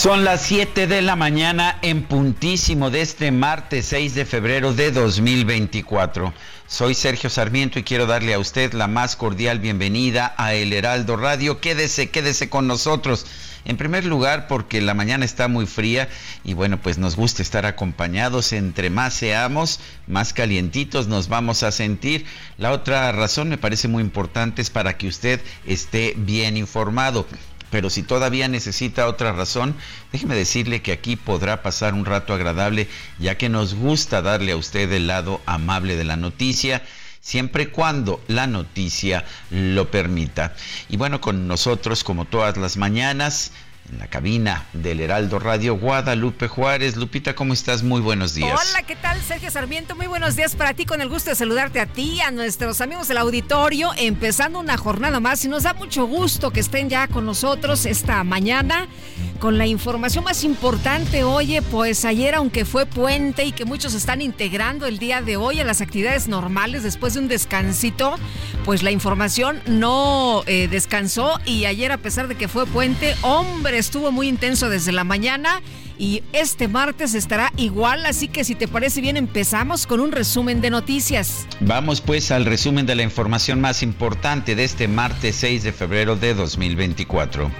Son las 7 de la mañana en puntísimo de este martes 6 de febrero de 2024. Soy Sergio Sarmiento y quiero darle a usted la más cordial bienvenida a El Heraldo Radio. Quédese, quédese con nosotros. En primer lugar, porque la mañana está muy fría y bueno, pues nos gusta estar acompañados. Entre más seamos, más calientitos nos vamos a sentir. La otra razón me parece muy importante es para que usted esté bien informado. Pero si todavía necesita otra razón, déjeme decirle que aquí podrá pasar un rato agradable, ya que nos gusta darle a usted el lado amable de la noticia siempre y cuando la noticia lo permita. Y bueno, con nosotros, como todas las mañanas, en la cabina del Heraldo Radio Guadalupe Juárez. Lupita, ¿cómo estás? Muy buenos días. Hola, ¿qué tal? Sergio Sarmiento, muy buenos días para ti. Con el gusto de saludarte a ti, a nuestros amigos del auditorio, empezando una jornada más y nos da mucho gusto que estén ya con nosotros esta mañana con la información más importante. Oye, pues ayer, aunque fue puente y que muchos están integrando el día de hoy a las actividades normales después de un descansito, pues la información no eh, descansó y ayer, a pesar de que fue puente, hombre, estuvo muy intenso desde la mañana y este martes estará igual, así que si te parece bien empezamos con un resumen de noticias. Vamos pues al resumen de la información más importante de este martes 6 de febrero de 2024.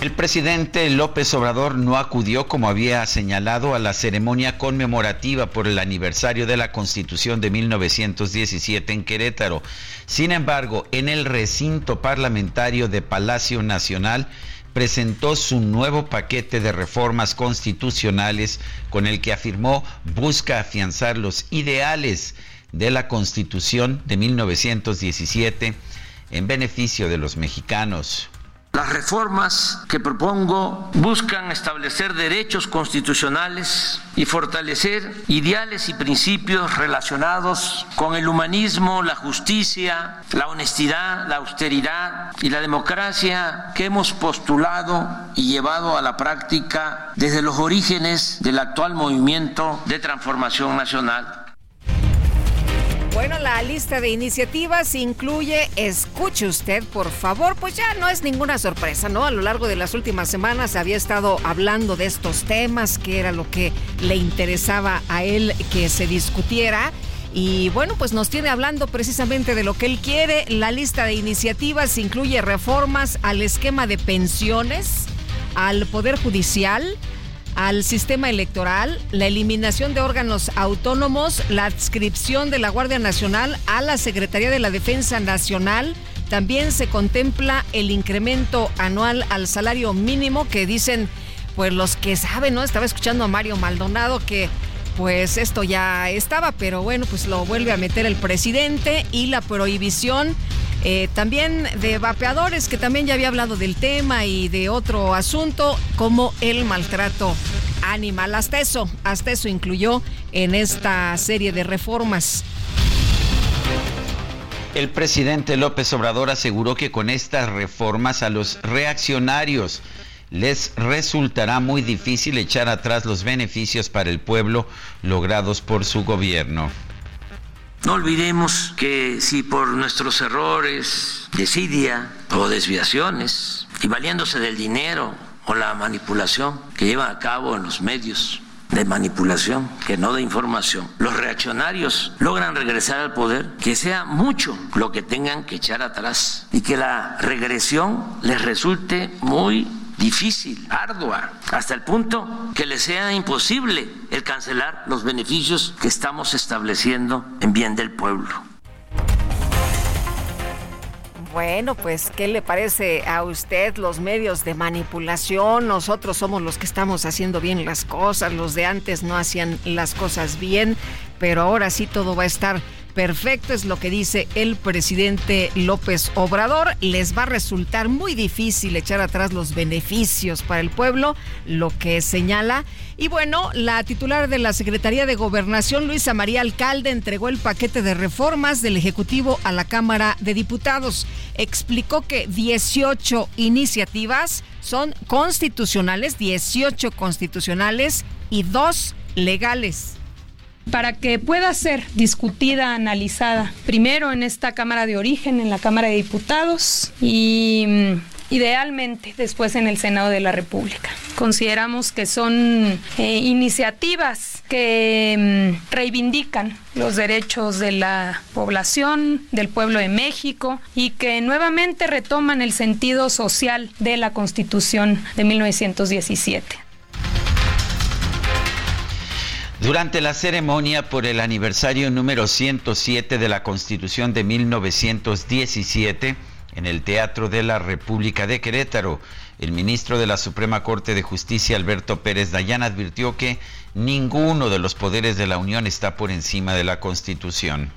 El presidente López Obrador no acudió, como había señalado, a la ceremonia conmemorativa por el aniversario de la Constitución de 1917 en Querétaro. Sin embargo, en el recinto parlamentario de Palacio Nacional, presentó su nuevo paquete de reformas constitucionales con el que afirmó busca afianzar los ideales de la Constitución de 1917 en beneficio de los mexicanos. Las reformas que propongo buscan establecer derechos constitucionales y fortalecer ideales y principios relacionados con el humanismo, la justicia, la honestidad, la austeridad y la democracia que hemos postulado y llevado a la práctica desde los orígenes del actual movimiento de transformación nacional. Bueno, la lista de iniciativas incluye, escuche usted por favor, pues ya no es ninguna sorpresa, ¿no? A lo largo de las últimas semanas había estado hablando de estos temas, que era lo que le interesaba a él que se discutiera. Y bueno, pues nos tiene hablando precisamente de lo que él quiere. La lista de iniciativas incluye reformas al esquema de pensiones, al Poder Judicial, al sistema electoral, la eliminación de órganos autónomos, la adscripción de la Guardia Nacional a la Secretaría de la Defensa Nacional. También se contempla el incremento anual al salario mínimo que dicen, pues los que saben, ¿no? Estaba escuchando a Mario Maldonado que pues esto ya estaba, pero bueno, pues lo vuelve a meter el presidente y la prohibición eh, también de vapeadores, que también ya había hablado del tema y de otro asunto, como el maltrato animal. Hasta eso, hasta eso incluyó en esta serie de reformas. El presidente López Obrador aseguró que con estas reformas a los reaccionarios les resultará muy difícil echar atrás los beneficios para el pueblo logrados por su gobierno. No olvidemos que si por nuestros errores, desidia o desviaciones, y valiéndose del dinero o la manipulación que llevan a cabo en los medios de manipulación, que no de información, los reaccionarios logran regresar al poder, que sea mucho lo que tengan que echar atrás y que la regresión les resulte muy difícil, ardua, hasta el punto que les sea imposible el cancelar los beneficios que estamos estableciendo en bien del pueblo. Bueno, pues, ¿qué le parece a usted los medios de manipulación? Nosotros somos los que estamos haciendo bien las cosas, los de antes no hacían las cosas bien, pero ahora sí todo va a estar perfecto, es lo que dice el presidente López Obrador. Les va a resultar muy difícil echar atrás los beneficios para el pueblo, lo que señala. Y bueno, la titular de la Secretaría de Gobernación, Luisa María Alcalde, entregó el paquete de reformas del Ejecutivo a la Cámara de Diputados. Explicó que 18 iniciativas son constitucionales, 18 constitucionales y dos legales para que pueda ser discutida, analizada, primero en esta Cámara de Origen, en la Cámara de Diputados y mm, idealmente después en el Senado de la República. Consideramos que son eh, iniciativas que mm, reivindican los derechos de la población, del pueblo de México y que nuevamente retoman el sentido social de la Constitución de 1917. Durante la ceremonia por el aniversario número 107 de la Constitución de 1917, en el Teatro de la República de Querétaro, el ministro de la Suprema Corte de Justicia, Alberto Pérez Dayán, advirtió que ninguno de los poderes de la Unión está por encima de la Constitución.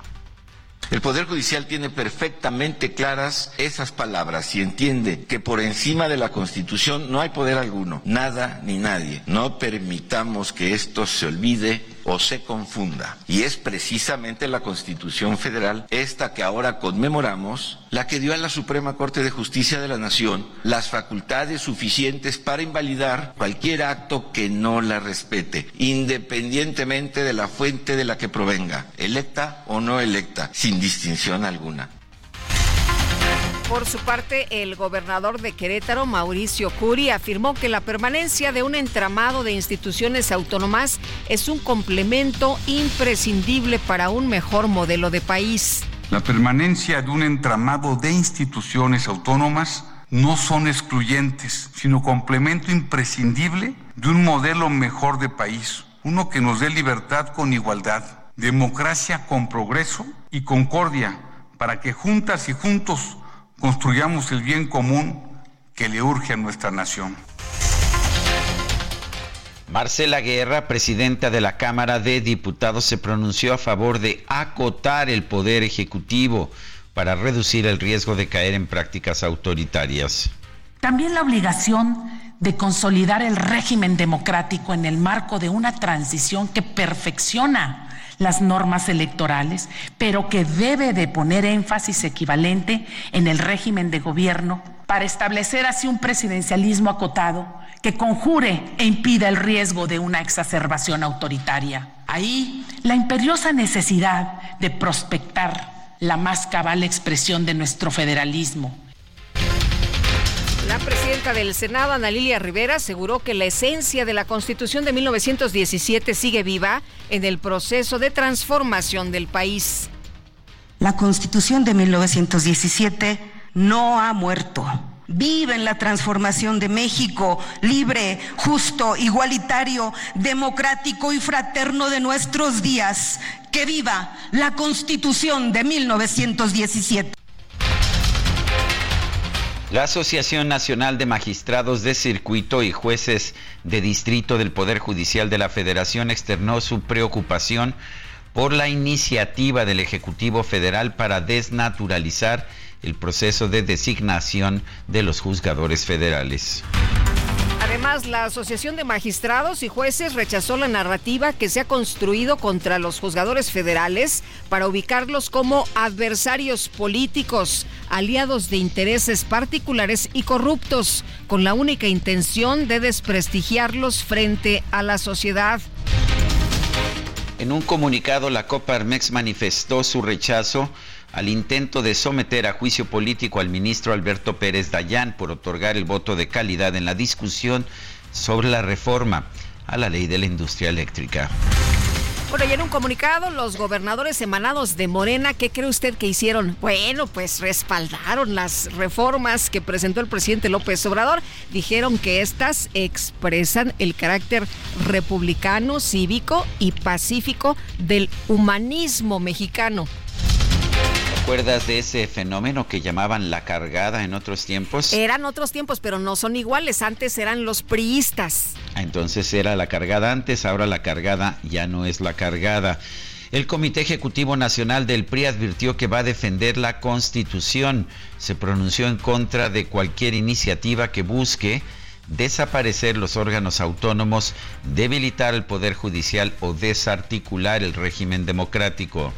El Poder Judicial tiene perfectamente claras esas palabras y entiende que por encima de la Constitución no hay poder alguno, nada ni nadie. No permitamos que esto se olvide o se confunda. Y es precisamente la Constitución Federal, esta que ahora conmemoramos, la que dio a la Suprema Corte de Justicia de la Nación las facultades suficientes para invalidar cualquier acto que no la respete, independientemente de la fuente de la que provenga, electa o no electa, sin distinción alguna. Por su parte, el gobernador de Querétaro, Mauricio Curi, afirmó que la permanencia de un entramado de instituciones autónomas es un complemento imprescindible para un mejor modelo de país. La permanencia de un entramado de instituciones autónomas no son excluyentes, sino complemento imprescindible de un modelo mejor de país, uno que nos dé libertad con igualdad, democracia con progreso y concordia, para que juntas y juntos construyamos el bien común que le urge a nuestra nación. Marcela Guerra, presidenta de la Cámara de Diputados, se pronunció a favor de acotar el poder ejecutivo para reducir el riesgo de caer en prácticas autoritarias. También la obligación de consolidar el régimen democrático en el marco de una transición que perfecciona las normas electorales, pero que debe de poner énfasis equivalente en el régimen de gobierno para establecer así un presidencialismo acotado que conjure e impida el riesgo de una exacerbación autoritaria. Ahí la imperiosa necesidad de prospectar la más cabal expresión de nuestro federalismo la presidenta del Senado, Ana Lilia Rivera, aseguró que la esencia de la Constitución de 1917 sigue viva en el proceso de transformación del país. La Constitución de 1917 no ha muerto. Vive en la transformación de México, libre, justo, igualitario, democrático y fraterno de nuestros días. Que viva la Constitución de 1917. La Asociación Nacional de Magistrados de Circuito y Jueces de Distrito del Poder Judicial de la Federación externó su preocupación por la iniciativa del Ejecutivo Federal para desnaturalizar el proceso de designación de los juzgadores federales. Además, la Asociación de Magistrados y Jueces rechazó la narrativa que se ha construido contra los juzgadores federales para ubicarlos como adversarios políticos, aliados de intereses particulares y corruptos, con la única intención de desprestigiarlos frente a la sociedad. En un comunicado, la Copa Armex manifestó su rechazo al intento de someter a juicio político al ministro Alberto Pérez Dayán por otorgar el voto de calidad en la discusión sobre la reforma a la ley de la industria eléctrica. Bueno, y en un comunicado, los gobernadores emanados de Morena, ¿qué cree usted que hicieron? Bueno, pues respaldaron las reformas que presentó el presidente López Obrador. Dijeron que estas expresan el carácter republicano, cívico y pacífico del humanismo mexicano acuerdas de ese fenómeno que llamaban la cargada en otros tiempos? Eran otros tiempos, pero no son iguales. Antes eran los priistas. Ah, entonces era la cargada antes, ahora la cargada ya no es la cargada. El Comité Ejecutivo Nacional del PRI advirtió que va a defender la Constitución. Se pronunció en contra de cualquier iniciativa que busque desaparecer los órganos autónomos, debilitar el Poder Judicial o desarticular el régimen democrático.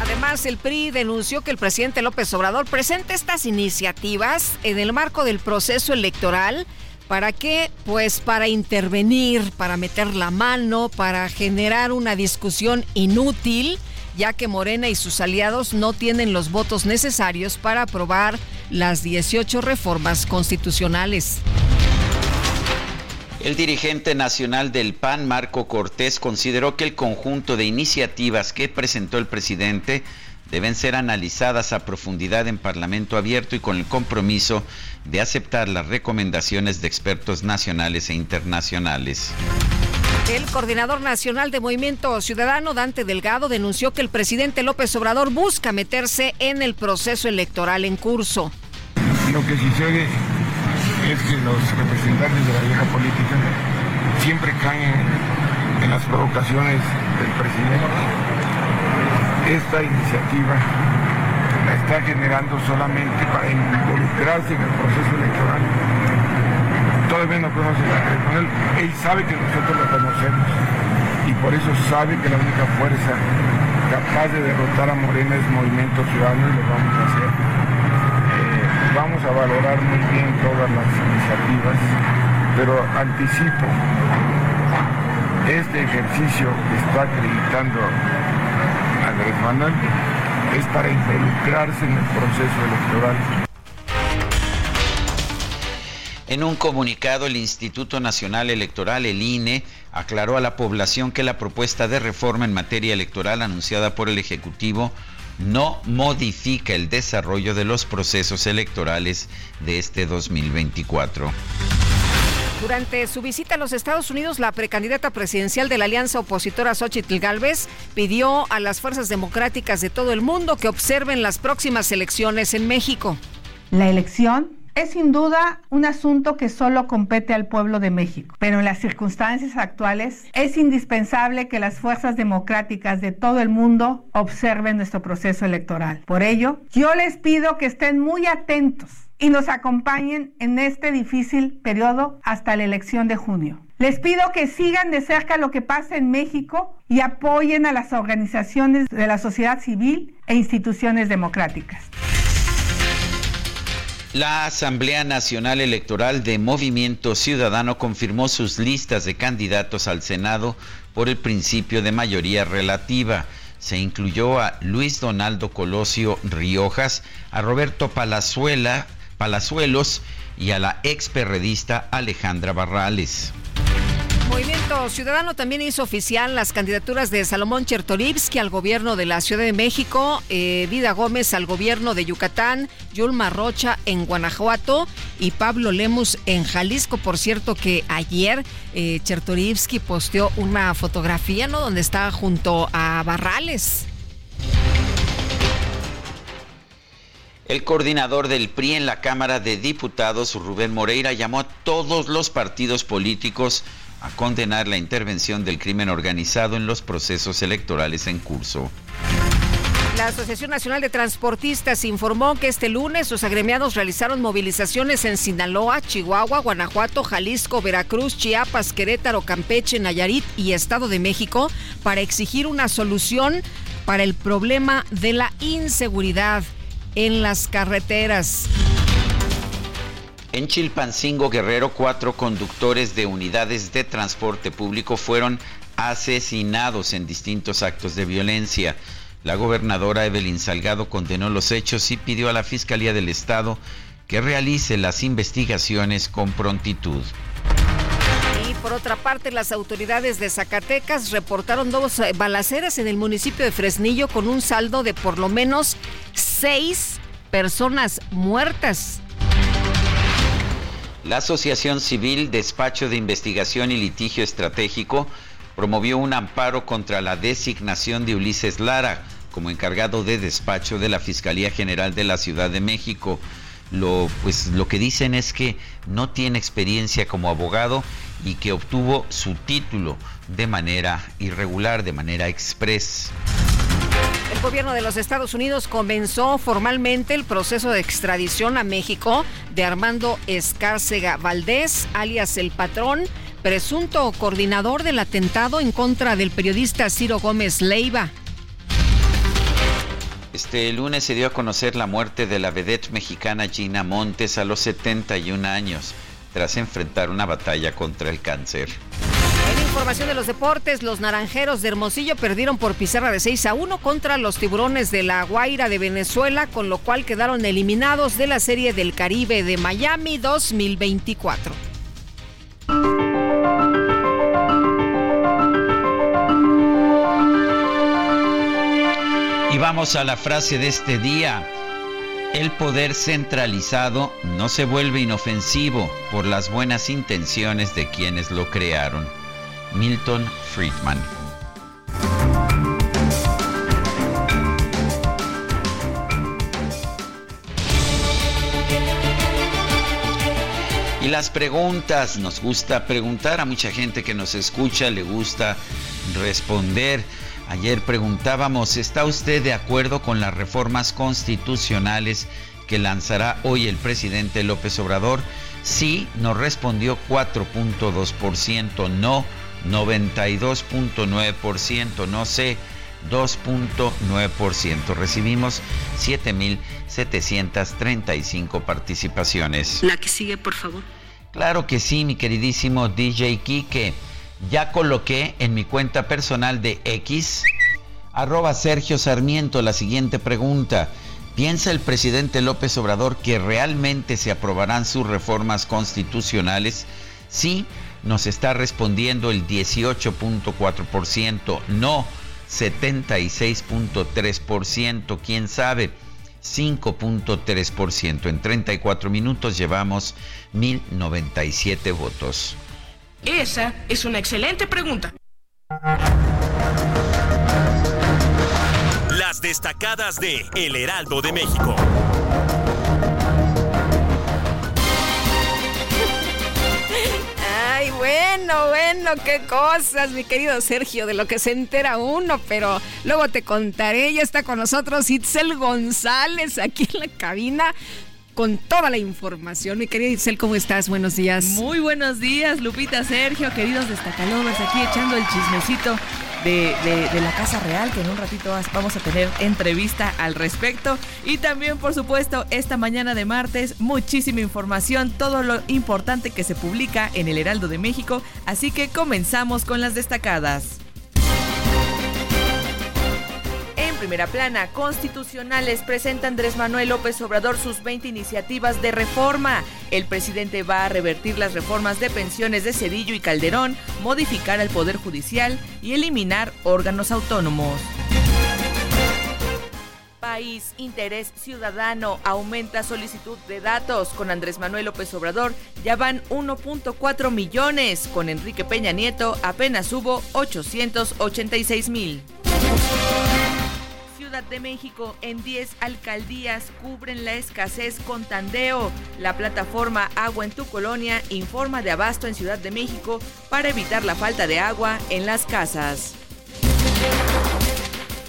Además, el PRI denunció que el presidente López Obrador presente estas iniciativas en el marco del proceso electoral. ¿Para qué? Pues para intervenir, para meter la mano, para generar una discusión inútil, ya que Morena y sus aliados no tienen los votos necesarios para aprobar las 18 reformas constitucionales. El dirigente nacional del PAN, Marco Cortés, consideró que el conjunto de iniciativas que presentó el presidente deben ser analizadas a profundidad en Parlamento abierto y con el compromiso de aceptar las recomendaciones de expertos nacionales e internacionales. El coordinador nacional de Movimiento Ciudadano, Dante Delgado, denunció que el presidente López Obrador busca meterse en el proceso electoral en curso. Lo que sucede es que los representantes de la vieja política siempre caen en las provocaciones del presidente. Esta iniciativa la está generando solamente para involucrarse en el proceso electoral. Todavía no conoce con él. Él sabe que nosotros lo conocemos y por eso sabe que la única fuerza capaz de derrotar a Morena es Movimiento Ciudadano y lo vamos a hacer vamos a valorar muy bien todas las iniciativas, pero anticipo, este ejercicio que está acreditando Andrés Manuel es para involucrarse en el proceso electoral. En un comunicado, el Instituto Nacional Electoral, el INE, aclaró a la población que la propuesta de reforma en materia electoral anunciada por el Ejecutivo no modifica el desarrollo de los procesos electorales de este 2024. Durante su visita a los Estados Unidos, la precandidata presidencial de la alianza opositora Xochitl Galvez pidió a las fuerzas democráticas de todo el mundo que observen las próximas elecciones en México. La elección es sin duda un asunto que solo compete al pueblo de México, pero en las circunstancias actuales es indispensable que las fuerzas democráticas de todo el mundo observen nuestro proceso electoral. Por ello, yo les pido que estén muy atentos y nos acompañen en este difícil periodo hasta la elección de junio. Les pido que sigan de cerca lo que pasa en México y apoyen a las organizaciones de la sociedad civil e instituciones democráticas. La Asamblea Nacional Electoral de Movimiento Ciudadano confirmó sus listas de candidatos al Senado por el principio de mayoría relativa. Se incluyó a Luis Donaldo Colosio Riojas, a Roberto Palazuelos y a la experredista Alejandra Barrales. Movimiento Ciudadano también hizo oficial las candidaturas de Salomón Chertorivsky al gobierno de la Ciudad de México, eh, Vida Gómez al gobierno de Yucatán, Yulma Rocha en Guanajuato y Pablo Lemus en Jalisco. Por cierto que ayer eh, posteó una fotografía, ¿no? Donde está junto a Barrales. El coordinador del PRI en la Cámara de Diputados, Rubén Moreira, llamó a todos los partidos políticos a condenar la intervención del crimen organizado en los procesos electorales en curso. La Asociación Nacional de Transportistas informó que este lunes sus agremiados realizaron movilizaciones en Sinaloa, Chihuahua, Guanajuato, Jalisco, Veracruz, Chiapas, Querétaro, Campeche, Nayarit y Estado de México para exigir una solución para el problema de la inseguridad en las carreteras. En Chilpancingo Guerrero, cuatro conductores de unidades de transporte público fueron asesinados en distintos actos de violencia. La gobernadora Evelyn Salgado condenó los hechos y pidió a la Fiscalía del Estado que realice las investigaciones con prontitud. Y por otra parte, las autoridades de Zacatecas reportaron dos eh, balaceras en el municipio de Fresnillo con un saldo de por lo menos seis personas muertas. La Asociación Civil Despacho de Investigación y Litigio Estratégico promovió un amparo contra la designación de Ulises Lara como encargado de despacho de la Fiscalía General de la Ciudad de México. Lo, pues, lo que dicen es que no tiene experiencia como abogado y que obtuvo su título de manera irregular, de manera express. El gobierno de los Estados Unidos comenzó formalmente el proceso de extradición a México de Armando Escárcega Valdés, alias El Patrón, presunto coordinador del atentado en contra del periodista Ciro Gómez Leiva. Este lunes se dio a conocer la muerte de la vedette mexicana Gina Montes a los 71 años, tras enfrentar una batalla contra el cáncer. Información de los deportes, los naranjeros de Hermosillo perdieron por pizarra de 6 a 1 contra los tiburones de la Guaira de Venezuela, con lo cual quedaron eliminados de la Serie del Caribe de Miami 2024. Y vamos a la frase de este día. El poder centralizado no se vuelve inofensivo por las buenas intenciones de quienes lo crearon. Milton Friedman. Y las preguntas, nos gusta preguntar a mucha gente que nos escucha, le gusta responder. Ayer preguntábamos, ¿está usted de acuerdo con las reformas constitucionales que lanzará hoy el presidente López Obrador? Sí, nos respondió 4.2%, no 92.9%, no sé 2.9%. Recibimos 7.735 participaciones. La que sigue, por favor. Claro que sí, mi queridísimo DJ Kike ya coloqué en mi cuenta personal de X, arroba Sergio Sarmiento, la siguiente pregunta. ¿Piensa el presidente López Obrador que realmente se aprobarán sus reformas constitucionales? Sí, nos está respondiendo el 18.4%, no 76.3%, quién sabe. 5.3%. En 34 minutos llevamos 1097 votos. Esa es una excelente pregunta. Las destacadas de El Heraldo de México. Bueno, bueno, qué cosas, mi querido Sergio, de lo que se entera uno, pero luego te contaré. Ya está con nosotros Itzel González aquí en la cabina con toda la información. Mi querida Itzel, ¿cómo estás? Buenos días. Muy buenos días, Lupita, Sergio, queridos destacalovers, aquí echando el chismecito de, de, la Casa Real, que en un ratito vamos a tener entrevista al respecto. Y también, por supuesto, esta mañana de martes, muchísima información, todo lo importante que se publica en el Heraldo de México. Así que comenzamos con las destacadas. Primera plana, constitucionales presenta Andrés Manuel López Obrador sus 20 iniciativas de reforma. El presidente va a revertir las reformas de pensiones de Cedillo y Calderón, modificar el Poder Judicial y eliminar órganos autónomos. País, interés ciudadano, aumenta solicitud de datos. Con Andrés Manuel López Obrador ya van 1.4 millones. Con Enrique Peña Nieto apenas hubo 886 mil. Ciudad de México, en 10 alcaldías cubren la escasez con tandeo. La plataforma Agua en tu Colonia informa de abasto en Ciudad de México para evitar la falta de agua en las casas.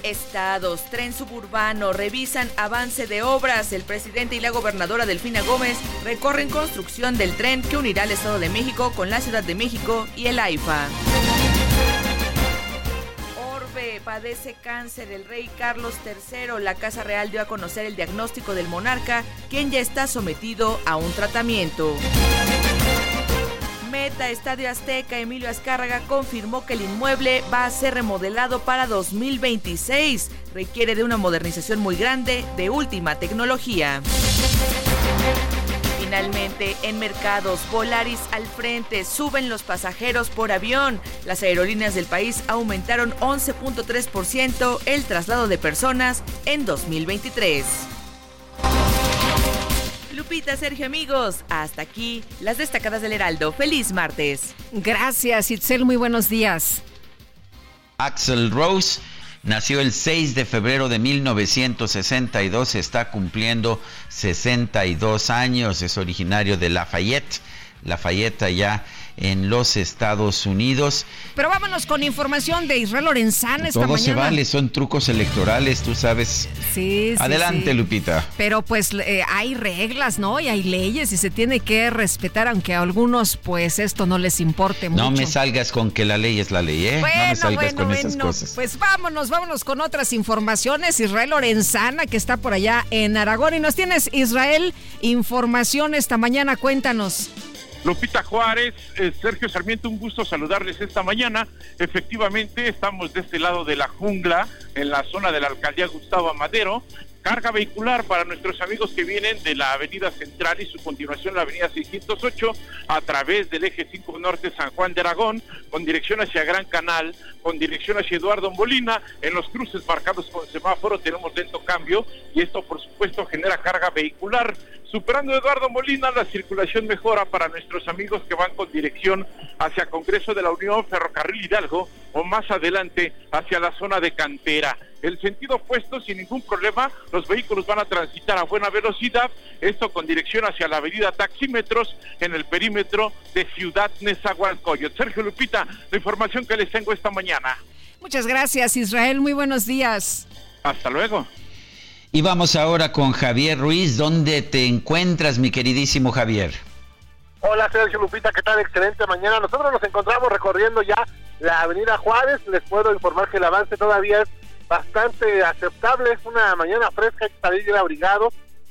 Estados, tren suburbano, revisan avance de obras. El presidente y la gobernadora Delfina Gómez recorren construcción del tren que unirá el Estado de México con la Ciudad de México y el AIFA padece cáncer. El rey Carlos III, la Casa Real dio a conocer el diagnóstico del monarca, quien ya está sometido a un tratamiento. Met Lupita, Estadio Azteca, Emilio Azcárraga confirmó que el inmueble va a ser remodelado para 2026. Requiere de una modernización muy grande de última tecnología. Finalmente, en mercados, Volaris al frente, suben los pasajeros por avión. Las aerolíneas del país aumentaron 11.3% el traslado de personas en 2023. Lupita, Sergio, amigos, hasta aquí las destacadas del Heraldo. Feliz martes. Gracias, Itzel, muy buenos días. Axel Rose Nació el 6 de febrero de 1962, está cumpliendo 62 años, es originario de Lafayette. Lafayette ya en los Estados Unidos. Pero vámonos con información de Israel Lorenzana esta Todo se vale, son trucos electorales, tú sabes. Sí, sí. Adelante, Lupita. Pero pues eh, hay reglas, ¿no? Y hay leyes y se tiene que respetar, aunque a algunos pues esto no les importe mucho. No me salgas con que la ley es la ley, ¿eh? Bueno, no me salgas bueno, con esas cosas. Pues vámonos, vámonos con otras informaciones. Israel Lorenzana, que está por allá en Aragón. Y nos tienes, Israel, información esta mañana. Cuéntanos. Lupita Juárez, eh, Sergio Sarmiento, un gusto saludarles esta mañana. Efectivamente, estamos de este lado de la jungla, en la zona de la alcaldía Gustavo Amadero. Carga vehicular para nuestros amigos que vienen de la avenida central y su continuación la avenida 608 a través del eje 5 norte San Juan de Aragón, con dirección hacia Gran Canal, con dirección hacia Eduardo Molina. En los cruces marcados con semáforo tenemos lento cambio y esto por supuesto genera carga vehicular. Superando Eduardo Molina, la circulación mejora para nuestros amigos que van con dirección hacia Congreso de la Unión, Ferrocarril Hidalgo o más adelante hacia la zona de Cantera. El sentido opuesto, sin ningún problema, los vehículos van a transitar a buena velocidad, esto con dirección hacia la avenida Taxímetros en el perímetro de Ciudad Nezahualcóyotl. Sergio Lupita, la información que les tengo esta mañana. Muchas gracias, Israel. Muy buenos días. Hasta luego. Y vamos ahora con Javier Ruiz. ¿Dónde te encuentras, mi queridísimo Javier? Hola Sergio Lupita, ¿qué tal? Excelente mañana. Nosotros nos encontramos recorriendo ya la avenida Juárez. Les puedo informar que el avance todavía es bastante aceptable. Es una mañana fresca, hay que salir abrigado.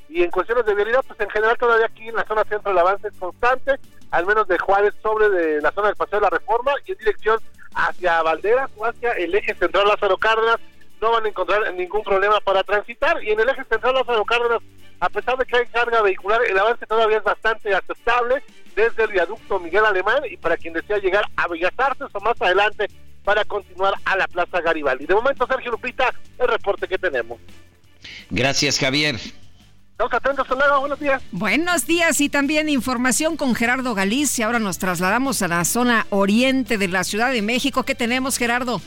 Y en cuestiones de vialidad, pues en general todavía aquí en la zona centro el avance es constante, al menos de Juárez sobre de la zona del Paseo de la Reforma y en dirección hacia Valderas o hacia el eje central Lázaro Cárdenas no van a encontrar ningún problema para transitar y en el eje central Lázaro Cárdenas a pesar de que hay carga vehicular el avance todavía es bastante aceptable desde el viaducto Miguel Alemán y para quien desea llegar a Bellas Artes o más adelante para continuar a la Plaza Garibaldi. De momento Sergio Lupita el reporte que tenemos. Gracias Javier. Estamos atentos, hasta luego, buenos días. Buenos días y también información con Gerardo Galicia. Ahora nos trasladamos a la zona oriente de la Ciudad de México. ¿Qué tenemos, Gerardo?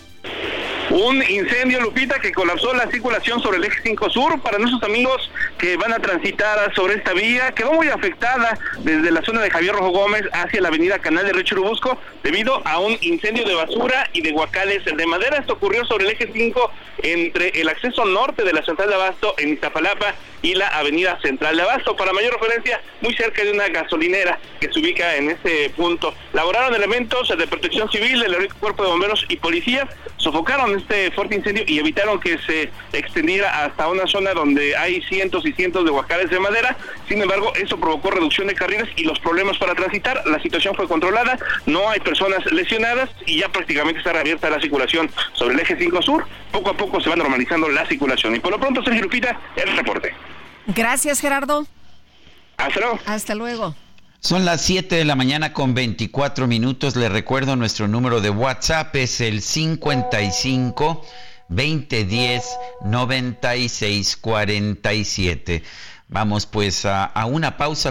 Un incendio, Lupita, que colapsó la circulación sobre el eje 5 Sur. Para nuestros amigos que van a transitar sobre esta vía, quedó muy afectada desde la zona de Javier Rojo Gómez hacia la avenida Canal de Río Churubusco debido a un incendio de basura y de guacales de madera. Esto ocurrió sobre el eje 5 entre el acceso norte de la central de Abasto en Iztapalapa y la avenida central de Abasto. Para mayor referencia, muy cerca de una gasolinera que se ubica en este punto. Laboraron elementos de protección civil, del cuerpo de bomberos y policías, sofocaron este fuerte incendio y evitaron que se extendiera hasta una zona donde hay cientos y cientos de guacales de madera. Sin embargo, eso provocó reducción de carriles y los problemas para transitar. La situación fue controlada, no hay personas lesionadas y ya prácticamente está reabierta la circulación sobre el eje 5 Sur. Poco a poco se va normalizando la circulación. Y por lo pronto, Sergio Lupita, el reporte. Gracias, Gerardo. Hasta luego. Hasta luego. Son las 7 de la mañana con 24 minutos. Le recuerdo nuestro número de WhatsApp es el 55 2010 96 47. Vamos pues a una pausa.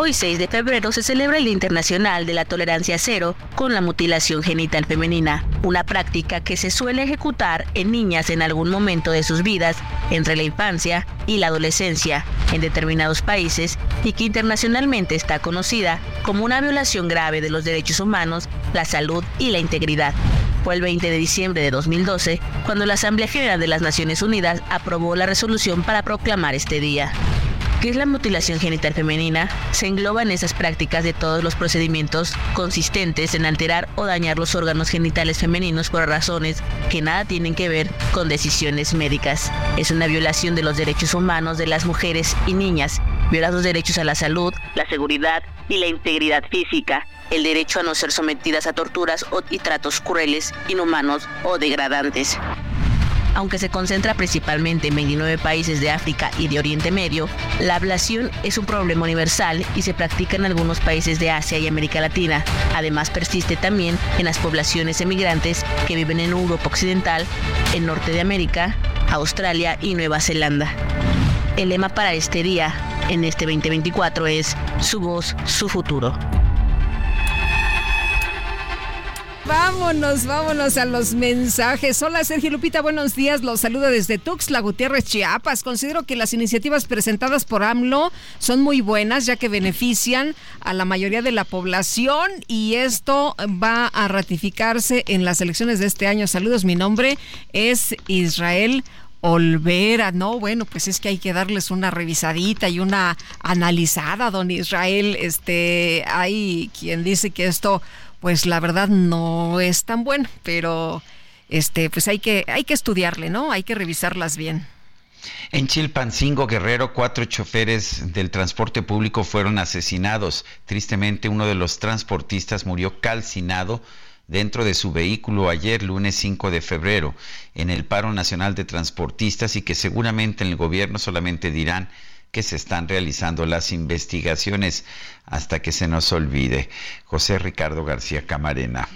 Hoy 6 de febrero se celebra el Día Internacional de la Tolerancia Cero con la mutilación genital femenina, una práctica que se suele ejecutar en niñas en algún momento de sus vidas, entre la infancia y la adolescencia, en determinados países y que internacionalmente está conocida como una violación grave de los derechos humanos, la salud y la integridad. Fue el 20 de diciembre de 2012 cuando la Asamblea General de las Naciones Unidas aprobó la resolución para proclamar este día. ¿Qué es la mutilación genital femenina? Se engloba en esas prácticas de todos los procedimientos consistentes en alterar o dañar los órganos genitales femeninos por razones que nada tienen que ver con decisiones médicas. Es una violación de los derechos humanos de las mujeres y niñas, viola los derechos a la salud, la seguridad y la integridad física, el derecho a no ser sometidas a torturas y tratos crueles, inhumanos o degradantes. Aunque se concentra principalmente en 29 países de África y de Oriente Medio, la ablación es un problema universal y se practica en algunos países de Asia y América Latina. Además persiste también en las poblaciones emigrantes que viven en Europa Occidental, en Norte de América, Australia y Nueva Zelanda. El lema para este día, en este 2024, es Su voz, su futuro. Vámonos, vámonos a los mensajes. Hola Sergio Lupita, buenos días. Los saludo desde Tuxtla Gutiérrez, Chiapas. Considero que las iniciativas presentadas por AMLO son muy buenas ya que benefician a la mayoría de la población y esto va a ratificarse en las elecciones de este año. Saludos, mi nombre es Israel Olvera, ¿no? Bueno, pues es que hay que darles una revisadita y una analizada, don Israel. Este, hay quien dice que esto pues la verdad no es tan bueno, pero este, pues hay que, hay que estudiarle, ¿no? Hay que revisarlas bien. En Chilpancingo, Guerrero, cuatro choferes del transporte público fueron asesinados. Tristemente, uno de los transportistas murió calcinado dentro de su vehículo ayer, lunes 5 de febrero, en el paro nacional de transportistas y que seguramente en el gobierno solamente dirán que se están realizando las investigaciones hasta que se nos olvide. José Ricardo García Camarena.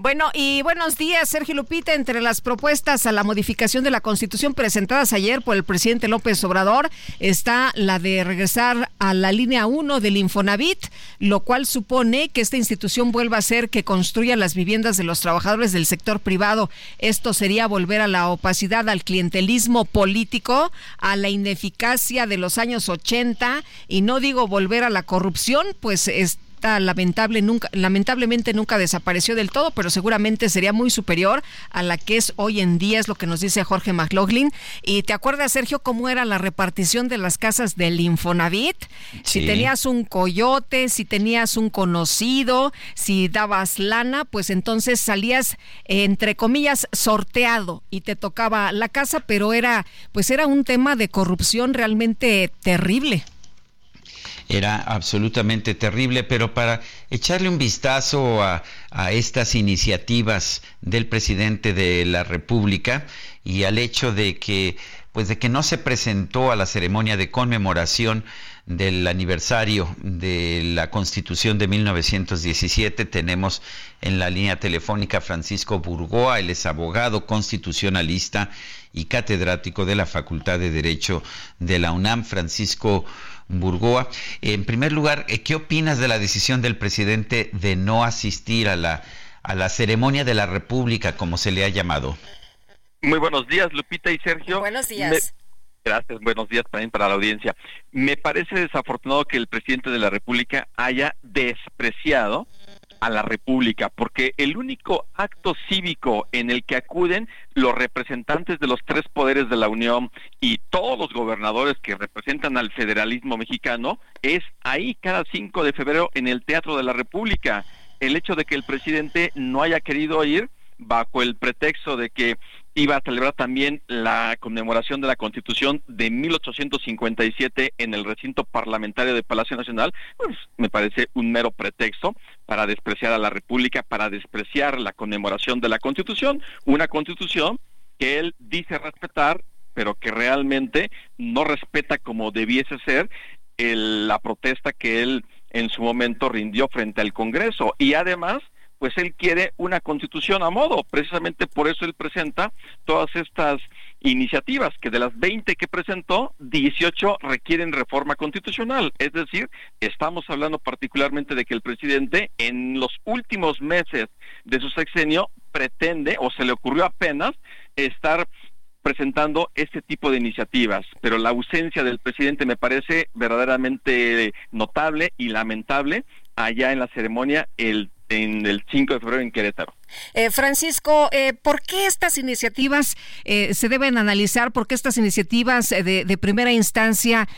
Bueno, y buenos días, Sergio Lupita. Entre las propuestas a la modificación de la Constitución presentadas ayer por el presidente López Obrador está la de regresar a la línea 1 del Infonavit, lo cual supone que esta institución vuelva a ser que construya las viviendas de los trabajadores del sector privado. Esto sería volver a la opacidad, al clientelismo político, a la ineficacia de los años 80 y no digo volver a la corrupción, pues es lamentable nunca, lamentablemente nunca desapareció del todo, pero seguramente sería muy superior a la que es hoy en día, es lo que nos dice Jorge McLaughlin. Y te acuerdas, Sergio, cómo era la repartición de las casas del Infonavit? Si tenías un coyote, si tenías un conocido, si dabas lana, pues entonces salías, entre comillas, sorteado y te tocaba la casa, pero era, pues era un tema de corrupción realmente terrible era absolutamente terrible, pero para echarle un vistazo a, estas iniciativas del presidente de la República y al hecho de que pues de que no se presentó a la ceremonia de conmemoración del aniversario de la Constitución de 1917. Tenemos en la línea telefónica Francisco Burgoa, él es abogado constitucionalista y catedrático de la Facultad de Derecho de la UNAM. Francisco Burgoa. En primer lugar, eh, ¿qué opinas de la decisión del presidente de no asistir a la, a la ceremonia de la República, como se le ha llamado? Muy buenos días, Lupita y Sergio. Buenos días. Gracias, buenos días también para la audiencia. Me parece desafortunado que el presidente de la República haya despreciado a la República, porque el único acto cívico en el que acuden los representantes de los tres poderes de la Unión y todos los gobernadores que representan al federalismo mexicano es ahí cada 5 de febrero en el Teatro de la República. El hecho de que el presidente no haya querido ir bajo el pretexto de que iba a celebrar también la conmemoración de la Constitución de 1857 en el recinto parlamentario de Palacio Nacional, pues me parece un mero pretexto para despreciar a la República, para despreciar la conmemoración de la Constitución, una Constitución que él dice respetar, pero que realmente no respeta como debiese ser la protesta que él en su momento rindió frente al Congreso. Y además, pues él quiere una constitución a modo. Precisamente por eso él presenta todas estas iniciativas, que de las 20 que presentó, 18 requieren reforma constitucional. Es decir, estamos hablando particularmente de que el presidente en los últimos meses de su sexenio pretende, o se le ocurrió apenas, estar presentando este tipo de iniciativas, pero la ausencia del presidente me parece verdaderamente notable y lamentable allá en la ceremonia el en el 5 de febrero en Querétaro. Eh, Francisco, eh, ¿por qué estas iniciativas eh, se deben analizar? ¿Por qué estas iniciativas de, primera instancia,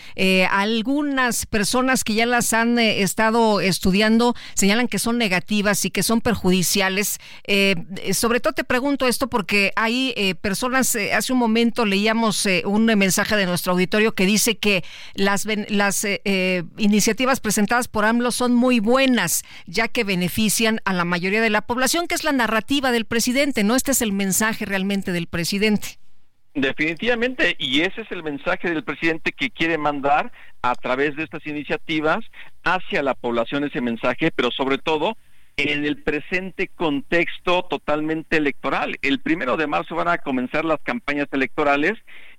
algunas personas que ya las han estado estudiando señalan que son negativas y que son perjudiciales? sobre todo te pregunto esto porque hay personas, hace un momento leíamos un mensaje de nuestro auditorio que dice que las, las iniciativas presentadas por AMLO son muy buenas, ya que benefician a la mayoría de la población, que es la narrativa del presidente, ¿no? Este es el mensaje realmente del presidente. Definitivamente, y ese es el mensaje del presidente que quiere mandar a través de estas iniciativas hacia la población ese mensaje, pero sobre todo en el presente contexto totalmente electoral. El primero de marzo van a comenzar las campañas electorales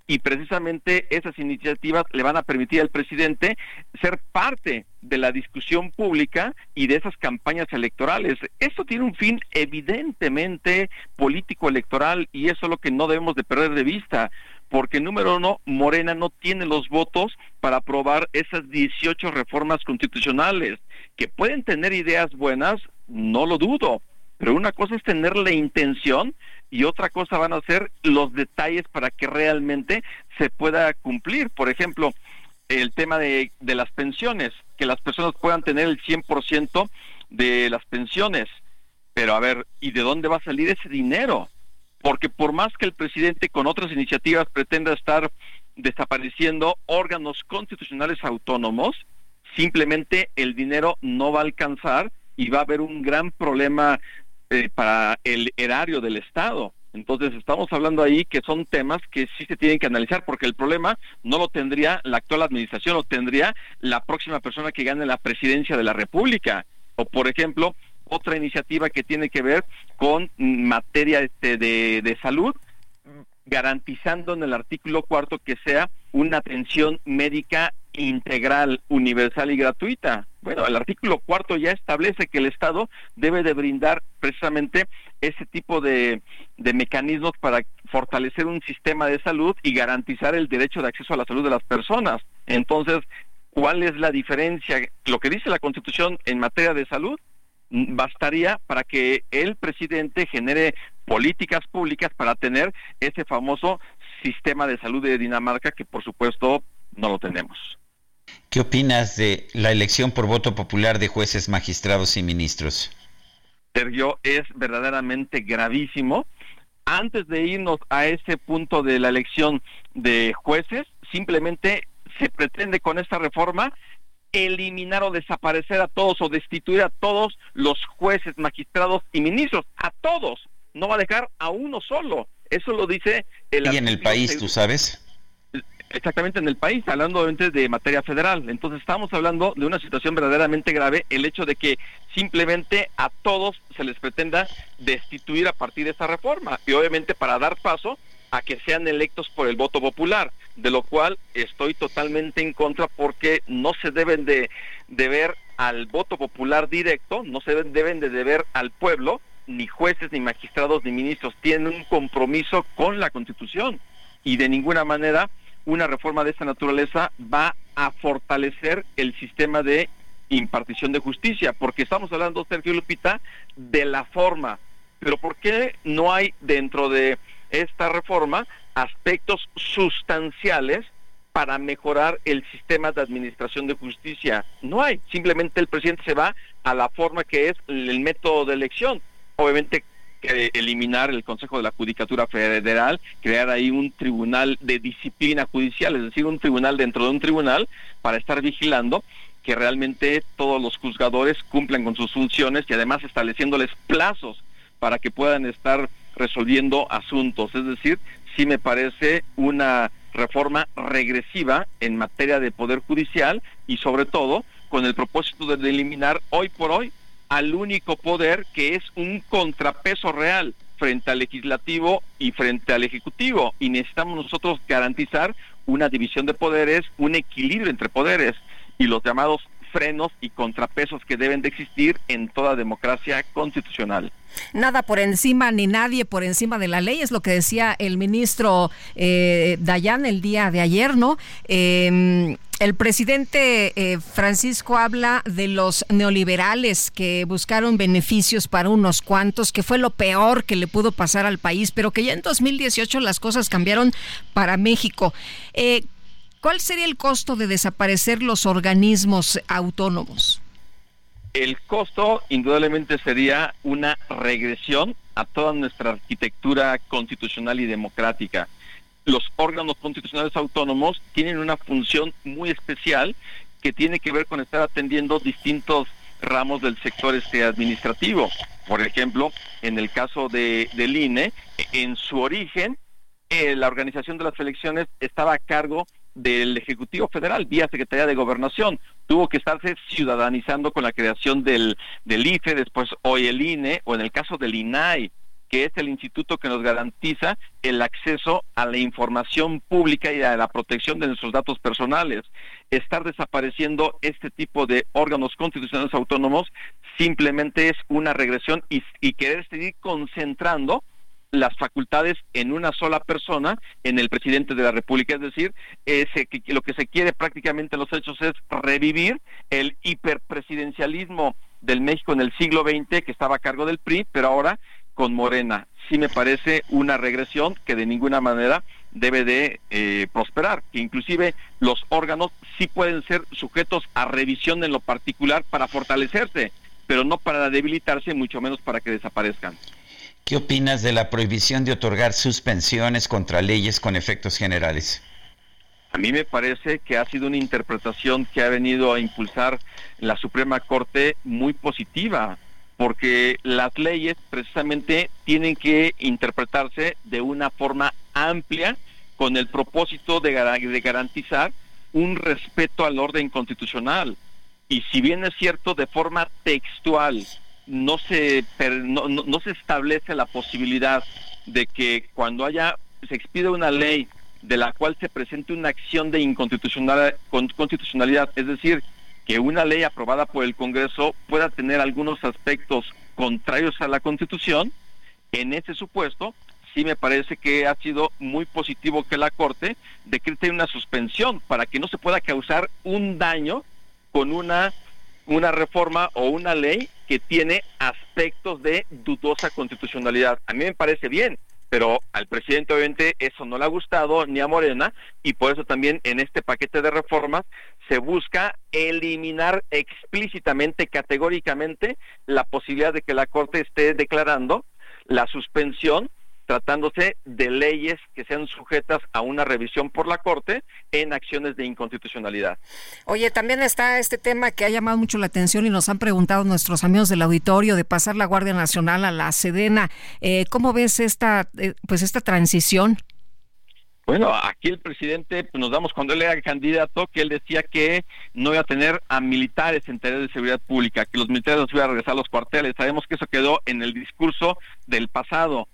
y precisamente esas iniciativas le van a permitir al presidente ser parte de la discusión pública y de esas campañas electorales. Esto tiene un fin evidentemente político electoral y eso es lo que no debemos de perder de vista porque número uno, Morena no tiene los votos para aprobar esas 18 reformas constitucionales, que pueden tener ideas buenas, no lo dudo, pero una cosa es tener la intención y otra cosa van a ser los detalles para que realmente se pueda cumplir. Por ejemplo, el tema de, de las pensiones, que las personas puedan tener el 100% de las pensiones. Pero a ver, ¿y de dónde va a salir ese dinero? Porque por más que el presidente con otras iniciativas pretenda estar desapareciendo órganos constitucionales autónomos, simplemente el dinero no va a alcanzar y va a haber un gran problema eh, para el erario del Estado. Entonces estamos hablando ahí que son temas que sí se tienen que analizar porque el problema no lo tendría la actual administración, lo tendría la próxima persona que gane la presidencia de la República. O por ejemplo, otra iniciativa que tiene que ver con materia este, de, de salud, garantizando en el artículo cuarto que sea una atención médica integral, universal y gratuita. Bueno, el artículo cuarto ya establece que el Estado debe de brindar precisamente ese tipo de, de, mecanismos para fortalecer un sistema de salud y garantizar el derecho de acceso a la salud de las personas. Entonces, ¿cuál es la diferencia? Lo que dice la Constitución en materia de salud bastaría para que el presidente genere políticas públicas para tener ese famoso sistema de salud de Dinamarca que por supuesto no lo tenemos. ¿Qué opinas de la elección por voto popular de jueces, magistrados y ministros? Sergio, es verdaderamente gravísimo. Antes de irnos a ese punto de la elección de jueces, simplemente se pretende con esta reforma eliminar o desaparecer a todos o destituir a todos los jueces, magistrados y ministros, a todos. No va a dejar a uno solo. Eso lo dice el... Y en el país, tú sabes exactamente en el país, hablando obviamente de materia federal. Entonces estamos hablando de una situación verdaderamente grave, el hecho de que simplemente a todos se les pretenda destituir a partir de esta reforma y obviamente para dar paso a que sean electos por el voto popular, de lo cual estoy totalmente en contra porque no se deben de deber al voto popular directo, no se deben de deber al pueblo, ni jueces, ni magistrados, ni ministros, tienen un compromiso con la Constitución y de ninguna manera una reforma de esta naturaleza va a fortalecer el sistema de impartición de justicia, porque estamos hablando, Sergio Lupita, de la forma, pero ¿por qué no hay dentro de esta reforma aspectos sustanciales para mejorar el sistema de administración de justicia? No hay, simplemente el presidente se va a la forma que es el método de elección. Obviamente eliminar el Consejo de la Judicatura Federal, crear ahí un tribunal de disciplina judicial, es decir, un tribunal dentro de un tribunal para estar vigilando que realmente todos los juzgadores cumplan con sus funciones y además estableciéndoles plazos para que puedan estar resolviendo asuntos. Es decir, sí me parece una reforma regresiva en materia de poder judicial y sobre todo con el propósito de eliminar hoy por hoy al único poder que es un contrapeso real frente al legislativo y frente al ejecutivo y necesitamos nosotros garantizar una división de poderes, un equilibrio entre poderes y los llamados frenos y contrapesos que deben de existir en toda democracia constitucional. Nada por encima ni nadie por encima de la ley, es lo que decía el ministro eh, Dayan el día de ayer, ¿no? Em, el presidente eh, Francisco habla de los neoliberales que buscaron beneficios para unos cuantos, que fue lo peor que le pudo pasar al país, pero que ya en 2018 las cosas cambiaron para México. Eh, ¿Cuál sería el costo de desaparecer los organismos autónomos? El costo indudablemente sería una regresión a toda nuestra arquitectura constitucional y democrática. Los órganos constitucionales autónomos tienen una función muy especial que tiene que ver con estar atendiendo distintos ramos del sector este administrativo. Por ejemplo, en el caso de, del INE, en su origen, eh, la organización de las elecciones estaba a cargo del Ejecutivo Federal vía Secretaría de Gobernación. Tuvo que estarse ciudadanizando con la creación del, del IFE, después hoy el INE, o en el caso del INAI, que es el instituto que nos garantiza el acceso a la información pública y a la protección de nuestros datos personales. Estar desapareciendo este tipo de órganos constitucionales autónomos simplemente es una regresión y, y querer seguir concentrando las facultades en una sola persona, en el presidente de la República. Es decir, lo que se quiere prácticamente en los hechos es revivir el hiperpresidencialismo del México en el siglo XX que estaba a cargo del PRI, pero ahora con Morena. Sí me parece una regresión que de ninguna manera debe de eh, prosperar, que inclusive los órganos sí pueden ser sujetos a revisión en lo particular para fortalecerse, pero no para debilitarse, mucho menos para que desaparezcan. ¿Qué opinas de la prohibición de otorgar suspensiones contra leyes con efectos generales? A mí me parece que ha sido una interpretación que ha venido a impulsar la Suprema Corte muy positiva, porque las leyes precisamente tienen que interpretarse de una forma amplia con el propósito de, garantizar un respeto al orden constitucional. Y si bien es cierto de forma textual no se, no, no, se establece la posibilidad de que cuando haya, se expide una ley de la cual se presente una acción de inconstitucionalidad, constitucionalidad, es decir, que una ley aprobada por el Congreso pueda tener algunos aspectos contrarios a la Constitución, en ese supuesto sí me parece que ha sido muy positivo que la Corte decrete una suspensión para que no se pueda causar un daño con una una reforma o una ley que tiene aspectos de dudosa constitucionalidad. A mí me parece bien, pero al presidente obviamente eso no le ha gustado ni a Morena y por eso también en este paquete de reformas se busca eliminar explícitamente, categóricamente, la posibilidad de que la Corte esté declarando la suspensión tratándose de leyes que sean sujetas a una revisión por la Corte en acciones de inconstitucionalidad. Oye, también está este tema que ha llamado mucho la atención y nos han preguntado nuestros amigos del auditorio de pasar la Guardia Nacional a la Sedena. Eh, ¿Cómo ves esta, eh, pues esta transición? Bueno, aquí el presidente, pues nos damos cuando él era candidato, que él decía que no iba a tener a militares en tareas de seguridad pública, que los militares no se iban a regresar a los cuarteles. Sabemos que eso quedó en el discurso del pasado.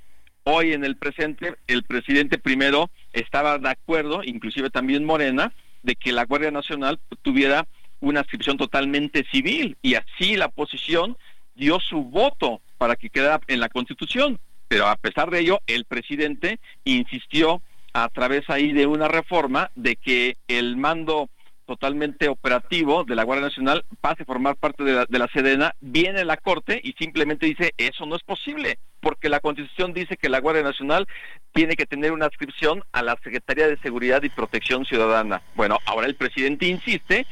Hoy en el presente, el presidente primero estaba de acuerdo, inclusive también Morena, de que la Guardia Nacional tuviera una adscripción totalmente civil y así la oposición dio su voto para que quedara en la Constitución. Pero a pesar de ello, el presidente insistió a través ahí de una reforma de que el mando totalmente operativo de la Guardia Nacional pase a formar parte de la, de la Sedena, viene la Corte y simplemente dice eso no es posible porque la Constitución dice que la Guardia Nacional tiene que tener una adscripción a la Secretaría de Seguridad y Protección Ciudadana. Bueno, ahora el presidente insiste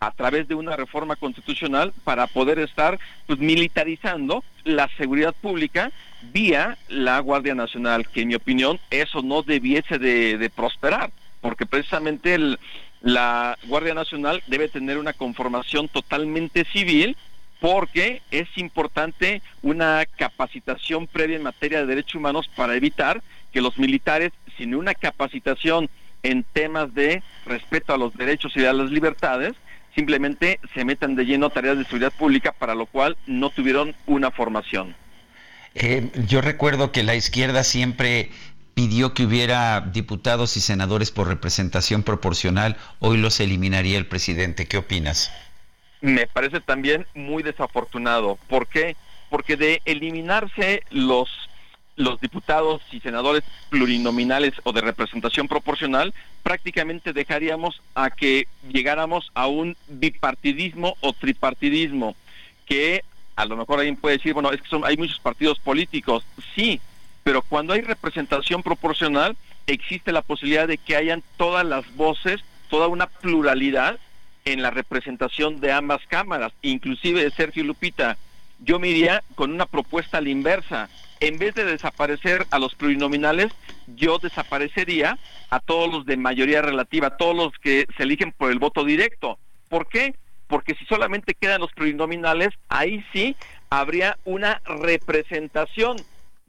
a través de una reforma constitucional para poder estar pues, militarizando la seguridad pública vía la Guardia Nacional, que en mi opinión eso no debiese de, de prosperar, porque precisamente el, La Guardia Nacional debe tener una conformación totalmente civil porque es importante una capacitación previa en materia de derechos humanos para evitar que los militares, sin una capacitación en temas de respeto a los derechos y a las libertades, simplemente se metan de lleno a tareas de seguridad pública para lo cual no tuvieron una formación. Eh, yo recuerdo que la izquierda siempre pidió que hubiera diputados y senadores por representación proporcional. Hoy los eliminaría el presidente. ¿Qué opinas? Me parece también muy desafortunado. ¿Por qué? Porque de eliminarse los los diputados y senadores plurinominales o de representación proporcional, prácticamente dejaríamos a que llegáramos a un bipartidismo o tripartidismo, que a lo mejor alguien puede decir, bueno, es que son, hay muchos partidos políticos, sí, pero cuando hay representación proporcional, existe la posibilidad de que hayan todas las voces, toda una pluralidad en la representación de ambas cámaras, inclusive de Sergio Lupita. Yo me iría con una propuesta a la inversa. En vez de desaparecer a los plurinominales, yo desaparecería a todos los de mayoría relativa, todos los que se eligen por el voto directo. ¿Por qué? porque si solamente quedan los plurinominales, ahí sí habría una representación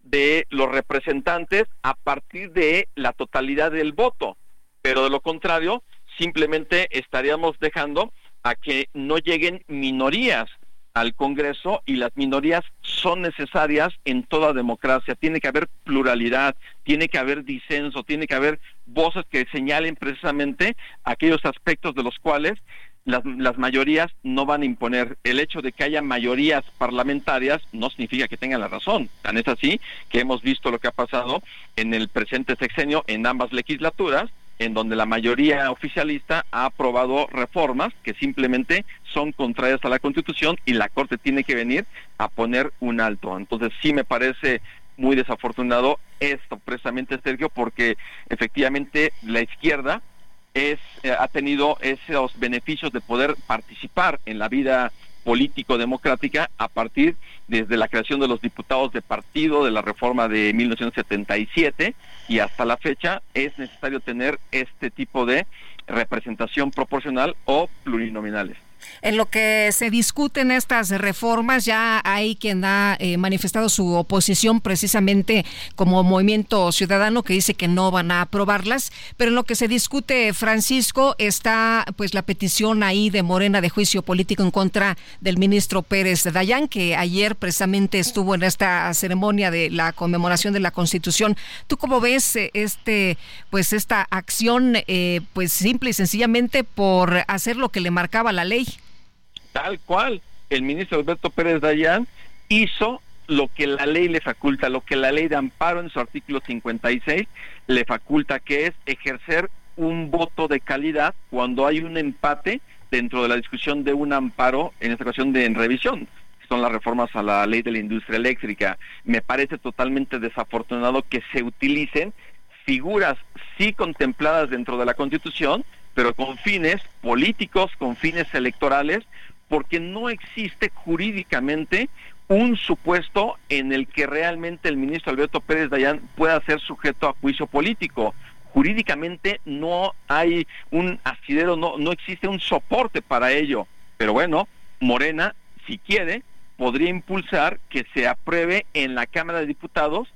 de los representantes a partir de la totalidad del voto. Pero de lo contrario, simplemente estaríamos dejando a que no lleguen minorías al Congreso y las minorías son necesarias en toda democracia. Tiene que haber pluralidad, tiene que haber disenso, tiene que haber voces que señalen precisamente aquellos aspectos de los cuales las, las, mayorías no van a imponer. El hecho de que haya mayorías parlamentarias no significa que tengan la razón. Tan es así que hemos visto lo que ha pasado en el presente sexenio en ambas legislaturas, en donde la mayoría oficialista ha aprobado reformas que simplemente son contrarias a la Constitución y la Corte tiene que venir a poner un alto. Entonces sí me parece muy desafortunado esto precisamente, Sergio, porque efectivamente la izquierda es, eh, ha tenido esos beneficios de poder participar en la vida político-democrática a partir desde la creación de los diputados de partido, de la reforma de 1977 y hasta la fecha es necesario tener este tipo de representación proporcional o plurinominales. En lo que se discuten estas reformas, ya hay quien ha eh, manifestado su oposición precisamente como movimiento ciudadano que dice que no van a aprobarlas, pero en lo que se discute, Francisco, está pues la petición ahí de Morena de juicio político en contra del ministro Pérez Dayán, que ayer precisamente estuvo en esta ceremonia de la conmemoración de la Constitución. ¿Tú cómo ves eh, este pues esta acción eh, pues simple y sencillamente por hacer lo que le marcaba la ley? Tal cual el ministro Alberto Pérez Dayán hizo lo que la ley le faculta, lo que la ley de amparo en su artículo 56 le faculta, que es ejercer un voto de calidad cuando hay un empate dentro de la discusión de un amparo, en esta ocasión de en revisión, que son las reformas a la ley de la industria eléctrica. Me parece totalmente desafortunado que se utilicen figuras sí contempladas dentro de la Constitución, pero con fines políticos, con fines electorales, porque no existe jurídicamente un supuesto en el que realmente el ministro Alberto Pérez Dayán pueda ser sujeto a juicio político. Jurídicamente no hay un asidero, no, no existe un soporte para ello. Pero bueno, Morena, si quiere, podría impulsar que se apruebe en la Cámara de Diputados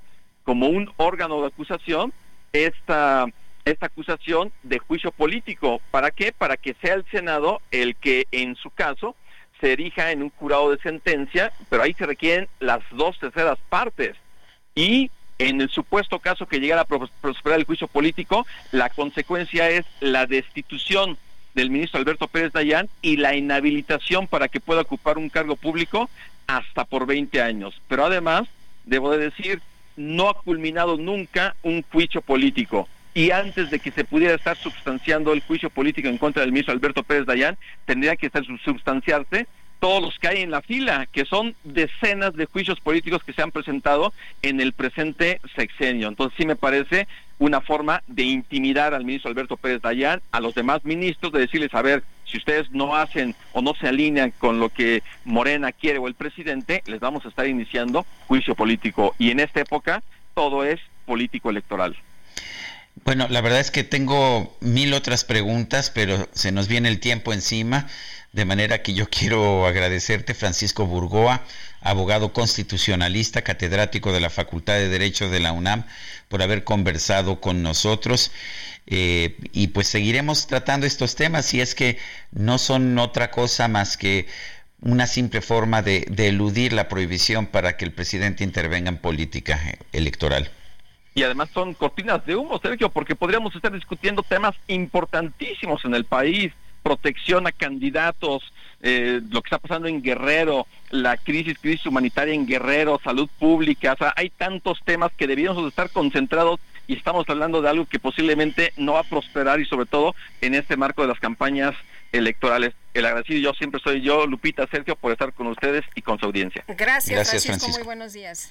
como un órgano de acusación esta esta acusación de juicio político. ¿Para qué? Para que sea el Senado el que en su caso se erija en un jurado de sentencia, pero ahí se requieren las dos terceras partes. Y en el supuesto caso que llegara a prosperar el juicio político, la consecuencia es la destitución del ministro Alberto Pérez Dayán y la inhabilitación para que pueda ocupar un cargo público hasta por 20 años. Pero además, debo de decir, no ha culminado nunca un juicio político y antes de que se pudiera estar sustanciando el juicio político en contra del ministro Alberto Pérez Dayán, tendría que estar sustanciarse todos los que hay en la fila, que son decenas de juicios políticos que se han presentado en el presente sexenio. Entonces sí me parece una forma de intimidar al ministro Alberto Pérez Dayán, a los demás ministros, de decirles, a ver, si ustedes no hacen o no se alinean con lo que Morena quiere o el presidente, les vamos a estar iniciando juicio político. Y en esta época todo es político electoral. Bueno, la verdad es que tengo mil otras preguntas, pero se nos viene el tiempo encima, de manera que yo quiero agradecerte, Francisco Burgoa, abogado constitucionalista, catedrático de la Facultad de Derecho de la UNAM, por haber conversado con nosotros. Eh, y pues seguiremos tratando estos temas, si es que no son otra cosa más que una simple forma de, de eludir la prohibición para que el presidente intervenga en política electoral y además son cortinas de humo, Sergio, porque podríamos estar discutiendo temas importantísimos en el país, protección a candidatos, eh, lo que está pasando en Guerrero, la crisis, crisis humanitaria en Guerrero, salud pública, o sea, hay tantos temas que deberíamos estar concentrados y estamos hablando de algo que posiblemente no va a prosperar y sobre todo en este marco de las campañas electorales. El agradecido yo siempre soy yo, Lupita Sergio, por estar con ustedes y con su audiencia. Gracias, Francisco. Muy buenos días.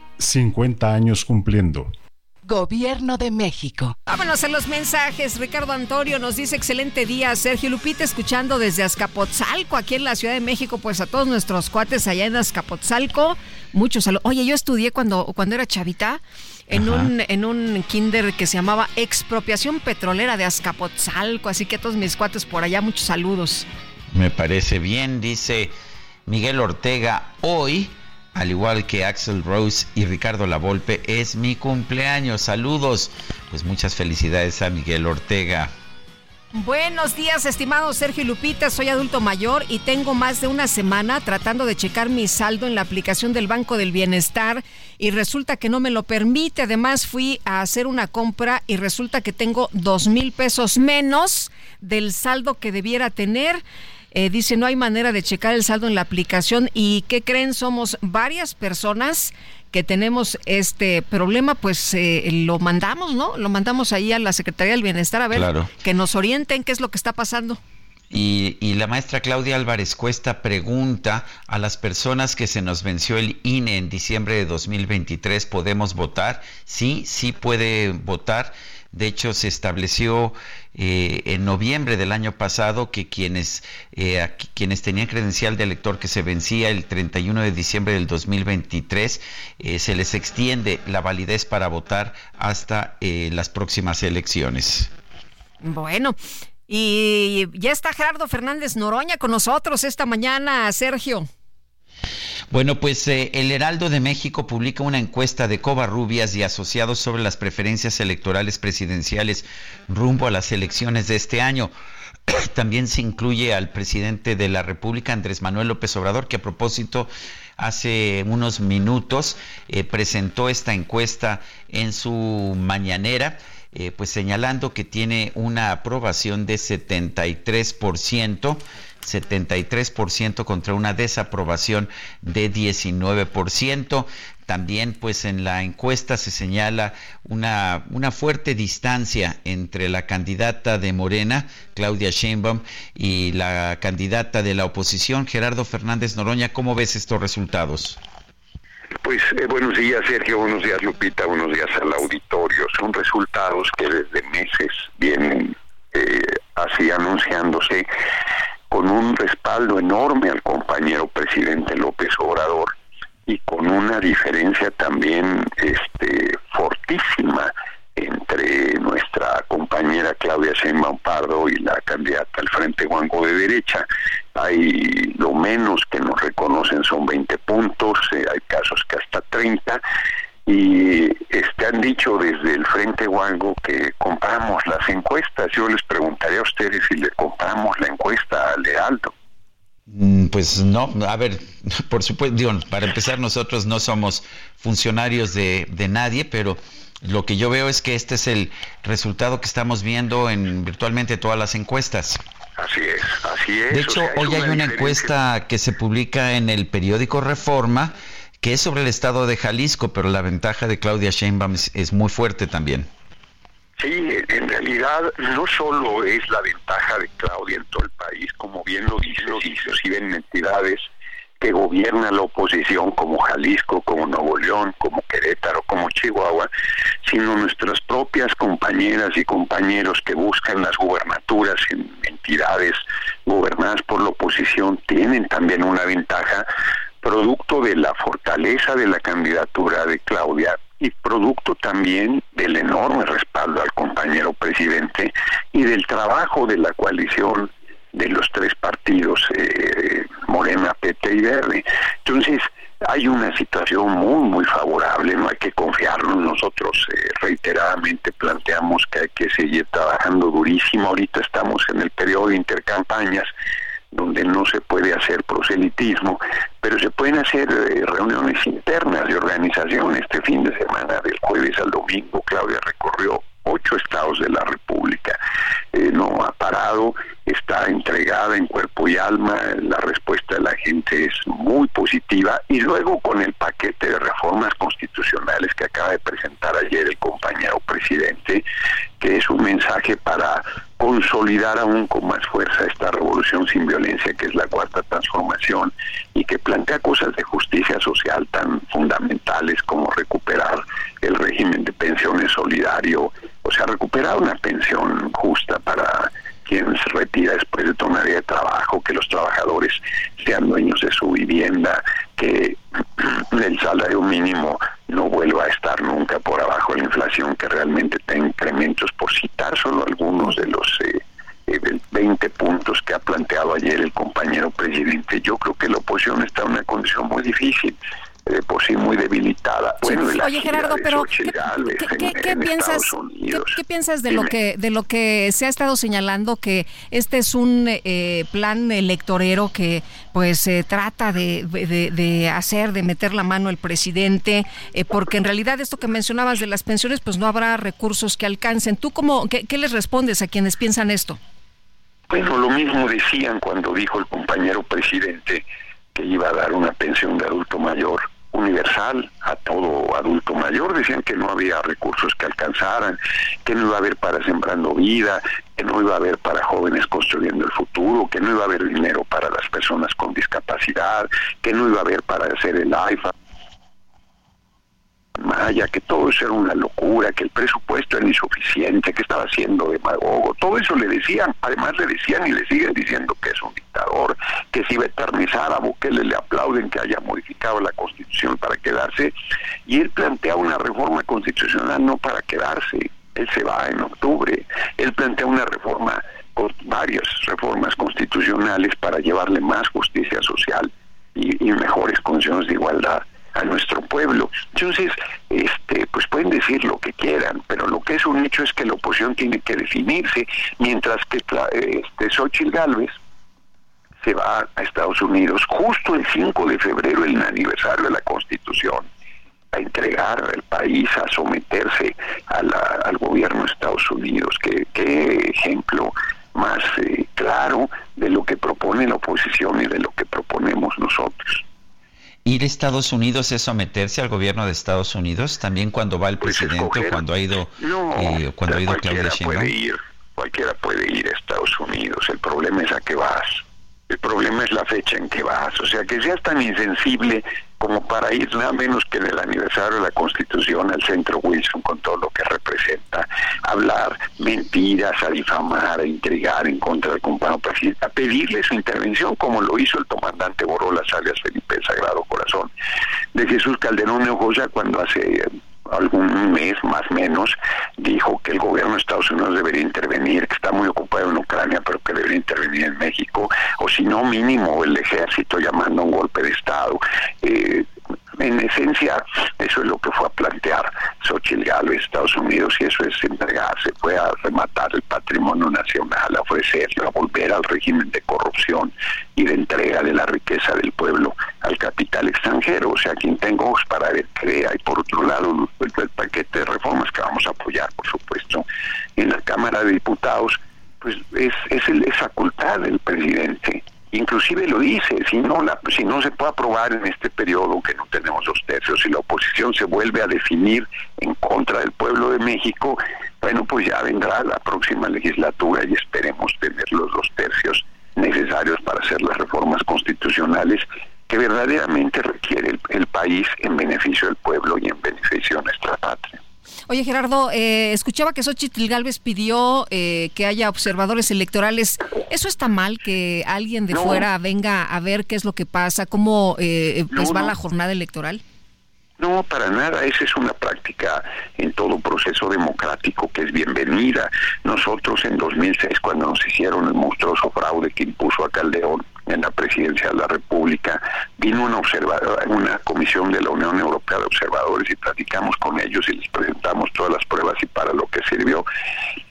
50 años cumpliendo. Gobierno de México. Vámonos a los mensajes. Ricardo Antonio nos dice excelente día. Sergio Lupita escuchando desde Azcapotzalco, aquí en la Ciudad de México. Pues a todos nuestros cuates allá en Azcapotzalco. Muchos saludos. Oye, yo estudié cuando, cuando era chavita en un, en un kinder que se llamaba Expropiación Petrolera de Azcapotzalco. Así que a todos mis cuates por allá, muchos saludos. Me parece bien, dice Miguel Ortega. Hoy al igual que Axel Rose y Ricardo Lavolpe, es mi cumpleaños. Saludos. Pues muchas felicidades a Miguel Ortega. Buenos días, estimado Sergio Lupita. Soy adulto mayor y tengo más de una semana tratando de checar mi saldo en la aplicación del Banco del Bienestar y resulta que no me lo permite. Además, fui a hacer una compra y resulta que tengo dos mil pesos menos del saldo que debiera tener. Eh, dice, no hay manera de checar el saldo en la aplicación. ¿Y qué creen? Somos varias personas que tenemos este problema, pues eh, lo mandamos, ¿no? Lo mandamos ahí a la Secretaría del Bienestar a ver que nos orienten qué es lo que está pasando. Y, y, la maestra Claudia Álvarez Cuesta pregunta a las personas que se nos venció el INE en diciembre de 2023, ¿podemos votar? Sí, sí puede votar. De hecho, se estableció eh, en noviembre del año pasado que quienes, eh, quienes tenían credencial de elector que se vencía el 31 de diciembre del 2023, eh, se les extiende la validez para votar hasta las próximas elecciones. Bueno, y ya está Gerardo Fernández Noroña con nosotros esta mañana, Sergio. Bueno, pues eh, el Heraldo de México publica una encuesta de Covarrubias y asociados sobre las preferencias electorales presidenciales rumbo a las elecciones de este año. También se incluye al presidente de la República, Andrés Manuel López Obrador, que a propósito hace unos minutos eh, presentó esta encuesta en su mañanera. Eh, pues señalando que tiene una aprobación de 73%, 73% contra una desaprobación de 19%. También pues en la encuesta se señala una, una fuerte distancia entre la candidata de Morena, Claudia Sheinbaum, y la candidata de la oposición, Gerardo Fernández Noroña. ¿Cómo ves estos resultados? Pues eh, buenos días Sergio, buenos días Lupita, buenos días al auditorio. Son resultados que desde meses vienen eh, así anunciándose con un respaldo enorme al compañero presidente López Obrador y con una diferencia también este fortísima entre nuestra compañera Claudia Sheinbaum Pardo y la candidata al Frente Guango de derecha. Hay lo menos que nos reconocen son 20 puntos, eh, hay casos que hasta 30 y este, han dicho desde el Frente Guango que compramos las encuestas. Yo les preguntaría a ustedes si le compramos la encuesta a Lealdo. Mm, pues no, a ver, por supuesto, digo, para empezar nosotros no somos funcionarios de, de nadie, pero lo que yo veo es que este es el resultado que estamos viendo en virtualmente todas las encuestas. Así es, así es. De hecho, hoy hay una encuesta que se publica en el periódico Reforma que es sobre el estado de Jalisco, pero la ventaja de Claudia Sheinbaum es, muy fuerte también. Sí, en realidad no solo es la ventaja de Claudia en todo el país, como bien lo dice, si ven entidades que gobierna la oposición como Jalisco, como Nuevo León, como Querétaro, como Chihuahua, sino nuestras propias compañeras y compañeros que buscan las gubernaturas en entidades gobernadas por la oposición tienen también una ventaja producto de la fortaleza de la candidatura de Claudia y producto también del enorme respaldo al compañero presidente y del trabajo de la coalición de los tres partidos, eh, Morena, PT y Verde. Entonces, hay una situación muy, muy favorable, no hay que confiarnos. Nosotros eh, reiteradamente planteamos que hay que seguir trabajando durísimo. Ahorita estamos en el periodo de intercampañas donde no se puede hacer proselitismo, pero se pueden hacer eh, reuniones internas de organización. Este fin de semana, del jueves al domingo, Claudia recorrió ocho estados de la República. Eh, no ha parado, está entregada en cuerpo y alma, la respuesta de la gente es muy positiva y luego con el paquete de reformas constitucionales que acaba de presentar ayer el compañero presidente, que es un mensaje para consolidar aún con más fuerza esta revolución sin violencia que es la cuarta transformación y que plantea cosas de justicia social tan fundamentales como recuperar el régimen de pensiones solidario, o sea, recuperar una pensión justa para quien se retira después de toda una vida de trabajo, que los trabajadores sean dueños de su vivienda, que el salario mínimo no vuelva a estar nunca por abajo de la inflación, que realmente tenga incrementos, por citar solo algunos de los eh, 20 eh, puntos que ha planteado ayer el compañero presidente. Yo creo que la oposición está en una condición muy difícil eh, por sí muy debilitada. Oye Gerardo, pero ¿qué, piensas? ¿qué, piensas de lo que de lo que se ha estado señalando que este es un eh, plan electorero que pues se trata de, de, hacer, de meter la mano el presidente, eh, porque en realidad esto que mencionabas de las pensiones, pues no habrá recursos que alcancen. ¿Tú cómo qué, qué les respondes a quienes piensan esto? Bueno, lo mismo decían cuando dijo el compañero presidente iba a dar una pensión de adulto mayor universal a todo adulto mayor. Decían que no había recursos que alcanzaran, que no iba a haber para sembrando vida, que no iba a haber para jóvenes construyendo el futuro, que no iba a haber dinero para las personas con discapacidad, que no iba a haber para hacer el IFA Maya, que todo eso era una locura, que el presupuesto era insuficiente, que estaba siendo demagogo, todo eso le decían, además le decían y le siguen diciendo que es un dictador, que si iba a eternizar a Bukele le aplauden que haya modificado la constitución para quedarse, y él plantea una reforma constitucional no para quedarse, él se va en octubre, él plantea una reforma varias reformas constitucionales para llevarle más justicia social y mejores condiciones de igualdad a nuestro pueblo. Entonces, este, pues pueden decir lo que quieran, pero lo que es un hecho es que la oposición tiene que definirse, mientras que este, Xochitl Galvez se va a Estados Unidos justo el 5 de febrero, el aniversario de la Constitución, a entregar al país, a someterse al gobierno de Estados Unidos. ¿Qué, qué ejemplo más eh, claro de lo que propone la oposición y de lo que proponemos nosotros ir a Estados Unidos es someterse al gobierno de Estados Unidos también cuando va el pues presidente o cuando ha ido eh, cuando ha ido Claudia Sheinbaum puede ir cualquiera puede ir a Estados Unidos. El problema es a qué vas el problema es la fecha en que vas o sea que seas tan insensible como para ir nada menos que en el aniversario de la Constitución al centro Wilson con todo lo que representa, hablar mentiras, a difamar, a intrigar en contra del compañero presidente, a pedirle su intervención como lo hizo el comandante Borolas alias Felipe Sagrado Corazón de Jesús Calderón Neojoya cuando hace algún mes más menos dijo que el gobierno de Estados Unidos debería intervenir, que está muy ocupado en Ucrania, pero que debería intervenir en México, o si no mínimo el ejército llamando a un golpe de Estado. Eh, en esencia, eso es lo que fue a plantear Xochitl Gálvez, Estados Unidos, y eso es entregarse, fue a rematar el patrimonio nacional, a ofrecerlo, a volver al régimen de corrupción y de entrega de la riqueza del pueblo al capital extranjero. O sea, quien tenga ojos para ver, crea. Y por otro lado, el, paquete de reformas que vamos a apoyar, por supuesto, en la Cámara de Diputados, pues es, es, el, es facultad del presidente inclusive lo dice, si no, si no se puede aprobar en este periodo que no tenemos dos tercios, si la oposición se vuelve a definir en contra del pueblo de México, bueno, pues ya vendrá la próxima legislatura y esperemos tener los dos tercios necesarios para hacer las reformas constitucionales que verdaderamente requiere el país en beneficio del pueblo y en beneficio de nuestra patria. Oye, Gerardo, eh, escuchaba que Xochitl Galvez pidió eh, que haya observadores electorales. ¿Eso está mal que alguien de fuera venga a ver qué es lo que pasa, cómo eh, pues va la jornada electoral? No, para nada. Esa es una práctica en todo proceso democrático que es bienvenida. Nosotros en 2006, cuando nos hicieron el monstruoso fraude que impuso a Calderón en la presidencia de la República, vino una, una comisión de la Unión Europea de Observadores y platicamos con ellos y les presentamos todas las pruebas y para lo que sirvió.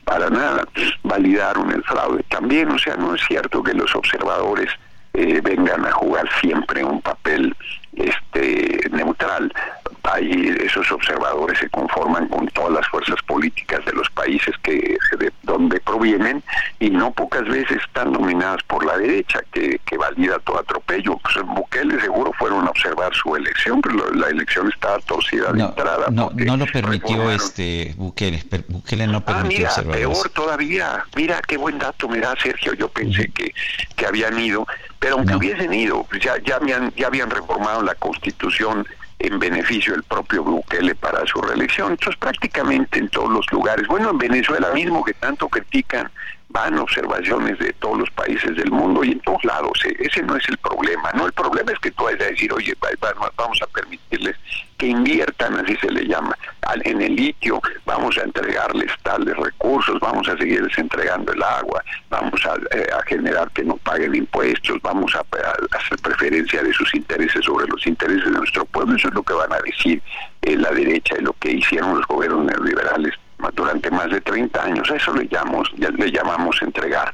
Para nada, validaron el fraude. También, o sea, no es cierto que los observadores eh, vengan a jugar siempre un papel este neutral. Ahí esos observadores se conforman con todas las fuerzas políticas de los países que de donde provienen y no pocas veces están dominadas por la derecha que, que valida todo atropello. Pues en Bukele seguro fueron a observar su elección, pero la elección estaba torcida de entrada. No, no lo permitió este Bukele. Bukele no permitió ah, mira, peor todavía. Mira qué buen dato me da Sergio. Yo pensé que, que habían ido, pero aunque hubiesen ido, pues ya, ya, habían, ya habían reformado la constitución en beneficio del propio Bukele para su reelección. Entonces prácticamente en todos los lugares, bueno, en Venezuela mismo que tanto critican, van observaciones de todos los países del mundo y en todos lados. Eh, ese no es el problema. No, el problema es que tú vayas a decir, oye, vamos a permitirles que inviertan, así se le llama, en el litio, vamos a entregarles tales recursos, vamos a seguirles entregando el agua, vamos a, eh, generar que no paguen impuestos, vamos a, hacer preferencia de sus intereses sobre los intereses de nuestro pueblo. Eso es lo que van a decir eh, la derecha y lo que hicieron los gobiernos neoliberales durante más de 30 años. A eso le llamamos, le llamamos entregar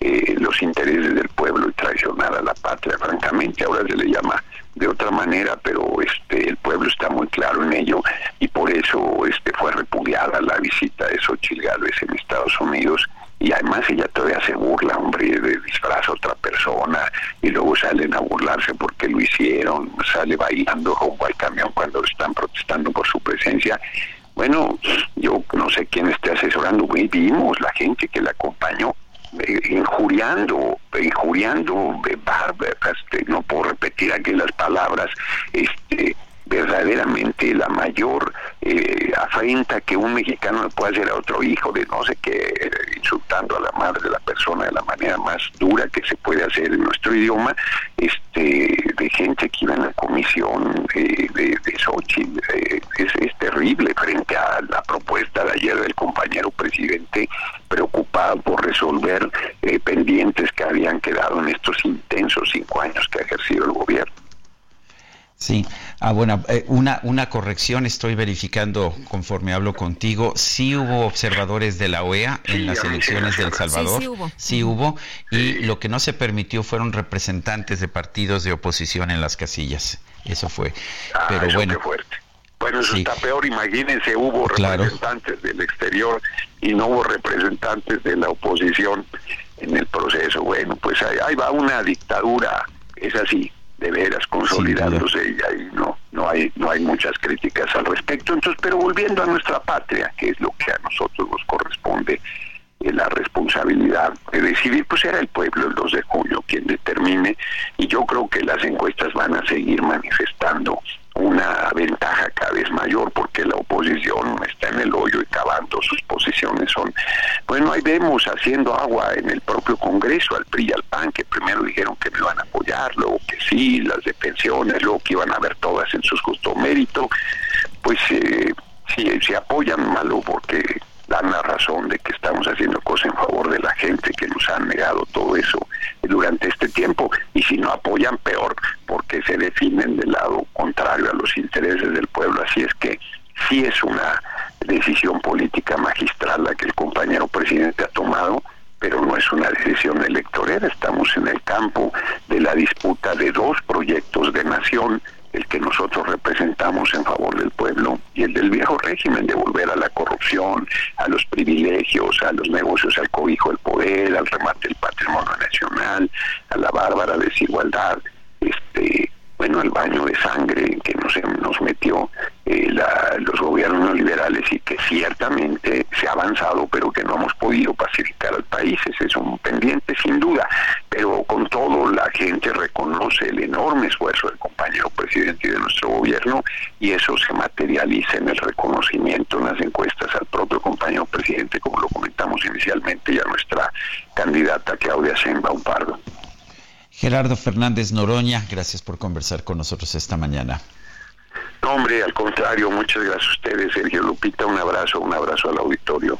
eh, los intereses del pueblo y traicionar a la patria, francamente. Ahora se le llama de otra manera, pero este el pueblo está muy claro en ello y por eso este fue repudiada la visita de Xochitl Gálvez en Estados Unidos y además ella todavía se burla, hombre, disfraza a otra persona y luego salen a burlarse porque lo hicieron, sale bailando rumbo al camión cuando están protestando por su presencia bueno, yo no sé quién esté asesorando, vimos la gente que la acompañó eh, injuriando, injuriando, eh, este, no puedo repetir aquí las palabras, este, verdaderamente la mayor eh, afrenta que un mexicano le puede hacer a otro hijo de no sé qué, eh, insultando a la madre de la persona de la manera más dura que se puede hacer en nuestro idioma, este de gente que iba en la comisión de, de, Sochi, eh, es terrible frente a la propuesta de ayer del compañero presidente preocupado por resolver pendientes que habían quedado en estos intensos cinco años que ha ejercido el gobierno. Sí, ah, bueno, eh, una, una corrección, estoy verificando conforme hablo contigo, sí hubo observadores de la OEA en las elecciones de El Salvador, sí, hubo. y lo que no se permitió fueron representantes de partidos de oposición en las casillas, eso fue. Ah, Pero bueno. fuerte. Bueno, eso está peor, imagínense, hubo representantes del exterior y no hubo representantes de la oposición en el proceso. Bueno, pues ahí va una dictadura, es así de veras consolidándose y ahí no no hay no hay muchas críticas al respecto. Entonces pero volviendo a nuestra patria que es lo que a nosotros nos corresponde eh, la responsabilidad de decidir pues era el pueblo el 2 de julio quien determine y yo creo que las encuestas van a seguir manifestando una ventaja cada vez mayor porque la oposición está en el hoyo y cavando. Sus posiciones son bueno ahí vemos haciendo agua en el propio Congreso al PRI y al PAN que primero dijeron que me iban a apoyar luego que sí las de pensiones luego que iban a ver todas en su justo mérito. Pues eh, si, si apoyan malo porque dan la razón de que estamos haciendo cosas en favor de la gente que nos han negado todo eso durante este tiempo. Y si no apoyan peor porque se definen del lado contrario a los intereses del pueblo. Así es que sí es una decisión política magistral la que el compañero presidente ha tomado pero no es una decisión electoral estamos en el campo de la disputa de dos proyectos de nación el que nosotros representamos en favor del pueblo y el del viejo régimen de volver a la corrupción, a los privilegios, a los negocios, al cobijo del poder, al remate del patrimonio nacional, a la bárbara desigualdad, este bueno, el baño de sangre que nos, nos metió eh, los gobiernos liberales y que ciertamente se ha avanzado, pero que no hemos podido pacificar al país. Ese es un pendiente, sin duda. Pero con todo, la gente reconoce el enorme esfuerzo del compañero presidente y de nuestro gobierno, y eso se materializa en el reconocimiento en las encuestas al propio compañero presidente, como lo comentamos inicialmente, y a nuestra candidata Claudia Sheinbaum Pardo. Gerardo Fernández Noroña, gracias por conversar con nosotros esta mañana. Hombre, al contrario, muchas gracias a ustedes, Sergio Lupita, un abrazo, un abrazo al auditorio.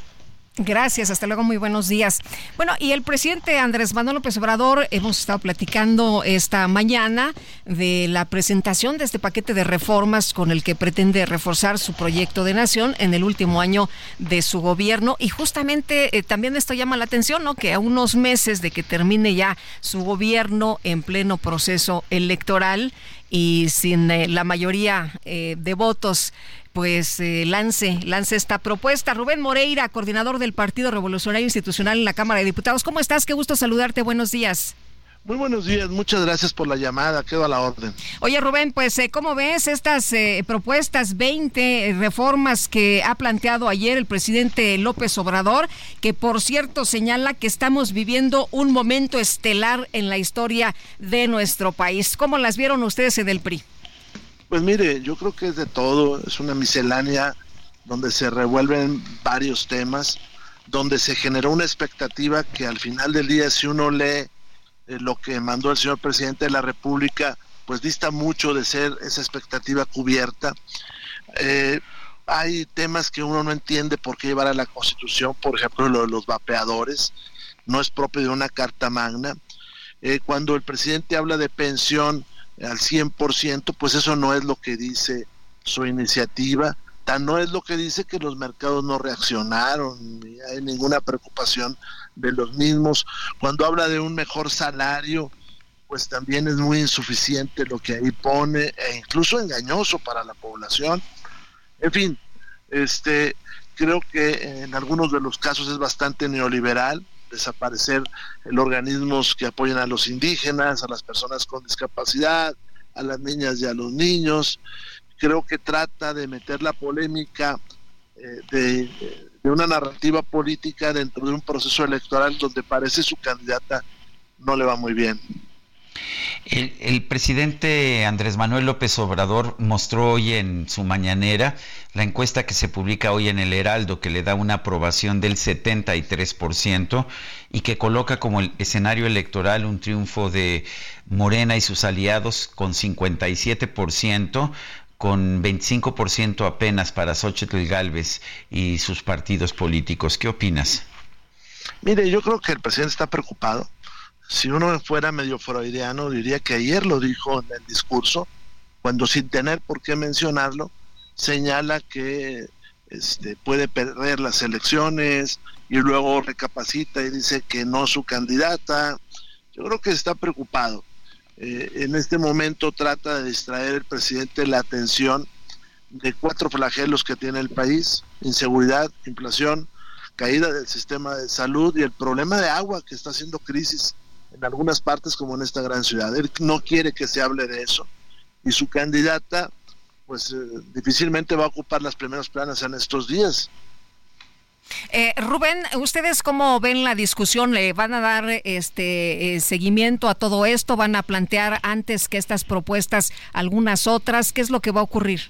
Gracias, hasta luego, muy buenos días. Bueno, y el presidente Andrés Manuel López Obrador, hemos estado platicando esta mañana de la presentación de este paquete de reformas con el que pretende reforzar su proyecto de nación en el último año de su gobierno. Y justamente eh, también esto llama la atención, ¿no? Que a unos meses de que termine ya su gobierno en pleno proceso electoral y sin eh, la mayoría eh, de votos pues eh, lance, lance esta propuesta. Rubén Moreira, coordinador del Partido Revolucionario Institucional en la Cámara de Diputados. ¿Cómo estás? Qué gusto saludarte. Buenos días. Muy buenos días, muchas gracias por la llamada, quedo a la orden. Oye Rubén, pues eh, ¿cómo ves estas eh, propuestas, 20 reformas que ha planteado ayer el presidente López Obrador, que por cierto señala que estamos viviendo un momento estelar en la historia de nuestro país? ¿Cómo las vieron ustedes en el PRI? Pues mire, yo creo que es de todo, es una miscelánea donde se revuelven varios temas, donde se generó una expectativa que al final del día, si uno lee eh, lo que mandó el señor presidente de la República, pues dista mucho de ser esa expectativa cubierta. Eh, hay temas que uno no entiende por qué llevar a la Constitución, por ejemplo, lo de los vapeadores, no es propio de una carta magna. Eh, cuando el presidente habla de pensión, al 100%, pues eso no es lo que dice su iniciativa, tan no es lo que dice que los mercados no reaccionaron, ni hay ninguna preocupación de los mismos. Cuando habla de un mejor salario, pues también es muy insuficiente lo que ahí pone, e incluso engañoso para la población. En fin, este creo que en algunos de los casos es bastante neoliberal, desaparecer los organismos que apoyan a los indígenas, a las personas con discapacidad, a las niñas y a los niños. Creo que trata de meter la polémica eh, de, de una narrativa política dentro de un proceso electoral donde parece su candidata no le va muy bien. El, presidente Andrés Manuel López Obrador mostró hoy en su mañanera la encuesta que se publica hoy en el Heraldo, que le da una aprobación del 73% y que coloca como el escenario electoral un triunfo de Morena y sus aliados con 57%, con 25% apenas para Xochitl Galvez y sus partidos políticos. ¿Qué opinas? Mire, yo creo que el presidente está preocupado si uno fuera medio freudiano, diría que ayer lo dijo en el discurso, cuando sin tener por qué mencionarlo, señala que este, puede perder las elecciones y luego recapacita y dice que no su candidata. Yo creo que está preocupado. Eh, en este momento trata de distraer el presidente la atención de cuatro flagelos que tiene el país, inseguridad, inflación, caída del sistema de salud y el problema de agua que está haciendo crisis en algunas partes como en esta gran ciudad. Él no quiere que se hable de eso. Y su candidata, pues eh, difícilmente va a ocupar las primeras planas en estos días. Eh, Rubén, ¿ustedes cómo ven la discusión? ¿Le van a dar este eh, seguimiento a todo esto? ¿Van a plantear antes que estas propuestas algunas otras? ¿Qué es lo que va a ocurrir?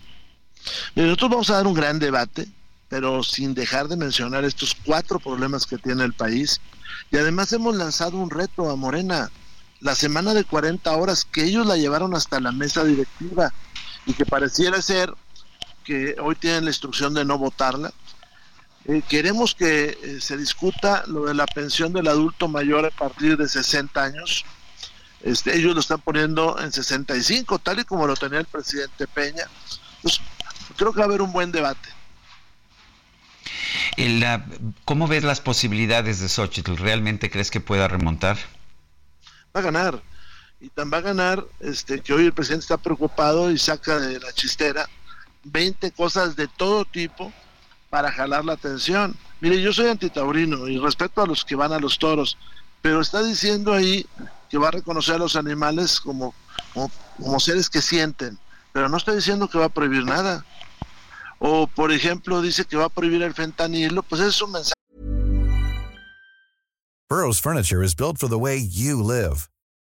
Nosotros vamos a dar un gran debate, pero sin dejar de mencionar estos cuatro problemas que tiene el país y además hemos lanzado un reto a Morena, la semana de 40 horas, que ellos la llevaron hasta la mesa directiva y que pareciera ser que hoy tienen la instrucción de no votarla. Eh, queremos que eh, se discuta lo de la pensión del adulto mayor a partir de 60 años. Este, ellos lo están poniendo en 65, tal y como lo tenía el presidente Peña. Pues, creo que va a haber un buen debate. ¿Cómo ves las posibilidades de Xochitl? ¿Realmente crees que pueda remontar? Va a ganar. Y tan va a ganar este, que hoy el presidente está preocupado y saca de la chistera 20 cosas de todo tipo para jalar la atención. Mire, yo soy antitaurino y respeto a los que van a los toros, pero está diciendo ahí que va a reconocer a los animales como, como, como seres que sienten, pero no está diciendo que va a prohibir nada. O, por ejemplo, dice que va a prohibir el fentanilo, pues es un mensaje. Burroughs Furniture is built for the way you live.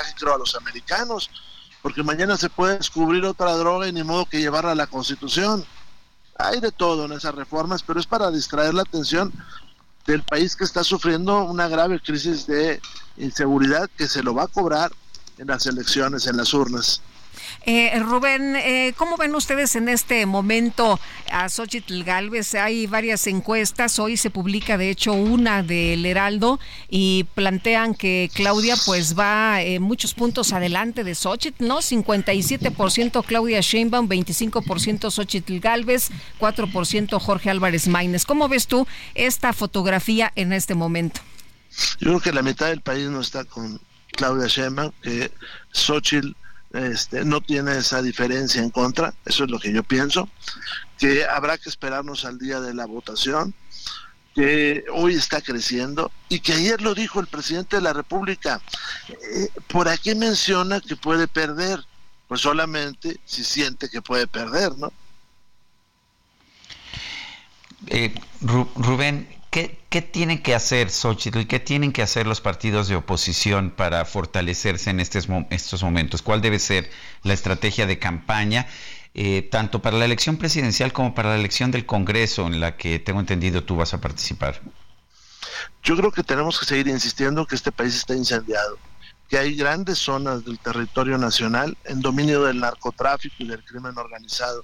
A los americanos, porque mañana se puede descubrir otra droga y ni modo que llevarla a la Constitución. Hay de todo en esas reformas, pero es para distraer la atención del país que está sufriendo una grave crisis de inseguridad que se lo va a cobrar en las elecciones, en las urnas. Eh, Rubén, eh, ¿cómo ven ustedes en este momento a Xochitl Galvez? Hay varias encuestas, hoy se publica de hecho una del Heraldo y plantean que Claudia pues va eh, muchos puntos adelante de Xochitl, ¿no? 57% Claudia Sheinbaum, 25% Xochitl Galvez, 4% Jorge Álvarez Maínez. ¿Cómo ves tú esta fotografía en este momento? Yo creo que la mitad del país no está con Claudia Sheinbaum, que Xochitl este, no tiene esa diferencia en contra, eso es lo que yo pienso, que habrá que esperarnos al día de la votación, que hoy está creciendo y que ayer lo dijo el presidente de la República, eh, ¿por aquí menciona que puede perder? Pues solamente si siente que puede perder, ¿no? Eh, Rubén, ¿Qué, ¿Qué, tienen que hacer Xochitl? ¿Qué tienen que hacer los partidos de oposición para fortalecerse en estos, estos momentos? ¿Cuál debe ser la estrategia de campaña, eh, tanto para la elección presidencial como para la elección del Congreso, en la que tengo entendido tú vas a participar? Yo creo que tenemos que seguir insistiendo que este país está incendiado, que hay grandes zonas del territorio nacional en dominio del narcotráfico y del crimen organizado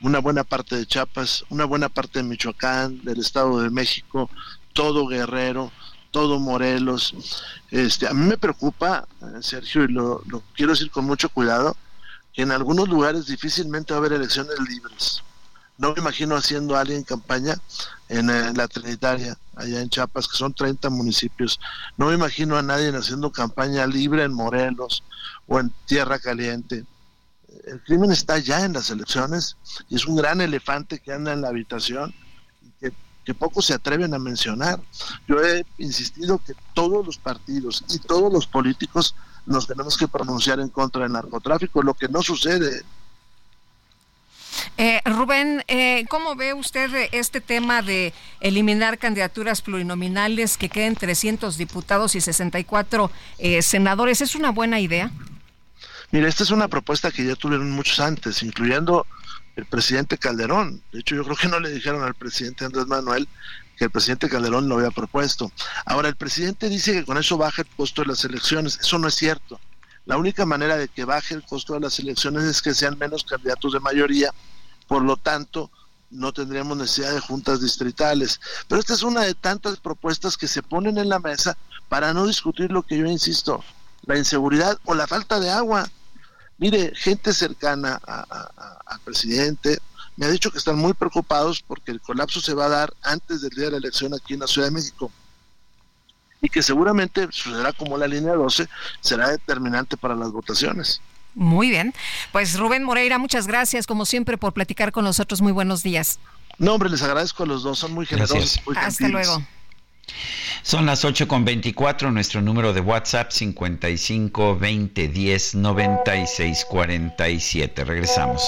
una buena parte de Chiapas, una buena parte de Michoacán, del Estado de México, todo Guerrero, todo Morelos. Este, a mí me preocupa, eh, Sergio, y lo, quiero decir con mucho cuidado, que en algunos lugares difícilmente va a haber elecciones libres. No me imagino haciendo alguien campaña en, en, eh, la Trinitaria, allá en Chiapas, que son 30 municipios. No me imagino a nadie haciendo campaña libre en Morelos o en Tierra Caliente el crimen está ya en las elecciones y es un gran elefante que anda en la habitación y que, que pocos se atreven a mencionar. Yo he insistido que todos los partidos y todos los políticos nos tenemos que pronunciar en contra del narcotráfico, lo que no sucede. Eh, Rubén, eh, ¿cómo ve usted este tema de eliminar candidaturas plurinominales que queden 300 diputados y 64 eh, senadores? ¿Es una buena idea? Mira, esta es una propuesta que ya tuvieron muchos antes, incluyendo el presidente Calderón. De hecho, yo creo que no le dijeron al presidente Andrés Manuel que el presidente Calderón lo había propuesto. Ahora, el presidente dice que con eso baja el costo de las elecciones. Eso no es cierto. La única manera de que baje el costo de las elecciones es que sean menos candidatos de mayoría. Por lo tanto, no tendríamos necesidad de juntas distritales. Pero esta es una de tantas propuestas que se ponen en la mesa para no discutir lo que yo insisto, la inseguridad o la falta de agua. Mire, gente cercana al presidente me ha dicho que están muy preocupados porque el colapso se va a dar antes del día de la elección aquí en la Ciudad de México y que seguramente sucederá como la línea 12, será determinante para las votaciones. Muy bien. Pues Rubén Moreira, muchas gracias como siempre por platicar con nosotros. Muy buenos días. No, hombre, les agradezco a los dos, son muy generosos. Hasta luego. Son las 8.24, nuestro número de WhatsApp 55 20 10 96 47. Regresamos.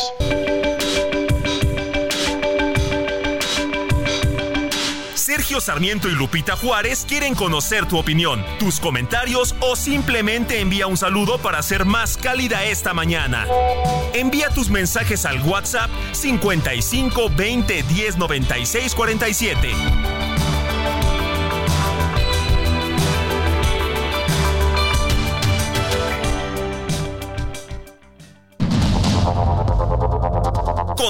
Sergio Sarmiento y Lupita Juárez quieren conocer tu opinión, tus comentarios o simplemente envía un saludo para ser más cálida esta mañana. Envía tus mensajes al WhatsApp 55 20 10 96 47.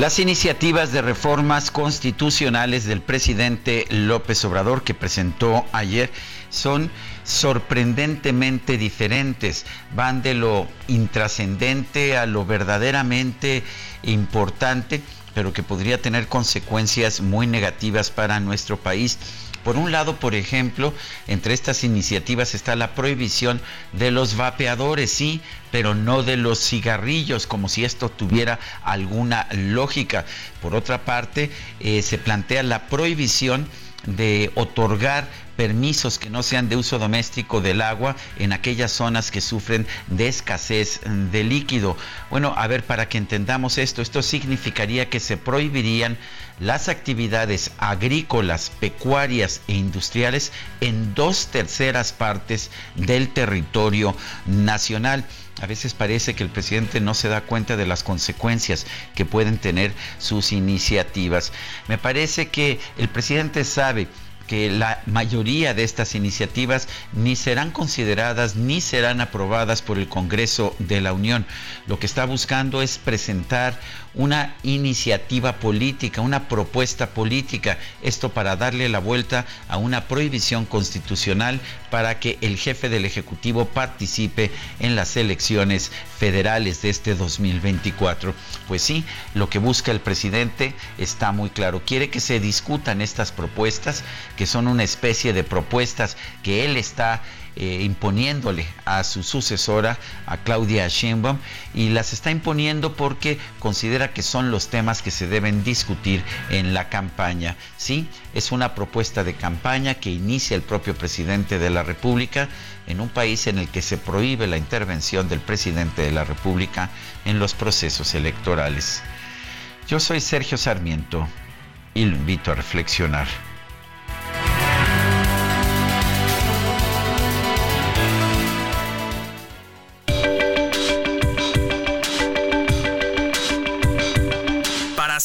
Las iniciativas de reformas constitucionales del presidente López Obrador que presentó ayer son sorprendentemente diferentes. Van de lo intrascendente a lo verdaderamente importante, pero que podría tener consecuencias muy negativas para nuestro país. Por un lado, por ejemplo, entre estas iniciativas está la prohibición de los vapeadores, sí, pero no de los cigarrillos, como si esto tuviera alguna lógica. Por otra parte, eh, se plantea la prohibición de otorgar permisos que no sean de uso doméstico del agua en aquellas zonas que sufren de escasez de líquido. Bueno, a ver, para que entendamos esto, esto significaría que se prohibirían las actividades agrícolas, pecuarias e industriales en dos terceras partes del territorio nacional. A veces parece que el presidente no se da cuenta de las consecuencias que pueden tener sus iniciativas. Me parece que el presidente sabe que la mayoría de estas iniciativas ni serán consideradas ni serán aprobadas por el Congreso de la Unión. Lo que está buscando es presentar una iniciativa política, una propuesta política, esto para darle la vuelta a una prohibición constitucional para que el jefe del Ejecutivo participe en las elecciones federales de este 2024. Pues sí, lo que busca el presidente está muy claro. Quiere que se discutan estas propuestas, que son una especie de propuestas que él está eh, imponiéndole a su sucesora, a Claudia Sheinbaum, y las está imponiendo porque considera que son los temas que se deben discutir en la campaña. Sí, es una propuesta de campaña que inicia el propio presidente de la República en un país en el que se prohíbe la intervención del presidente de la República en los procesos electorales. Yo soy Sergio Sarmiento y lo invito a reflexionar.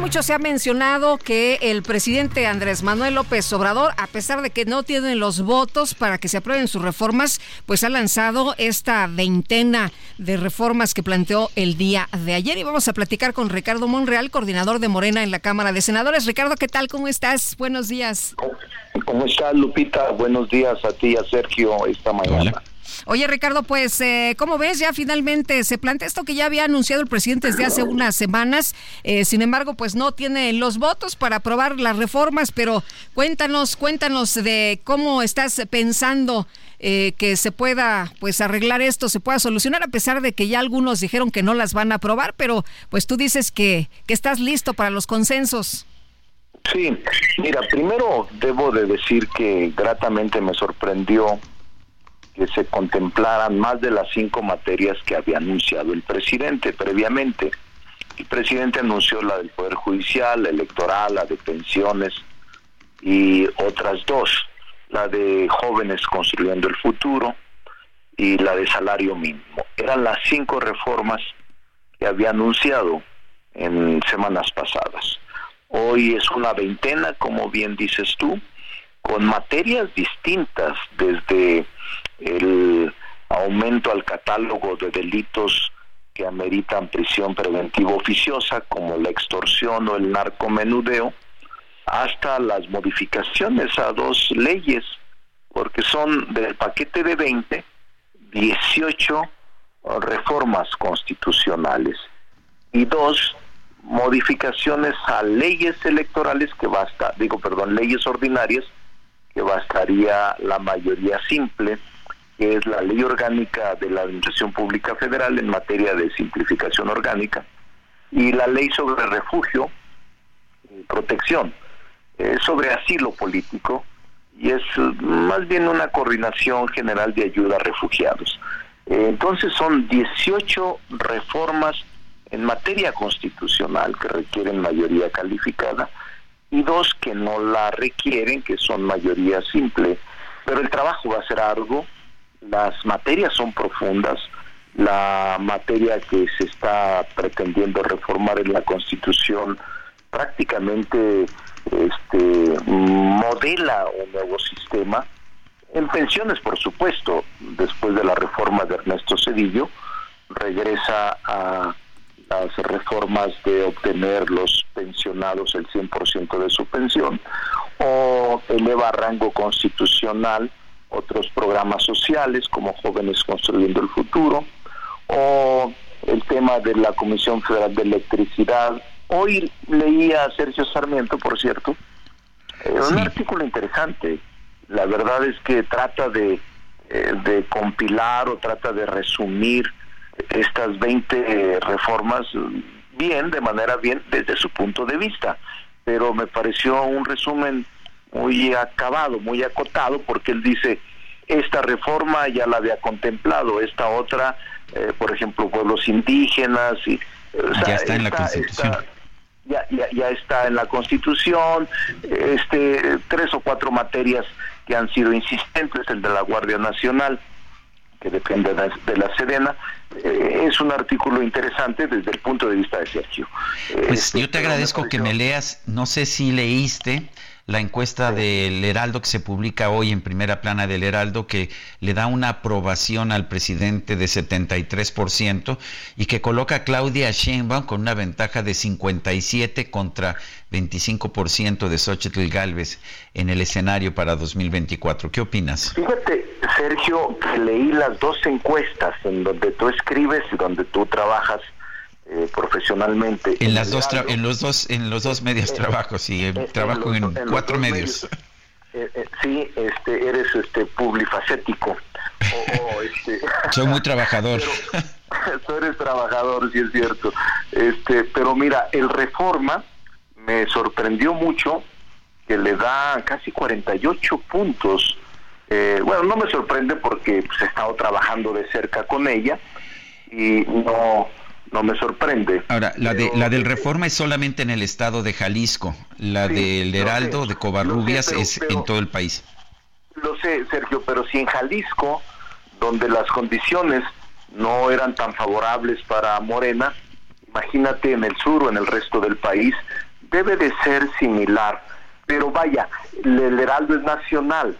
Mucho se ha mencionado que el presidente Andrés Manuel López Obrador, a pesar de que no tiene los votos para que se aprueben sus reformas, pues ha lanzado esta veintena de reformas que planteó el día de ayer. Y vamos a platicar con Ricardo Monreal, coordinador de Morena en la Cámara de Senadores. Ricardo, ¿qué tal? ¿Cómo estás? Buenos días. ¿Cómo estás, Lupita? Buenos días a ti y a Sergio esta mañana. Oye, Ricardo, pues, eh, ¿cómo ves? Ya finalmente se plantea esto que ya había anunciado el presidente desde hace unas semanas. Eh, sin embargo, pues no tiene los votos para aprobar las reformas, pero cuéntanos, cuéntanos de cómo estás pensando eh, que se pueda pues arreglar esto, se pueda solucionar, a pesar de que ya algunos dijeron que no las van a aprobar, pero pues tú dices que, que estás listo para los consensos. Sí, mira, primero debo de decir que gratamente me sorprendió que se contemplaran más de las cinco materias que había anunciado el presidente previamente. El presidente anunció la del Poder Judicial, la electoral, la de pensiones y otras dos, la de jóvenes construyendo el futuro y la de salario mínimo. Eran las cinco reformas que había anunciado en semanas pasadas. Hoy es una veintena, como bien dices tú, con materias distintas, desde el aumento al catálogo de delitos que ameritan prisión preventiva oficiosa, como la extorsión o el narcomenudeo, hasta las modificaciones a dos leyes porque son del paquete de 20, 18 reformas constitucionales y dos modificaciones a leyes electorales que basta, digo, perdón, leyes ordinarias que bastaría la mayoría simple, que es la ley orgánica de la Administración Pública Federal en materia de simplificación orgánica y la ley sobre refugio y protección, sobre asilo político y es más bien una coordinación general de ayuda a refugiados. Entonces son 18 reformas en materia constitucional que requieren mayoría calificada y dos que no la requieren, que son mayoría simple. Pero el trabajo va a ser algo, las materias son profundas, la materia que se está pretendiendo reformar en la Constitución prácticamente este, modela un nuevo sistema. En pensiones, por supuesto, después de la reforma de Ernesto Cedillo, regresa a las reformas de obtener los pensionados el 100% de su pensión o eleva a rango constitucional otros programas sociales como Jóvenes Construyendo el Futuro o el tema de la Comisión Federal de Electricidad. Hoy leía a Sergio Sarmiento, por cierto, eh, un artículo interesante. La verdad es que trata de, eh, de compilar o trata de resumir estas 20 reformas bien, de manera bien, desde su punto de vista. Pero me pareció un resumen muy acabado, muy acotado, porque él dice, esta reforma ya la había contemplado, esta otra, eh, por ejemplo, pueblos indígenas, y, ya está en la Constitución. ya, ya, ya, está en la Constitución, este, tres o cuatro materias que han sido insistentes, el de la Guardia Nacional, que depende de la Sedena, eh, es un artículo interesante desde el punto de vista de Sergio. Pues este, yo te agradezco que me leas, no sé si leíste la encuesta del Heraldo que se publica hoy en primera plana del Heraldo que le da una aprobación al presidente de 73% y que coloca a Claudia Sheinbaum con una ventaja de 57 contra 25% de Xochitl Galvez en el escenario para 2024. ¿Qué opinas? Fíjate, Sergio, que leí las dos encuestas en donde tú escribes y donde tú trabajas eh, profesionalmente. En, las dos en los dos en los dos medios trabajos y trabajo en, cuatro medios. Eh, eh, sí, este, eres este publifacético. este, Soy muy trabajador. tú eres trabajador, sí es cierto. Este, pero mira, el Reforma me sorprendió mucho que le da casi 48 puntos. bueno, no me sorprende porque pues, he estado trabajando de cerca con ella y no no me sorprende. Ahora, la, de, la del Reforma es solamente en el estado de Jalisco, la del Heraldo, de Covarrubias, es en todo el país. Lo sé, Sergio, pero si en Jalisco, donde las condiciones no eran tan favorables para Morena, imagínate en el sur o en el resto del país, debe de ser similar. Pero vaya, el Heraldo es nacional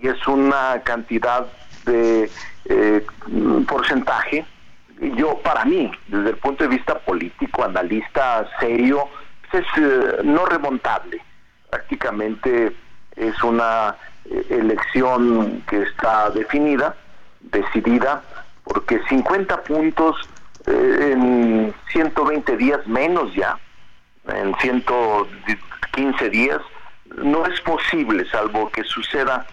y es una cantidad de eh, porcentaje yo, para mí, desde el punto de vista político, analista serio, pues es eh, no remontable. Prácticamente es una eh, elección que está definida, decidida, porque 50 puntos eh, en 120 días menos ya, en 115 días, no es posible, salvo que suceda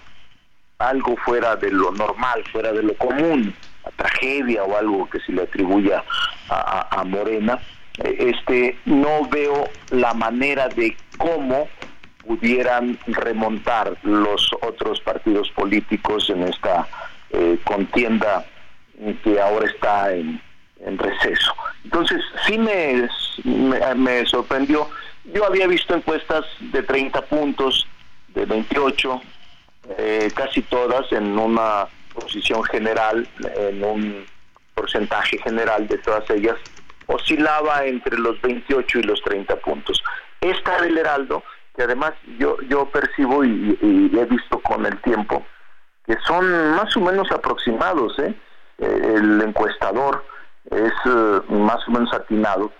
algo fuera de lo normal, fuera de lo común tragedia o algo que se le atribuya a, Morena, eh, este no veo la manera de cómo pudieran remontar los otros partidos políticos en esta eh, contienda que ahora está en, receso. Entonces, sí me, me, sorprendió. Yo había visto encuestas de 30 puntos, de 28, eh, casi todas en una posición general, en un porcentaje general de todas ellas, oscilaba entre los 28 y los 30 puntos. Esta del Heraldo, que además yo, yo percibo y, he visto con el tiempo, que son más o menos aproximados, ¿eh? el encuestador es eh, más o menos atinado.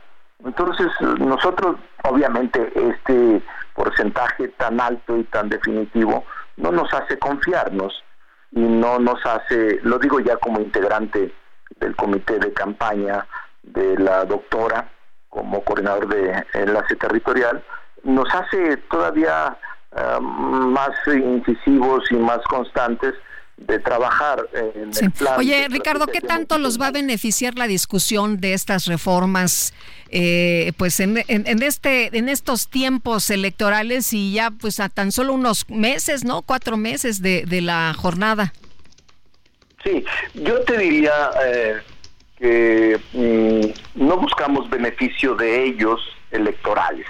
Entonces, nosotros, obviamente, este porcentaje tan alto y tan definitivo, no nos hace confiarnos y no nos hace, lo digo ya como integrante del comité de campaña de la doctora, como coordinador de enlace territorial, nos hace todavía eh, más incisivos y más constantes de trabajar en el plan. Oye, Ricardo, ¿qué tanto los va a beneficiar la discusión de estas reformas, eh, pues en, este, en estos tiempos electorales y ya pues a tan solo unos meses, ¿no? Cuatro meses de, la jornada. Sí, yo te diría eh, que mm, no buscamos beneficio de ellos electorales.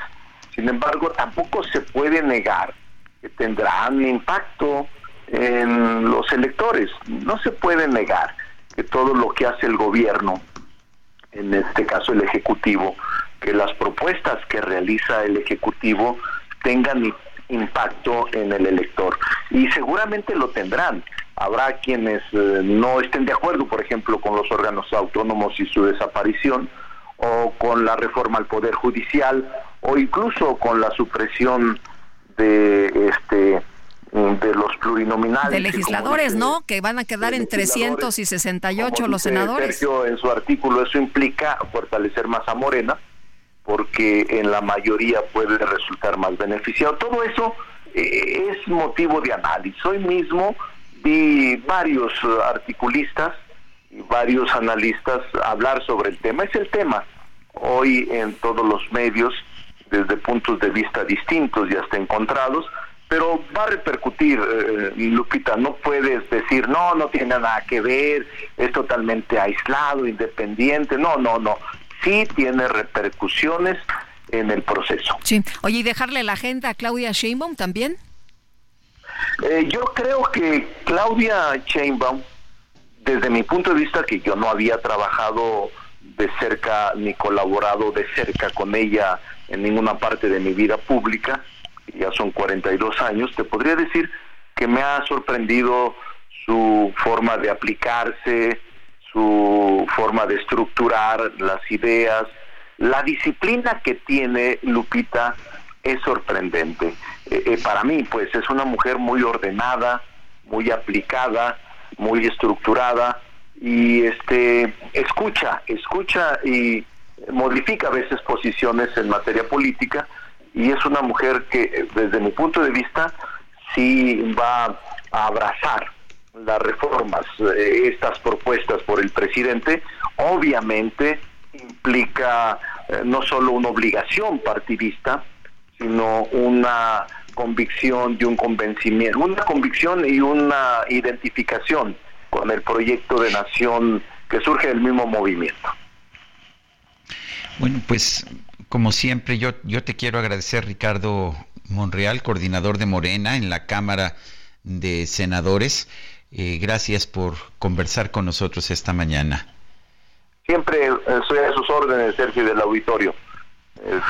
Sin embargo, tampoco se puede negar que tendrán impacto en los electores. No se puede negar que todo lo que hace el gobierno, en este caso el Ejecutivo, que las propuestas que realiza el Ejecutivo tengan impacto en el elector. Y seguramente lo tendrán. Habrá quienes eh, no estén de acuerdo, por ejemplo, con los órganos autónomos y su desaparición, o con la reforma al Poder Judicial, o incluso con la supresión de este de los plurinominales. De legisladores, ¿no? Que van a quedar en 368 los senadores. Sergio, en su artículo, eso implica fortalecer más a Morena, porque en la mayoría puede resultar más beneficiado. Todo eso eh, es motivo de análisis. Hoy mismo vi varios articulistas y varios analistas hablar sobre el tema. Es el tema hoy en todos los medios desde puntos de vista distintos y hasta encontrados, pero va a repercutir, eh, Lupita, no puedes decir, no, no tiene nada que ver, es totalmente aislado, independiente, no, no, no, sí tiene repercusiones en el proceso. Sí, oye, ¿y dejarle la agenda a Claudia Sheinbaum también? Eh, yo creo que Claudia Sheinbaum, desde mi punto de vista, que yo no había trabajado de cerca ni colaborado de cerca con ella en ninguna parte de mi vida pública, ya son 42 años, te podría decir que me ha sorprendido su forma de aplicarse, su forma de estructurar las ideas, la disciplina que tiene Lupita es sorprendente. Eh, eh, para mí, pues es una mujer muy ordenada, muy aplicada, muy estructurada y este escucha, escucha y modifica a veces posiciones en materia política y es una mujer que desde mi punto de vista sí va a abrazar las reformas, eh, estas propuestas por el presidente, obviamente implica eh, no solo una obligación partidista, sino una convicción y un convencimiento, una convicción y una identificación con el proyecto de nación que surge del mismo movimiento. Bueno, pues como siempre, yo, yo te quiero agradecer, Ricardo Monreal, coordinador de Morena en la Cámara de Senadores. Eh, gracias por conversar con nosotros esta mañana. Siempre eh, soy a sus órdenes, Sergio, del auditorio. Eh,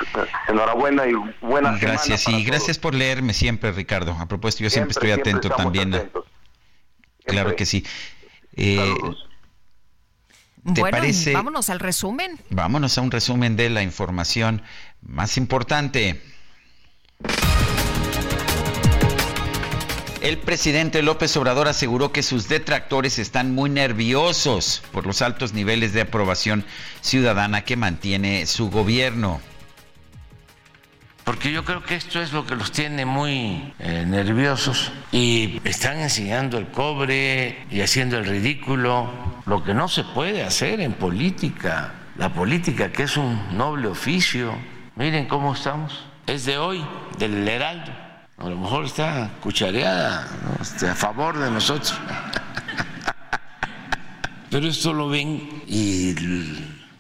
enhorabuena y buenas Gracias, y gracias por leerme siempre, Ricardo. A propósito, yo siempre, estoy atento también. Claro que sí. Bueno, vámonos al resumen. Vámonos a un resumen de la información más importante. El presidente López Obrador aseguró que sus detractores están muy nerviosos por los altos niveles de aprobación ciudadana que mantiene su gobierno porque yo creo que esto es lo que los tiene muy eh, nerviosos y están enseñando el cobre y haciendo el ridículo, lo que no se puede hacer en política, la política que es un noble oficio. Miren cómo estamos, es de hoy, del Heraldo. A lo mejor está cuchareada este, a favor de nosotros. Pero esto lo ven y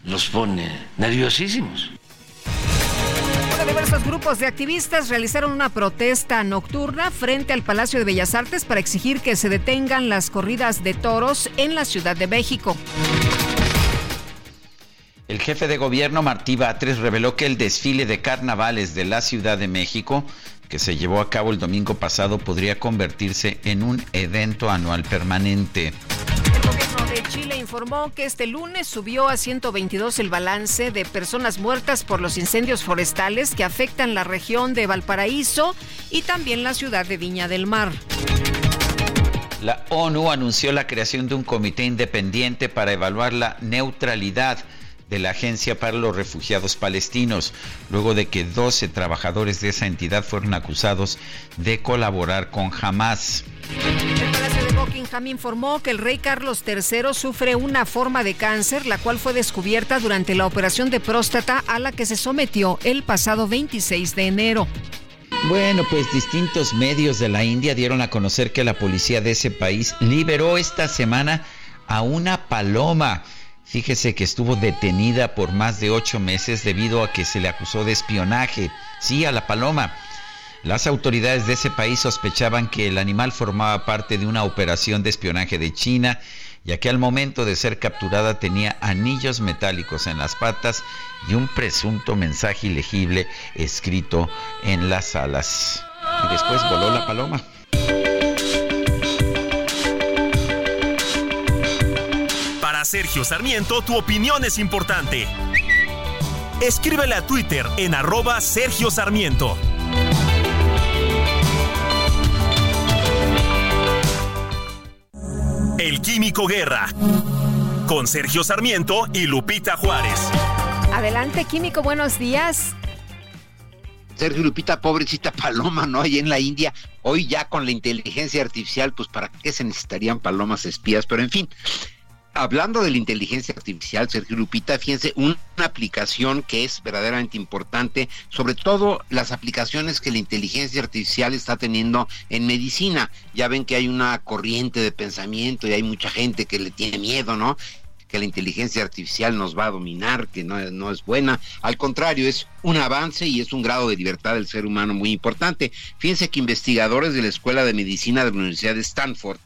los pone nerviosísimos diversos grupos de activistas realizaron una protesta nocturna frente al Palacio de Bellas Artes para exigir que se detengan las corridas de toros en la Ciudad de México. El jefe de gobierno Martí Batres reveló que el desfile de carnavales de la Ciudad de México, que se llevó a cabo el domingo pasado, podría convertirse en un evento anual permanente. Chile informó que este lunes subió a 122 el balance de personas muertas por los incendios forestales que afectan la región de Valparaíso y también la ciudad de Viña del Mar. La ONU anunció la creación de un comité independiente para evaluar la neutralidad de la Agencia para los Refugiados Palestinos, luego de que 12 trabajadores de esa entidad fueron acusados de colaborar con Hamas. El Palacio de Buckingham informó que el rey Carlos III sufre una forma de cáncer, la cual fue descubierta durante la operación de próstata a la que se sometió el pasado 26 de enero. Bueno, pues distintos medios de la India dieron a conocer que la policía de ese país liberó esta semana a una paloma Fíjese que estuvo detenida por más de ocho meses debido a que se le acusó de espionaje. Sí, a la paloma. Las autoridades de ese país sospechaban que el animal formaba parte de una operación de espionaje de China, ya que al momento de ser capturada tenía anillos metálicos en las patas y un presunto mensaje ilegible escrito en las alas. Y después voló la paloma. Sergio Sarmiento, tu opinión es importante. Escríbele a Twitter en arroba Sergio Sarmiento. El Químico Guerra. Con Sergio Sarmiento y Lupita Juárez. Adelante, Químico, buenos días. Sergio Lupita, pobrecita paloma, ¿no? Ahí en la India, hoy ya con la inteligencia artificial, pues para qué se necesitarían palomas espías, pero en fin, hablando de la inteligencia artificial, Sergio Lupita, fíjense, una aplicación que es verdaderamente importante, sobre todo las aplicaciones que la inteligencia artificial está teniendo en medicina. Ya ven que hay una corriente de pensamiento y hay mucha gente que le tiene miedo, ¿no? que la inteligencia artificial nos va a dominar, que no, no, es buena. Al contrario, es un avance y es un grado de libertad del ser humano muy importante. Fíjense que investigadores de la Escuela de Medicina de la Universidad de Stanford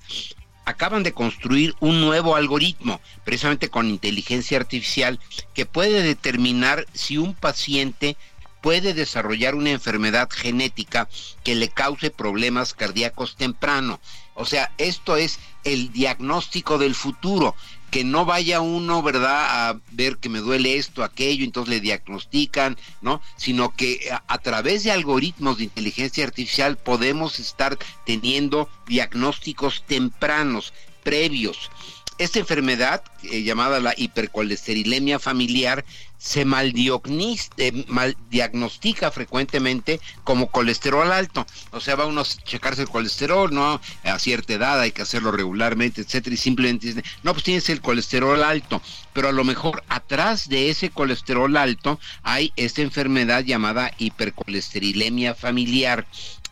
acaban de construir un nuevo algoritmo, precisamente con inteligencia artificial, que puede determinar si un paciente puede desarrollar una enfermedad genética que le cause problemas cardíacos temprano. O sea, esto es el diagnóstico del futuro que no vaya uno, ¿verdad?, a ver que me duele esto, aquello, entonces le diagnostican, ¿no? Sino que a, través de algoritmos de inteligencia artificial podemos estar teniendo diagnósticos tempranos, previos. Esta enfermedad, eh, llamada la hipercolesterilemia familiar, se eh, mal diagnostica frecuentemente como colesterol alto. O sea, va uno a checarse el colesterol, ¿no? A cierta edad hay que hacerlo regularmente, etcétera, y simplemente dice, no, pues tienes el colesterol alto. Pero a lo mejor atrás de ese colesterol alto hay esta enfermedad llamada hipercolesterilemia familiar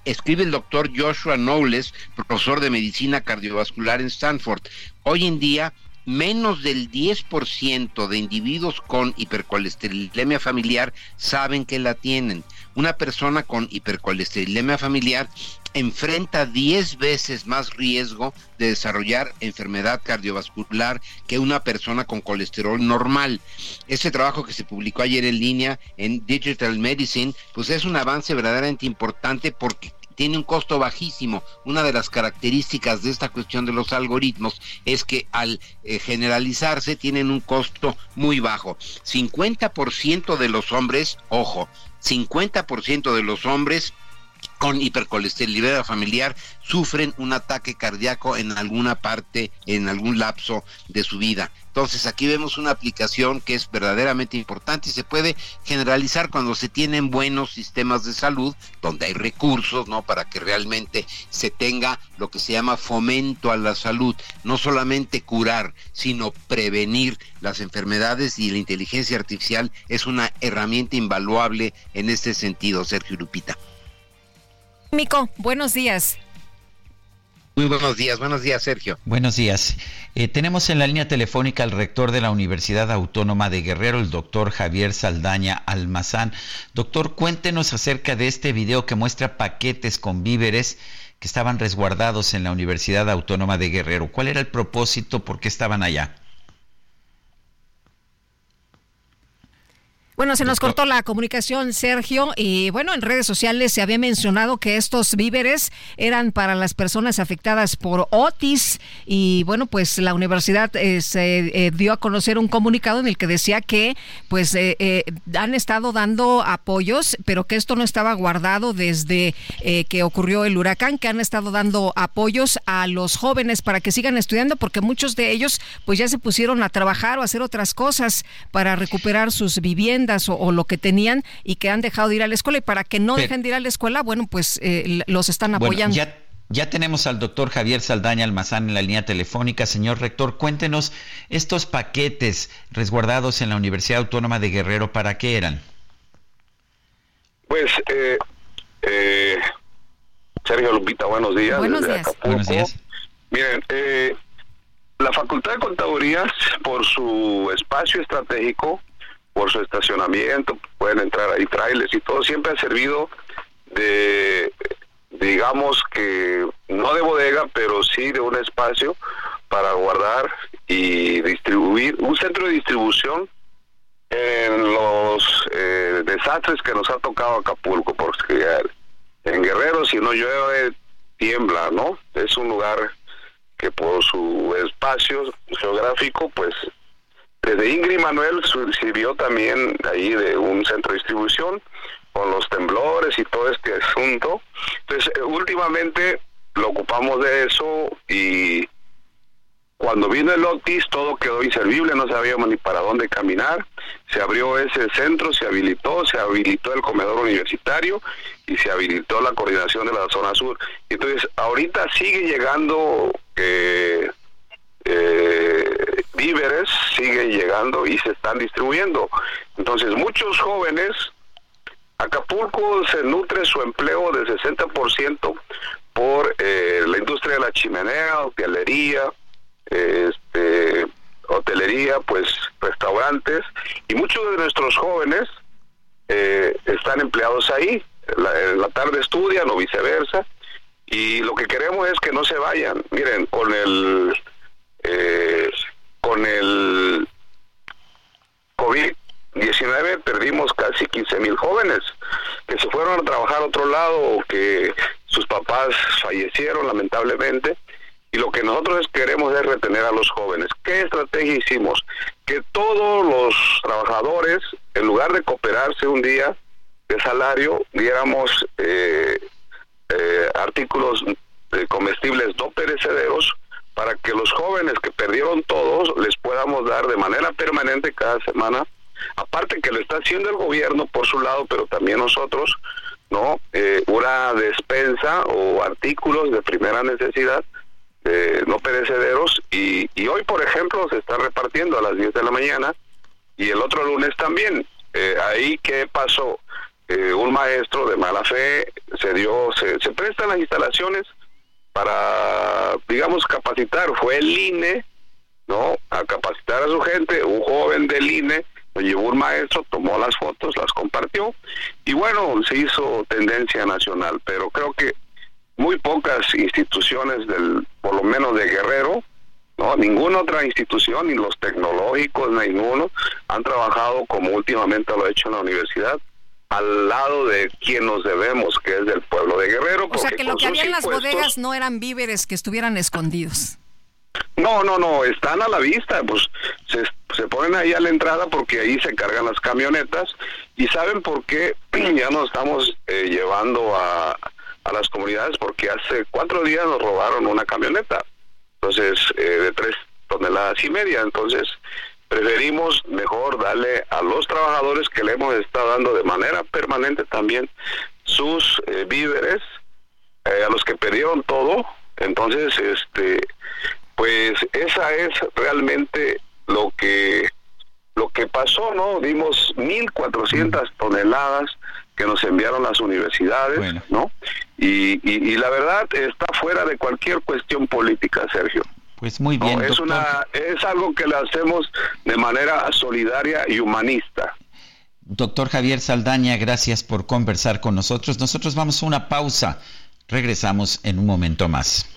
escribe el doctor Joshua Knowles, profesor de medicina cardiovascular en Stanford. Hoy en día menos del 10% de individuos con hipercolesterolemia familiar saben que la tienen. Una persona con hipercolesterolemia familiar enfrenta 10 veces más riesgo de desarrollar enfermedad cardiovascular que una persona con colesterol normal. Este trabajo que se publicó ayer en línea en Digital Medicine, pues es un avance verdaderamente importante porque tiene un costo bajísimo. Una de las características de esta cuestión de los algoritmos es que al eh, generalizarse tienen un costo muy bajo. 50% de los hombres, ojo, 50% de los hombres con hipercolesterolemia familiar sufren un ataque cardíaco en alguna parte, en algún lapso de su vida. Entonces aquí vemos una aplicación que es verdaderamente importante y se puede generalizar cuando se tienen buenos sistemas de salud, donde hay recursos, ¿no? Para que realmente se tenga lo que se llama fomento a la salud, no solamente curar, sino prevenir las enfermedades y la inteligencia artificial es una herramienta invaluable en este sentido, Sergio Lupita. Mico, buenos días. Muy buenos días, buenos días Sergio. Buenos días. Eh, tenemos en la línea telefónica al rector de la Universidad Autónoma de Guerrero, el doctor Javier Saldaña Almazán. Doctor, cuéntenos acerca de este video que muestra paquetes con víveres que estaban resguardados en la Universidad Autónoma de Guerrero. ¿Cuál era el propósito? ¿Por qué estaban allá? Bueno, se nos cortó la comunicación, Sergio, y bueno, en redes sociales se había mencionado que estos víveres eran para las personas afectadas por Otis y bueno, pues la universidad eh, se eh, dio a conocer un comunicado en el que decía que pues eh, han estado dando apoyos, pero que esto no estaba guardado desde que ocurrió el huracán, que han estado dando apoyos a los jóvenes para que sigan estudiando, porque muchos de ellos pues ya se pusieron a trabajar o a hacer otras cosas para recuperar sus viviendas o, lo que tenían y que han dejado de ir a la escuela y para que no dejen de ir a la escuela, bueno, pues eh, los están apoyando. ya, ya tenemos al doctor Javier Saldaña Almazán en la línea telefónica. Señor rector, cuéntenos estos paquetes resguardados en la Universidad Autónoma de Guerrero, ¿para qué eran? Pues, eh, eh, Sergio Lupita, buenos días. Buenos días. Buenos días. Miren, la Facultad de Contadurías, por su espacio estratégico, por su estacionamiento, pueden entrar ahí trailers y todo, siempre ha servido de, digamos que, no de bodega, pero sí de un espacio para guardar y distribuir, un centro de distribución en los eh, desastres que nos ha tocado Acapulco, porque en Guerrero si no llueve, tiembla, ¿no? Es un lugar que por su espacio geográfico, pues desde Ingrid Manuel sirvió también ahí de un centro de distribución con los temblores y todo este asunto. Entonces, eh, últimamente lo ocupamos de eso y cuando vino el Otis todo quedó inservible, no sabíamos ni para dónde caminar. Se abrió ese centro, se habilitó, se habilitó el comedor universitario y se habilitó la coordinación de la zona sur. Entonces, ahorita sigue llegando eh, eh, víveres siguen llegando y se están distribuyendo. Entonces, muchos jóvenes, Acapulco se nutre su empleo del 60% por eh, la industria de la chimenea, hotelería, este, hotelería, pues restaurantes, y muchos de nuestros jóvenes eh, están empleados ahí. en la tarde estudian o viceversa, y lo que queremos es que no se vayan. Miren, con el eh, con el COVID-19 perdimos casi 15 mil jóvenes que se fueron a trabajar a otro lado o que sus papás fallecieron lamentablemente. Y lo que nosotros queremos es retener a los jóvenes. ¿Qué estrategia hicimos? Que todos los trabajadores, en lugar de cooperarse un día de salario, diéramos eh, eh, artículos comestibles no perecederos para que los jóvenes que perdieron todos les podamos dar de manera permanente cada semana, aparte que lo está haciendo el gobierno por su lado, pero también nosotros, ¿no? Eh, una despensa o artículos de primera necesidad no perecederos y, y, hoy, por ejemplo, se está repartiendo a las 10 de la mañana y el otro lunes también. Eh, ahí, ¿qué pasó? Eh, un maestro de mala fe se dio, se, se prestan las instalaciones para, digamos, capacitar. Fue el INE, ¿no? A capacitar a su gente, un joven del INE, lo llevó un maestro, tomó las fotos, las compartió y bueno, se hizo tendencia nacional, pero creo que muy pocas instituciones del, por lo menos de Guerrero, no, ninguna otra institución, ni los tecnológicos, ninguno, han trabajado como últimamente lo ha hecho en la universidad al lado de quien nos debemos, que es del pueblo de Guerrero. O sea que lo que había en las bodegas no eran víveres que estuvieran escondidos. No, no, no, están a la vista, pues se, se ponen ahí a la entrada porque ahí se cargan las camionetas y saben por qué ya nos estamos eh, llevando a, a las comunidades porque hace cuatro días nos robaron una camioneta, entonces eh, de tres toneladas y media, entonces preferimos mejor darle a los trabajadores que le hemos estado dando de manera permanente también sus eh, víveres eh, a los que perdieron todo. Entonces este pues esa es realmente lo que lo que pasó no dimos 1400 toneladas que nos enviaron las universidades no y, y la verdad está fuera de cualquier cuestión política Sergio pues muy bien. es, una, es algo que le hacemos de manera solidaria y humanista. Doctor Javier Saldaña, gracias por conversar con nosotros. Nosotros vamos a una pausa. Regresamos en un momento más.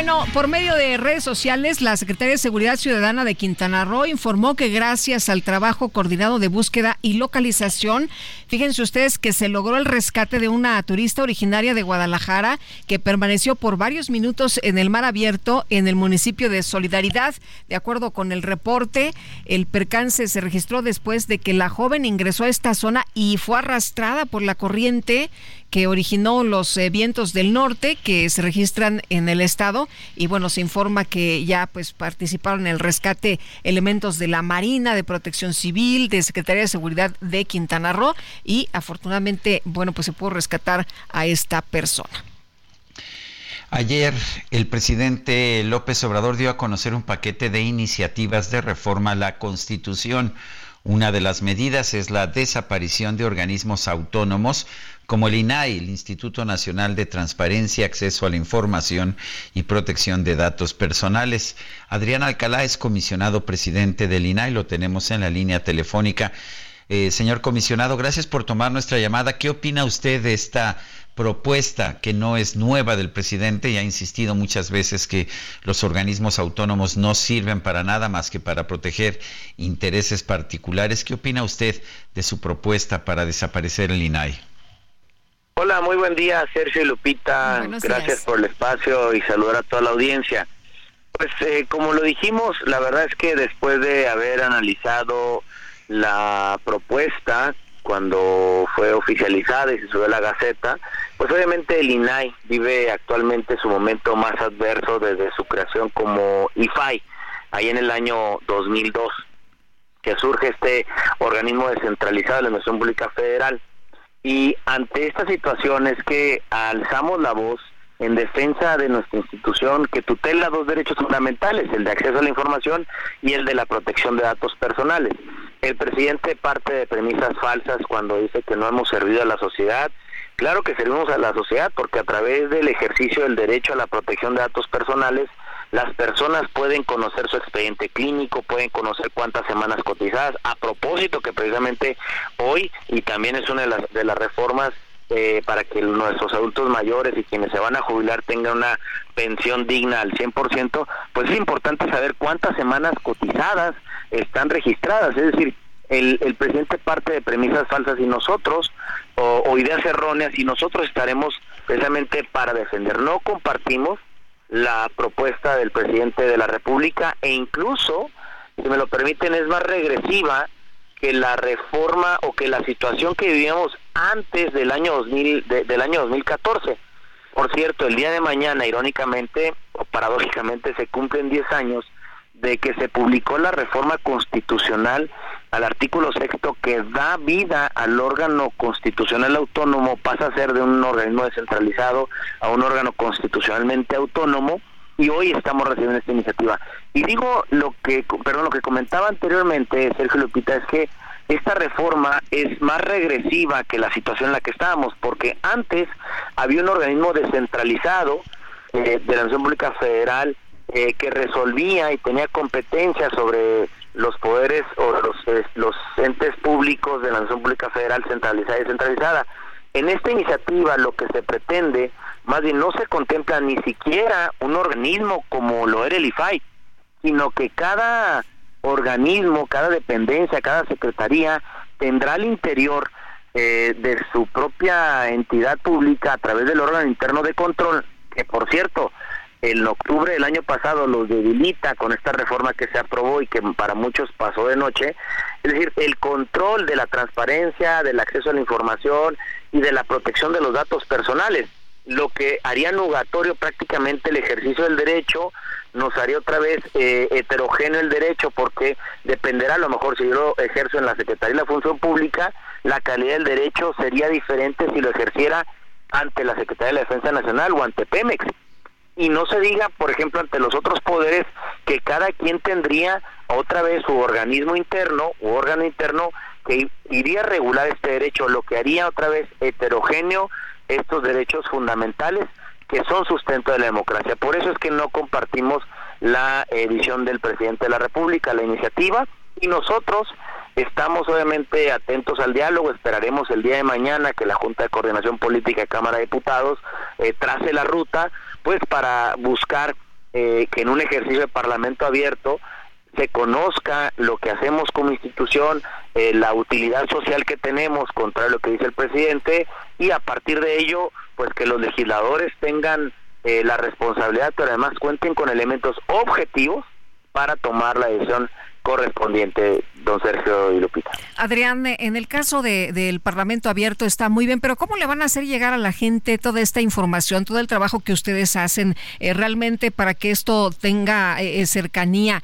Bueno, por medio de redes sociales, la Secretaría de Seguridad Ciudadana de Quintana Roo informó que gracias al trabajo coordinado de búsqueda y localización, fíjense ustedes que se logró el rescate de una turista originaria de Guadalajara que permaneció por varios minutos en el mar abierto en el municipio de Solidaridad. De acuerdo con el reporte, el percance se registró después de que la joven ingresó a esta zona y fue arrastrada por la corriente que originó los eh, vientos del norte que se registran en el estado y bueno se informa que ya pues participaron en el rescate elementos de la Marina, de Protección Civil, de Secretaría de Seguridad de Quintana Roo y afortunadamente bueno pues se pudo rescatar a esta persona. Ayer el presidente López Obrador dio a conocer un paquete de iniciativas de reforma a la Constitución. Una de las medidas es la desaparición de organismos autónomos como el INAI, el Instituto Nacional de Transparencia, Acceso a la Información y Protección de Datos Personales. Adrián Alcalá es comisionado presidente del INAI, lo tenemos en la línea telefónica. Eh, señor comisionado, gracias por tomar nuestra llamada. ¿Qué opina usted de esta propuesta que no es nueva del presidente y ha insistido muchas veces que los organismos autónomos no sirven para nada más que para proteger intereses particulares? ¿Qué opina usted de su propuesta para desaparecer el INAI? Hola, muy buen día, Sergio y Lupita. Gracias por el espacio y saludar a toda la audiencia. Pues eh, como lo dijimos, la verdad es que después de haber analizado la propuesta cuando fue oficializada y se subió a la Gaceta, pues obviamente el INAI vive actualmente su momento más adverso desde su creación como IFAI, ahí en el año 2002, que surge este organismo descentralizado de la Nación Pública Federal. Y ante esta situación es que alzamos la voz en defensa de nuestra institución que tutela dos derechos fundamentales, el de acceso a la información y el de la protección de datos personales. El presidente parte de premisas falsas cuando dice que no hemos servido a la sociedad. Claro que servimos a la sociedad porque a través del ejercicio del derecho a la protección de datos personales las personas pueden conocer su expediente clínico, pueden conocer cuántas semanas cotizadas, a propósito que precisamente hoy, y también es una de las, de las reformas eh, para que nuestros adultos mayores y quienes se van a jubilar tengan una pensión digna al 100%, pues es importante saber cuántas semanas cotizadas están registradas, es decir, el, el presidente parte de premisas falsas y nosotros, o, o ideas erróneas, y nosotros estaremos precisamente para defender. No compartimos la propuesta del presidente de la República e incluso, si me lo permiten, es más regresiva que la reforma o que la situación que vivíamos antes del año 2000 del año 2014. Por cierto, el día de mañana, irónicamente o paradójicamente, se cumplen 10 años de que se publicó la reforma constitucional al artículo sexto que da vida al órgano constitucional autónomo, pasa a ser de un organismo descentralizado a un órgano constitucionalmente autónomo y hoy estamos recibiendo esta iniciativa. Y digo lo que, perdón, lo que comentaba anteriormente Sergio Lupita es que esta reforma es más regresiva que la situación en la que estábamos, porque antes había un organismo descentralizado eh, de la Nación Pública Federal eh, que resolvía y tenía competencia sobre los poderes o los, eh, los entes públicos de la Nación Pública Federal centralizada y descentralizada. En esta iniciativa lo que se pretende, más bien no se contempla ni siquiera un organismo como lo era el IFAI, sino que cada organismo, cada dependencia, cada secretaría tendrá al interior eh, de su propia entidad pública a través del órgano interno de control, que por cierto, en octubre del año pasado los debilita con esta reforma que se aprobó y que para muchos pasó de noche, es decir, el control de la transparencia, del acceso a la información y de la protección de los datos personales, lo que haría nugatorio prácticamente el ejercicio del derecho nos haría otra vez eh, heterogéneo el derecho porque dependerá a lo mejor si yo lo ejerzo en la Secretaría de la Función Pública, la calidad del derecho sería diferente si lo ejerciera ante la Secretaría de la Defensa Nacional o ante Pemex. Y no se diga, por ejemplo, ante los otros poderes que cada quien tendría otra vez su organismo interno u órgano interno que iría a regular este derecho, lo que haría otra vez heterogéneo estos derechos fundamentales que son sustento de la democracia. Por eso es que no compartimos la edición del presidente de la República, la iniciativa, y nosotros estamos obviamente atentos al diálogo, esperaremos el día de mañana que la Junta de Coordinación Política de Cámara de Diputados eh, trace la ruta, pues para buscar eh, que en un ejercicio de Parlamento abierto se conozca lo que hacemos como institución, eh, la utilidad social que tenemos contra lo que dice el presidente y a partir de ello, pues que los legisladores tengan eh, la responsabilidad, pero además cuenten con elementos objetivos para tomar la decisión correspondiente, don Sergio y Lupita. Adrián, en el caso de, del Parlamento abierto está muy bien, pero ¿cómo le van a hacer llegar a la gente toda esta información, todo el trabajo que ustedes hacen eh, realmente para que esto tenga eh, eh, cercanía?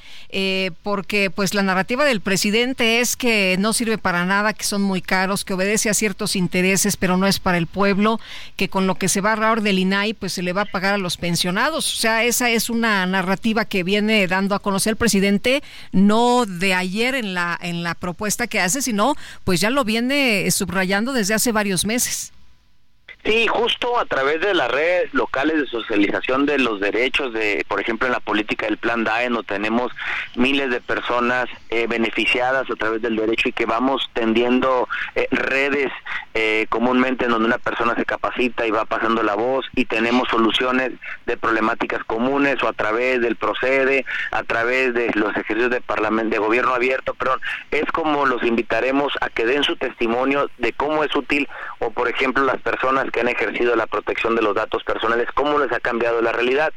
porque pues la narrativa del presidente es que no sirve para nada, que son muy caros, que obedece a ciertos intereses, pero no es para el pueblo, que con lo que se va a ahorrar del INAI pues se le va a pagar a los pensionados. O sea, esa es una narrativa que viene dando a conocer el presidente, no de ayer en la, en la propuesta que hace, sino pues ya lo viene subrayando desde hace varios meses. Sí, justo a través de las redes locales de socialización de los derechos, de, por ejemplo, en la política del Plan DAE, no tenemos miles de personas eh, beneficiadas a través del derecho y que vamos tendiendo eh, redes eh, comúnmente en donde una persona se capacita y va pasando la voz y tenemos soluciones de problemáticas comunes o a través del procede, a través de los ejercicios de parlamento, de gobierno abierto, perdón, es como los invitaremos a que den su testimonio de cómo es útil o, por ejemplo, las personas que han ejercido la protección de los datos personales, cómo les ha cambiado la realidad.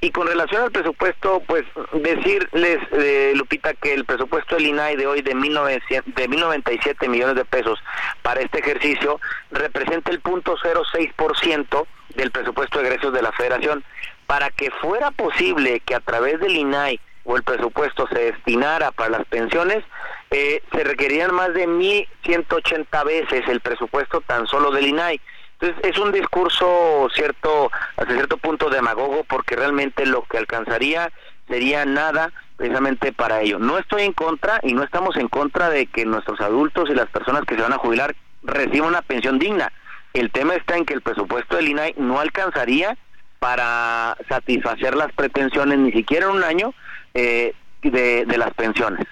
Y con relación al presupuesto, pues decirles, eh, Lupita, que el presupuesto del INAI de hoy de, 1900, de 1097 millones de pesos para este ejercicio representa el punto 06% del presupuesto de egresos de la federación. Para que fuera posible que a través del INAI o el presupuesto se destinara para las pensiones, eh, se requerían más de 1.180 veces el presupuesto tan solo del INAI. Entonces es un discurso cierto hasta cierto punto demagogo porque realmente lo que alcanzaría sería nada precisamente para ello. No estoy en contra y no estamos en contra de que nuestros adultos y las personas que se van a jubilar reciban una pensión digna. El tema está en que el presupuesto del INAI no alcanzaría para satisfacer las pretensiones ni siquiera en un año eh, de, las pensiones.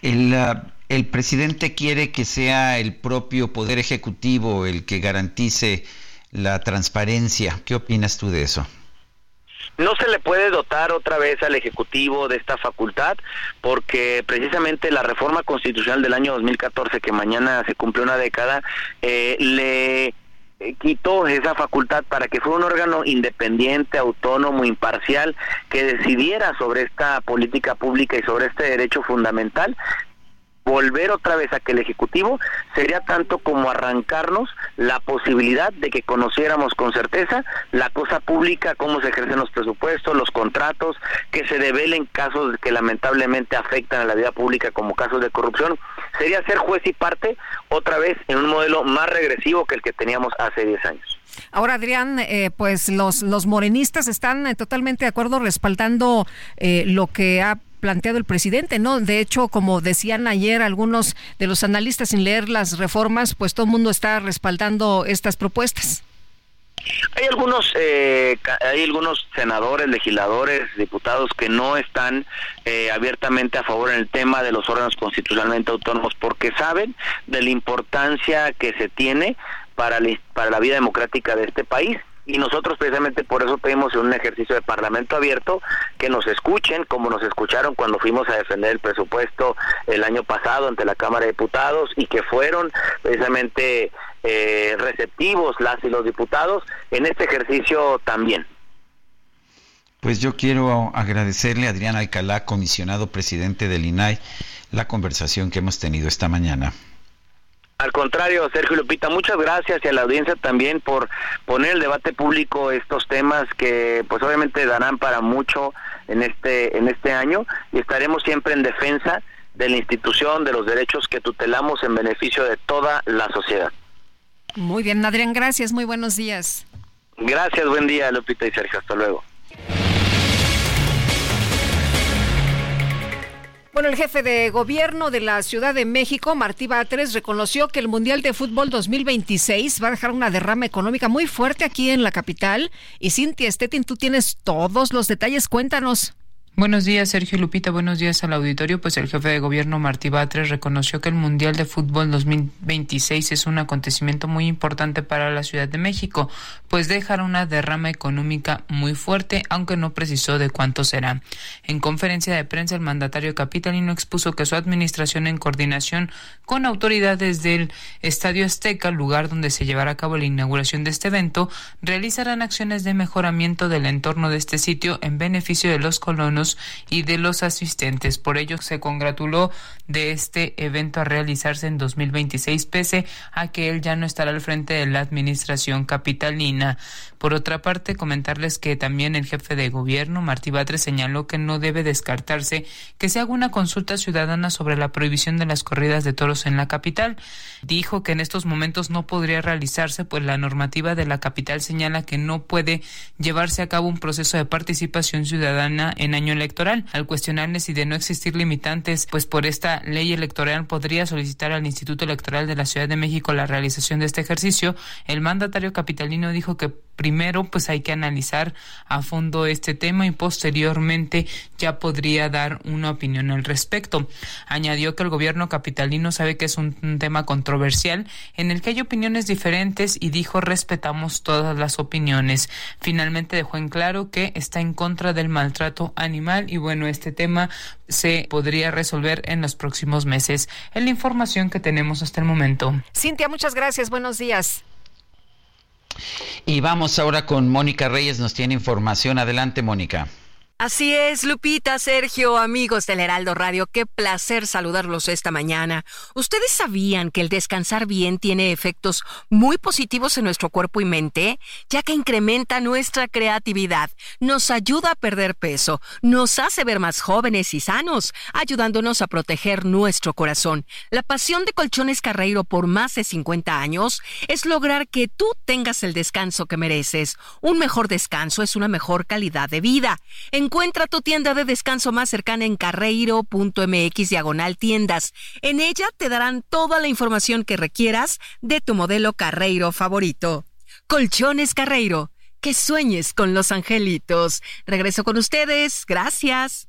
El, uh el presidente quiere que sea el propio Poder Ejecutivo el que garantice la transparencia. ¿Qué opinas tú de eso? No se le puede dotar otra vez al Ejecutivo de esta facultad porque precisamente la reforma constitucional del año 2014, que mañana se cumple una década, eh, le eh, quitó esa facultad para que fuera un órgano independiente, autónomo, imparcial, que decidiera sobre esta política pública y sobre este derecho fundamental volver otra vez a que el Ejecutivo sería tanto como arrancarnos la posibilidad de que conociéramos con certeza la cosa pública, cómo se ejercen los presupuestos, los contratos, que se develen casos que lamentablemente afectan a la vida pública como casos de corrupción. Sería ser juez y parte otra vez en un modelo más regresivo que el que teníamos hace 10 años. Ahora, Adrián, eh, pues los, los morenistas están eh, totalmente de acuerdo respaldando eh, lo que ha planteado el presidente, ¿no? De hecho, como decían ayer algunos de los analistas sin leer las reformas, pues todo el mundo está respaldando estas propuestas. Hay algunos, eh, hay algunos senadores, legisladores, diputados que no están eh, abiertamente a favor en el tema de los órganos constitucionalmente autónomos porque saben de la importancia que se tiene para para la vida democrática de este país y nosotros precisamente por eso pedimos un ejercicio de parlamento abierto que nos escuchen como nos escucharon cuando fuimos a defender el presupuesto el año pasado ante la Cámara de Diputados y que fueron precisamente eh, receptivos las y los diputados en este ejercicio también. Pues yo quiero agradecerle a Adrián Alcalá, comisionado presidente del INAI, la conversación que hemos tenido esta mañana. Al contrario, Sergio Lupita, muchas gracias y a la audiencia también por poner el debate público estos temas que pues obviamente darán para mucho en este en este año y estaremos siempre en defensa de la institución, de los derechos que tutelamos en beneficio de toda la sociedad. Muy bien, Adrián, gracias, muy buenos días. Gracias, buen día, Lupita y Sergio, hasta luego. Bueno, el jefe de gobierno de la Ciudad de México, Martí Batres, reconoció que el Mundial de Fútbol 2026 va a dejar una derrama económica muy fuerte aquí en la capital. Y Cintia Stettin, tú tienes todos los detalles, cuéntanos. Buenos días, Sergio Lupita. Buenos días al auditorio. Pues el jefe de gobierno Martí Batres reconoció que el Mundial de Fútbol 2026 es un acontecimiento muy importante para la Ciudad de México, pues dejará una derrama económica muy fuerte, aunque no precisó de cuánto será. En conferencia de prensa, el mandatario capitalino expuso que su administración, en coordinación con autoridades del Estadio Azteca, lugar donde se llevará a cabo la inauguración de este evento, realizarán acciones de mejoramiento del entorno de este sitio en beneficio de los colonos y de los asistentes. Por ello se congratuló de este evento a realizarse en 2026, pese a que él ya no estará al frente de la administración capitalina. Por otra parte, comentarles que también el jefe de gobierno, Martí Batres, señaló que no debe descartarse que se haga una consulta ciudadana sobre la prohibición de las corridas de toros en la capital. Dijo que en estos momentos no podría realizarse, pues la normativa de la capital señala que no puede llevarse a cabo un proceso de participación ciudadana en año electoral. Al cuestionarle si de no existir limitantes, pues por esta ley electoral podría solicitar al Instituto Electoral de la Ciudad de México la realización de este ejercicio, el mandatario capitalino dijo que primero pues hay que analizar a fondo este tema y posteriormente ya podría dar una opinión al respecto. Añadió que el gobierno capitalino sabe que es un, tema controversial en el que hay opiniones diferentes y dijo respetamos todas las opiniones. Finalmente dejó en claro que está en contra del maltrato animal y bueno, este tema se podría resolver en los próximos meses. Es la información que tenemos hasta el momento. Cintia, muchas gracias. Buenos días. Y vamos ahora con Mónica Reyes, nos tiene información. Adelante, Mónica. Así es, Lupita, Sergio, amigos del Heraldo Radio, qué placer saludarlos esta mañana. ¿Ustedes sabían que el descansar bien tiene efectos muy positivos en nuestro cuerpo y mente, ya que incrementa nuestra creatividad, nos ayuda a perder peso, nos hace ver más jóvenes y sanos, ayudándonos a proteger nuestro corazón? La pasión de Colchones Carreiro por más de 50 años es lograr que tú tengas el descanso que mereces. Un mejor descanso es una mejor calidad de vida. Encuentra tu tienda de descanso más cercana en carreiro.mx diagonal tiendas. En ella te darán toda la información que requieras de tu modelo Carreiro favorito. Colchones Carreiro. Que sueñes con los angelitos. Regreso con ustedes. Gracias.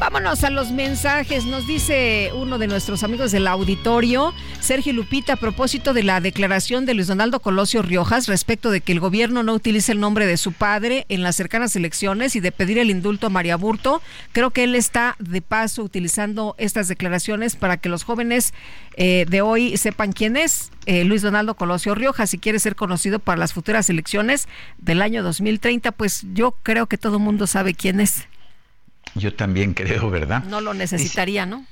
Vámonos a los mensajes. Nos dice uno de nuestros amigos del auditorio, Sergio Lupita, a propósito de la declaración de Luis Donaldo Colosio Riojas respecto de que el gobierno no utilice el nombre de su padre en las cercanas elecciones y de pedir el indulto a María Burto. Creo que él está de paso utilizando estas declaraciones para que los jóvenes eh, de hoy sepan quién es eh, Luis Donaldo Colosio Riojas si quiere ser conocido para las futuras elecciones del año 2030. Pues yo creo que todo el mundo sabe quién es. Yo también creo, ¿verdad? No lo necesitaría, dice, ¿no?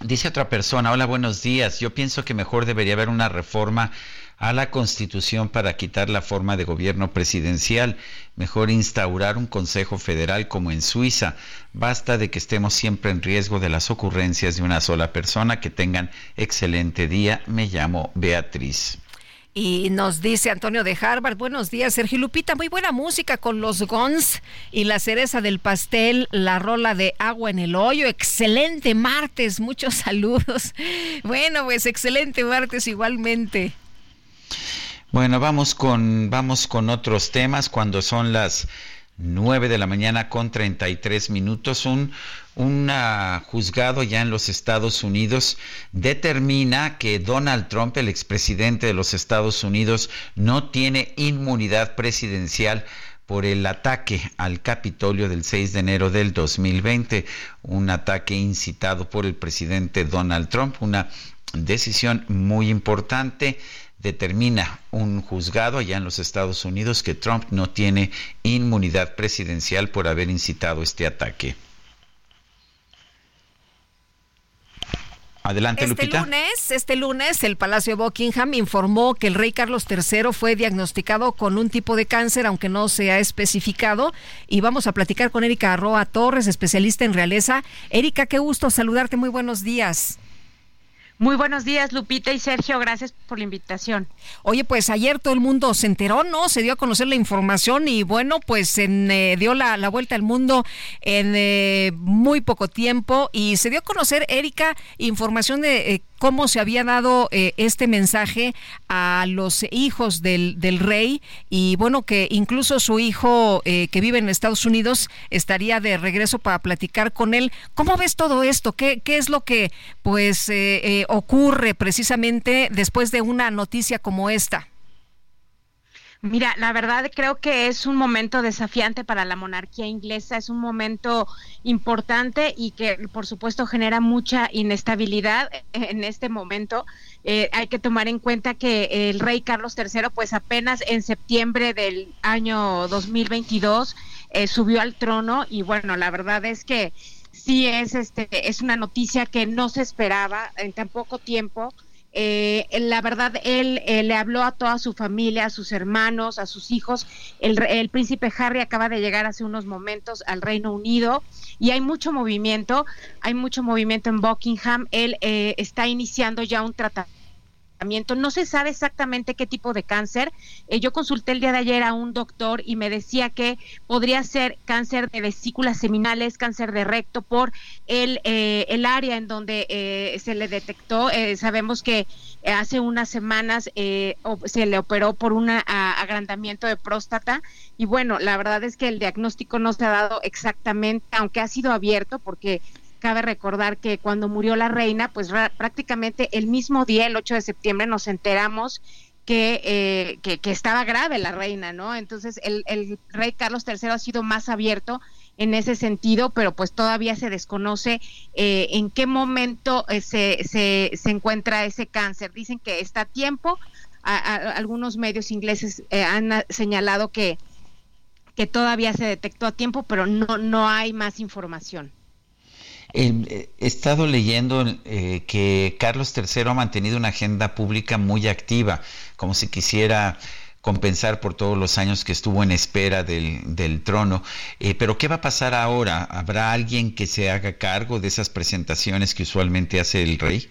Dice otra persona, hola, buenos días. Yo pienso que mejor debería haber una reforma a la Constitución para quitar la forma de gobierno presidencial. Mejor instaurar un Consejo Federal como en Suiza. Basta de que estemos siempre en riesgo de las ocurrencias de una sola persona. Que tengan excelente día. Me llamo Beatriz. Y nos dice Antonio de Harvard, buenos días Sergio Lupita, muy buena música con los Guns y la cereza del pastel, la rola de agua en el hoyo, excelente martes, muchos saludos. Bueno, pues excelente martes igualmente. Bueno, vamos con, vamos con otros temas cuando son las 9 de la mañana con 33 minutos. Un, un juzgado ya en los Estados Unidos determina que Donald Trump, el expresidente de los Estados Unidos, no tiene inmunidad presidencial por el ataque al Capitolio del 6 de enero del 2020, un ataque incitado por el presidente Donald Trump, una decisión muy importante determina un juzgado allá en los Estados Unidos que Trump no tiene inmunidad presidencial por haber incitado este ataque. Adelante, este Lunes, este lunes, el Palacio de Buckingham informó que el rey Carlos III fue diagnosticado con un tipo de cáncer, aunque no se ha especificado. Y vamos a platicar con Erika Arroa Torres, especialista en realeza. Erika, qué gusto saludarte. Muy buenos días. Muy buenos días, Lupita y Sergio. Gracias por la invitación. Oye, pues ayer todo el mundo se enteró, ¿no? Se dio a conocer la información y bueno, pues en, eh, dio la, vuelta al mundo en eh, muy poco tiempo y se dio a conocer, Erika, información de eh, cómo se había dado este mensaje a los hijos del, del, rey y bueno, que incluso su hijo que vive en Estados Unidos estaría de regreso para platicar con él. ¿Cómo ves todo esto? ¿Qué, qué es lo que pues ocurre precisamente después de una noticia como esta? Mira, la verdad creo que es un momento desafiante para la monarquía inglesa, es un momento importante y que por supuesto genera mucha inestabilidad en este momento. Eh, hay que tomar en cuenta que el rey Carlos III pues apenas en septiembre del año 2022 eh, subió al trono y bueno, la verdad es que sí es este es una noticia que no se esperaba en tan poco tiempo. Eh, la verdad, él eh, le habló a toda su familia, a sus hermanos, a sus hijos. El, el, príncipe Harry acaba de llegar hace unos momentos al Reino Unido y hay mucho movimiento, hay mucho movimiento en Buckingham. Él eh, está iniciando ya un tratamiento no se sabe exactamente qué tipo de cáncer. Eh, yo consulté el día de ayer a un doctor y me decía que podría ser cáncer de vesículas seminales, cáncer de recto por el, eh, el área en donde eh, se le detectó. sabemos que hace unas semanas se le operó por un agrandamiento de próstata y bueno, la verdad es que el diagnóstico no se ha dado exactamente, aunque ha sido abierto porque Cabe recordar que cuando murió la reina, pues prácticamente el mismo día, el 8 de septiembre, nos enteramos eh, que, que, estaba grave la reina, ¿no? Entonces el, el rey Carlos III ha sido más abierto en ese sentido, pero pues todavía se desconoce eh, en qué momento eh, se, se, se, encuentra ese cáncer. Dicen que está a tiempo. algunos medios ingleses han señalado que, que todavía se detectó a tiempo, pero no, no hay más información. Eh, he estado leyendo eh, que Carlos III ha mantenido una agenda pública muy activa, como si quisiera compensar por todos los años que estuvo en espera del, trono. Eh, pero ¿qué va a pasar ahora? ¿Habrá alguien que se haga cargo de esas presentaciones que usualmente hace el rey?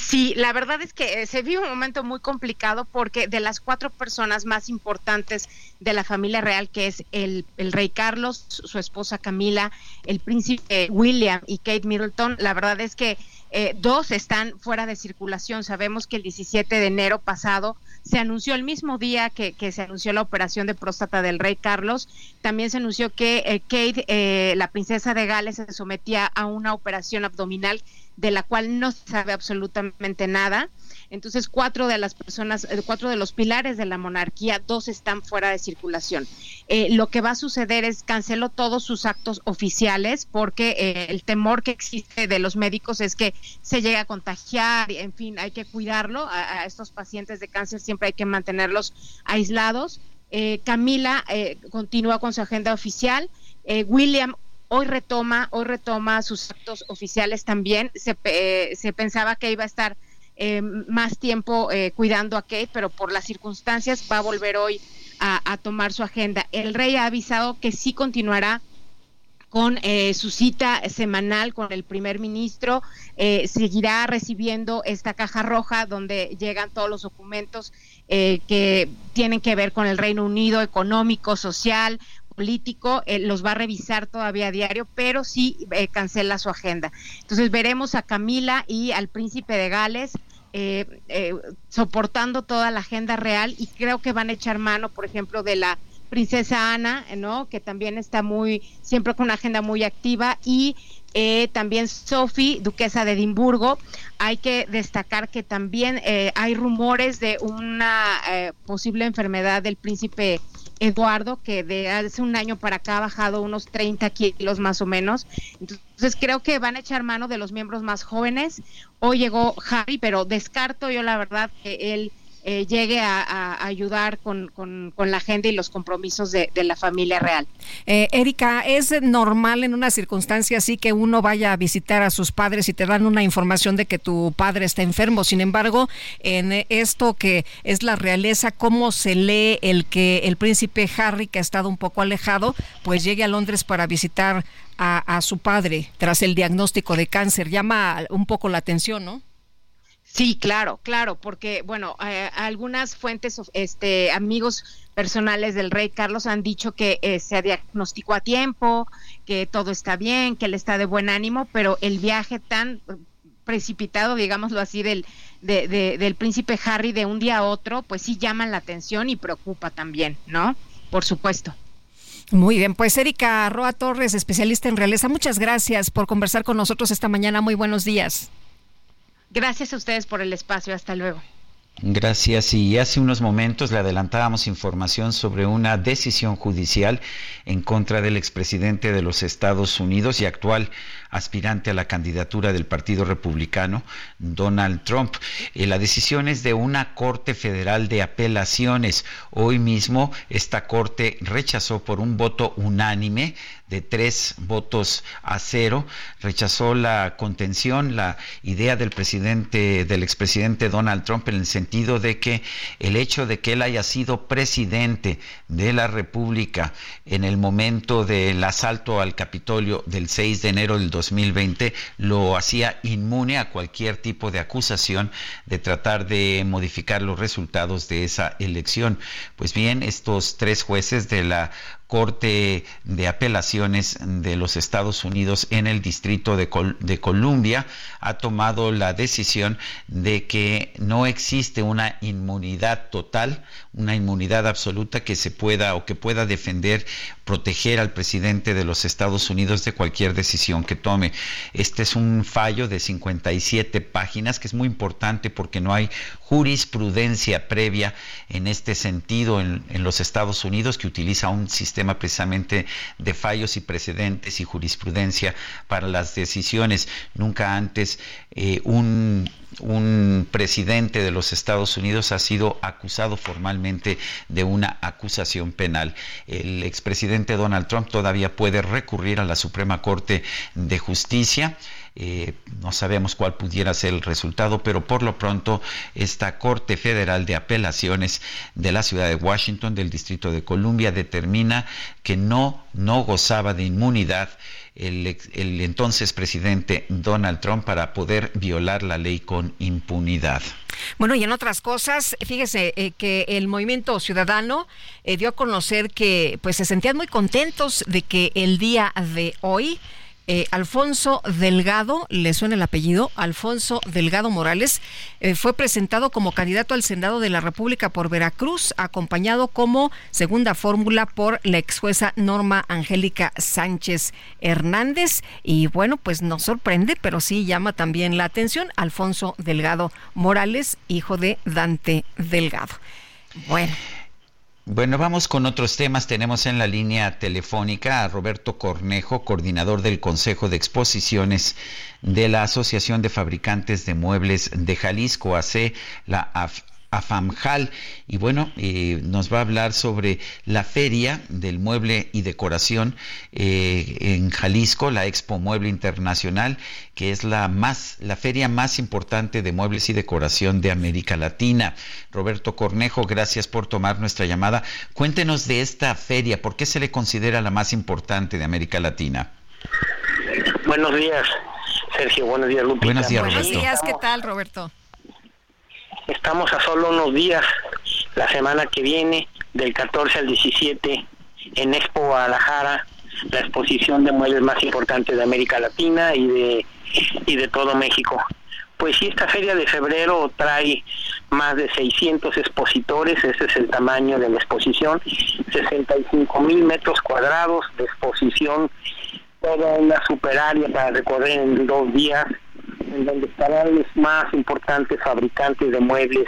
Sí, la verdad es que eh, se vive un momento muy complicado porque de las cuatro personas más importantes de la familia real, que es el, rey Carlos, su esposa Camila, el príncipe William y Kate Middleton, la verdad es que eh, dos están fuera de circulación. Sabemos que el 17 de enero pasado se anunció el mismo día que, se anunció la operación de próstata del rey Carlos, también se anunció que eh, Kate, la princesa de Gales, se sometía a una operación abdominal de la cual no se sabe absolutamente nada. Entonces, cuatro de las personas, eh, cuatro de los pilares de la monarquía, dos están fuera de circulación. Eh, lo que va a suceder es canceló todos sus actos oficiales porque eh, el temor que existe de los médicos es que se llegue a contagiar, en fin, hay que cuidarlo. A, estos pacientes de cáncer siempre hay que mantenerlos aislados. Camila continúa con su agenda oficial. William hoy retoma, hoy retoma sus actos oficiales también. Se, eh, se pensaba que iba a estar eh, más tiempo eh, cuidando a Kate, pero por las circunstancias va a volver hoy a, tomar su agenda. El rey ha avisado que sí continuará con eh, su cita semanal con el primer ministro, seguirá recibiendo esta caja roja donde llegan todos los documentos que tienen que ver con el Reino Unido, económico, social, político, los va a revisar todavía a diario, pero sí cancela su agenda. Entonces veremos a Camila y al príncipe de Gales eh, eh, soportando toda la agenda real y creo que van a echar mano, por ejemplo, de la princesa Ana, ¿no? Que también está muy, siempre con una agenda muy activa y eh, también Sophie, duquesa de Edimburgo. Hay que destacar que también hay rumores de una posible enfermedad del príncipe Eduardo, que de hace un año para acá ha bajado unos 30 kilos más o menos. Entonces creo que van a echar mano de los miembros más jóvenes. Hoy llegó Javi, pero descarto yo la verdad que él eh, llegue a, ayudar con, la agenda y los compromisos de, la familia real. Eh, Erika, ¿es normal en una circunstancia así que uno vaya a visitar a sus padres y te dan una información de que tu padre está enfermo? Sin embargo, en esto que es la realeza, ¿cómo se lee el que el príncipe Harry, que ha estado un poco alejado, pues llegue a Londres para visitar a, a su padre tras el diagnóstico de cáncer? Llama un poco la atención, ¿no? Sí, claro, claro, porque bueno, eh, algunas fuentes, este, amigos personales del rey Carlos han dicho que eh, se diagnosticó a tiempo, que todo está bien, que él está de buen ánimo, pero el viaje tan precipitado, digámoslo así, del, del príncipe Harry de un día a otro, pues sí llama la atención y preocupa también, ¿no? Por supuesto. Muy bien, pues Erika Roa Torres, especialista en realeza, muchas gracias por conversar con nosotros esta mañana. Muy buenos días. Gracias a ustedes por el espacio. Hasta luego. Gracias. Y hace unos momentos le adelantábamos información sobre una decisión judicial en contra del expresidente de los Estados Unidos y actual aspirante a la candidatura del Partido Republicano, Donald Trump. Eh, la decisión es de una Corte Federal de Apelaciones. Hoy mismo esta Corte rechazó por un voto unánime de tres votos a cero, rechazó la contención, la idea del presidente, del expresidente Donald Trump en el sentido de que el hecho de que él haya sido presidente de la República en el momento del asalto al Capitolio del 6 de enero del 2020 lo hacía inmune a cualquier tipo de acusación de tratar de modificar los resultados de esa elección. Pues bien, estos tres jueces de la Corte de Apelaciones de los Estados Unidos en el Distrito de, de, Columbia ha tomado la decisión de que no existe una inmunidad total, una inmunidad absoluta que se pueda o que pueda defender, proteger al presidente de los Estados Unidos de cualquier decisión que tome. Este es un fallo de 57 páginas que es muy importante porque no hay jurisprudencia previa en este sentido en, en los Estados Unidos que utiliza un sistema precisamente de fallos y precedentes y jurisprudencia para las decisiones. Nunca antes eh, un, un presidente de los Estados Unidos ha sido acusado formalmente de una acusación penal. El expresidente Donald Trump todavía puede recurrir a la Suprema Corte de Justicia. Eh, no sabemos cuál pudiera ser el resultado, pero por lo pronto esta Corte Federal de Apelaciones de la ciudad de Washington, del Distrito de Columbia, determina que no, no gozaba de inmunidad el, entonces presidente Donald Trump para poder violar la ley con impunidad. Bueno, y en otras cosas, fíjese eh, que el movimiento ciudadano eh, dio a conocer que pues se sentían muy contentos de que el día de hoy eh, Alfonso Delgado, le suena el apellido, Alfonso Delgado Morales, eh, fue presentado como candidato al Senado de la República por Veracruz, acompañado como segunda fórmula por la ex jueza Norma Angélica Sánchez Hernández. Y bueno, pues nos sorprende, pero sí llama también la atención Alfonso Delgado Morales, hijo de Dante Delgado. Bueno. Bueno, vamos con otros temas. Tenemos en la línea telefónica a Roberto Cornejo, coordinador del Consejo de Exposiciones de la Asociación de Fabricantes de Muebles de Jalisco, AC, la AFAMJAL. Y bueno, eh, nos va a hablar sobre la feria del mueble y decoración eh, en Jalisco, la Expo Mueble Internacional, que es la más, la feria más importante de muebles y decoración de América Latina. Roberto Cornejo, gracias por tomar nuestra llamada. Cuéntenos de esta feria, ¿por qué se le considera la más importante de América Latina? Buenos días, Sergio. Buenos días, Lupita. Buenos días, Buenos días, ¿qué tal, Roberto? Estamos a solo unos días, la semana que viene, del 14 al 17, en Expo Guadalajara, la exposición de muebles más importante de América Latina y de, y de todo México. Pues sí, esta feria de febrero trae más de 600 expositores, ese es el tamaño de la exposición, 65 mil metros cuadrados de exposición, toda una super área para recorrer en dos días, en donde estarán los más importantes fabricantes de muebles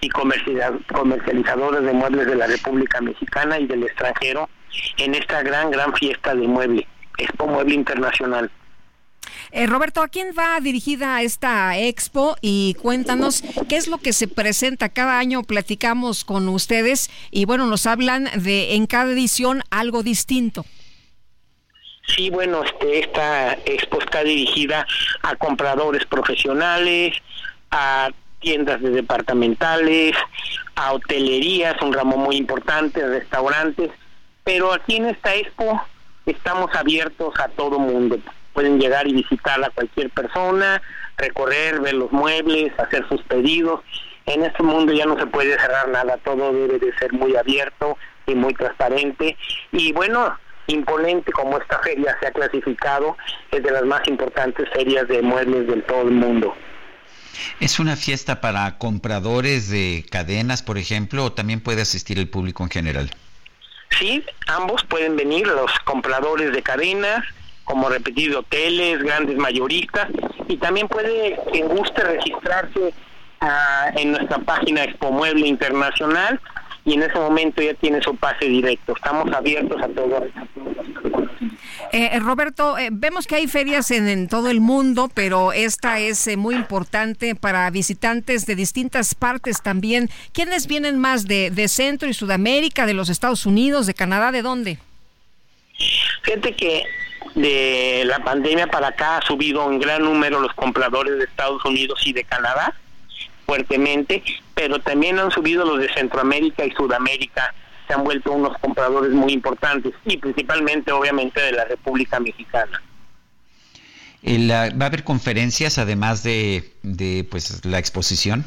y comercializadores de muebles de la República Mexicana y del extranjero en esta gran, gran fiesta de mueble, Expo Mueble Internacional. Eh, Roberto, ¿a quién va dirigida esta expo? Y cuéntanos qué es lo que se presenta. Cada año platicamos con ustedes y bueno, nos hablan de en cada edición algo distinto. Sí, bueno, este, esta expo está dirigida a compradores profesionales, a tiendas de departamentales, a hotelerías, un ramo muy importante, restaurantes, pero aquí en esta expo estamos abiertos a todo mundo. Pueden llegar y visitar a cualquier persona, recorrer, ver los muebles, hacer sus pedidos. En este mundo ya no se puede cerrar nada, todo debe de ser muy abierto y muy transparente. Y bueno, imponente como esta feria se ha clasificado, es de las más importantes ferias de muebles del todo el mundo. ¿Es una fiesta para compradores de cadenas, por ejemplo, o también puede asistir el público en general? Sí, ambos pueden venir, los compradores de cadenas, como repetir hoteles, grandes mayoristas, y también puede, quien guste, registrarse ah, en nuestra página Expo Mueble Internacional y en ese momento ya tiene su pase directo. Estamos abiertos a todo. Eh, eh, Roberto, eh, vemos que hay ferias en, todo el mundo, pero esta es muy importante para visitantes de distintas partes también. ¿Quiénes vienen más de, de Centro y Sudamérica, de los Estados Unidos, de Canadá, de dónde? Fíjate que de la pandemia para acá ha subido en gran número los compradores de Estados Unidos y de Canadá fuertemente, pero también han subido los de Centroamérica y Sudamérica, se han vuelto unos compradores muy importantes y principalmente obviamente de la República Mexicana. ¿Va a haber conferencias además de, de pues la exposición?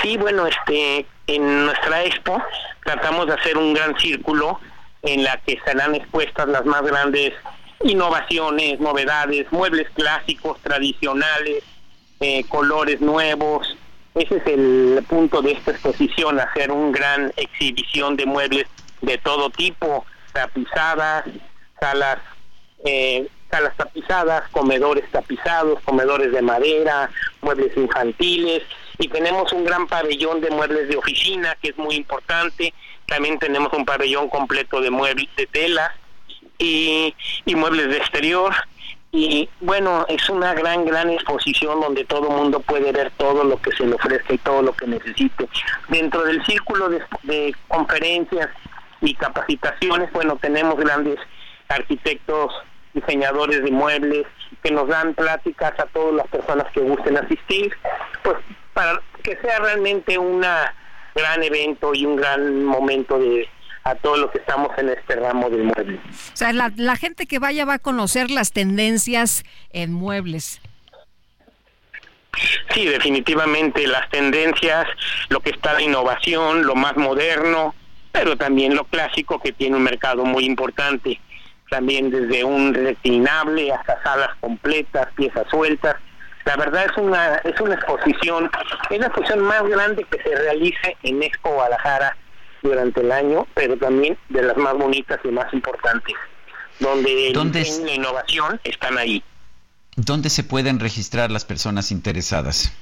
Sí, bueno, este en nuestra expo tratamos de hacer un gran círculo en la que serán expuestas las más grandes innovaciones, novedades, muebles clásicos, tradicionales, eh, colores nuevos. Ese es el punto de esta exposición, hacer una gran exhibición de muebles de todo tipo, tapizadas, salas, eh, salas tapizadas, comedores tapizados, comedores de madera, muebles infantiles y tenemos un gran pabellón de muebles de oficina que es muy importante. También tenemos un pabellón completo de muebles de tela y, y muebles de exterior y bueno, es una gran, gran exposición donde todo el mundo puede ver todo lo que se le ofrezca y todo lo que necesite. Dentro del círculo de, conferencias y capacitaciones, bueno, tenemos grandes arquitectos, diseñadores de muebles, que nos dan pláticas a todas las personas que gusten asistir, pues para que sea realmente un gran evento y un gran momento de, a todos los que estamos en este ramo de muebles. O sea, la, gente que vaya va a conocer las tendencias en muebles. Sí, definitivamente las tendencias, lo que está de innovación, lo más moderno, pero también lo clásico que tiene un mercado muy importante. También desde un reclinable hasta salas completas, piezas sueltas. La verdad es una es una exposición, es la exposición más grande que se realice en Expo Guadalajara durante el año, pero también de las más bonitas y más importantes, donde el la innovación están ahí. ¿Dónde se pueden registrar las personas interesadas?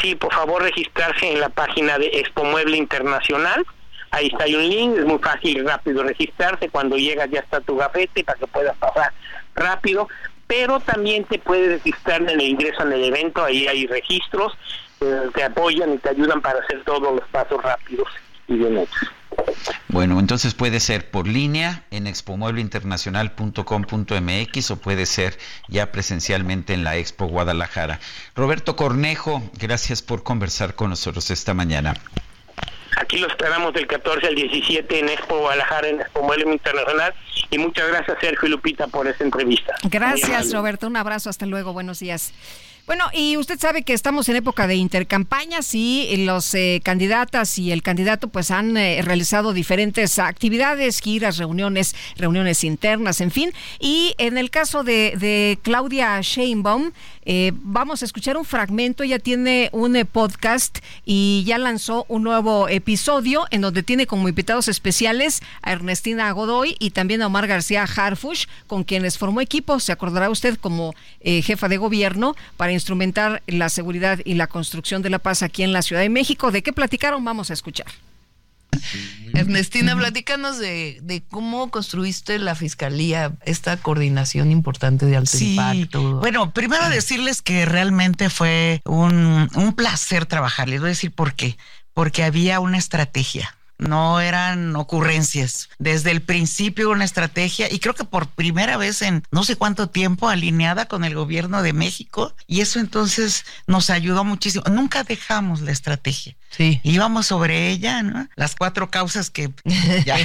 Sí, por favor registrarse en la página de Expo Mueble Internacional. Ahí está hay un link, es muy fácil y rápido registrarse. Cuando llegas ya está tu gafete para que puedas pasar rápido. Pero también te puedes registrar en el ingreso en el evento, ahí hay registros te apoyan y te ayudan para hacer todos los pasos rápidos y bien hechos. Bueno, entonces puede ser por línea en expomuebleinternacional.com.mx o puede ser ya presencialmente en la Expo Guadalajara. Roberto Cornejo, gracias por conversar con nosotros esta mañana. Aquí lo esperamos del 14 al 17 en Expo Guadalajara, en Expo Mueble Internacional. Y muchas gracias, Sergio y Lupita, por esta entrevista. Gracias, Roberto. Un abrazo. Hasta luego. Buenos días. Bueno, y usted sabe que estamos en época de intercampañas y los eh, candidatas y el candidato pues han eh, realizado diferentes actividades, giras, reuniones, reuniones internas, en fin. Y en el caso de, de Claudia Sheinbaum, eh, vamos a escuchar un fragmento, ella tiene un podcast y ya lanzó un nuevo episodio en donde tiene como invitados especiales a Ernestina Godoy y también a Omar García Harfush, con quienes formó equipo, se acordará usted como jefa de gobierno para instrumentar la seguridad y la construcción de la paz aquí en la Ciudad de México. ¿De qué platicaron? Vamos a escuchar. Ernestina, platícanos de, cómo construiste la fiscalía, esta coordinación importante de alto impacto. Bueno, primero decirles que realmente fue un, un placer trabajar. Les voy a decir por qué. Porque había una estrategia no eran ocurrencias. Desde el principio una estrategia y creo que por primera vez en no sé cuánto tiempo alineada con el gobierno de México y eso entonces nos ayudó muchísimo. Nunca dejamos la estrategia. Sí. Íbamos sobre ella, ¿no? Las cuatro causas que ya,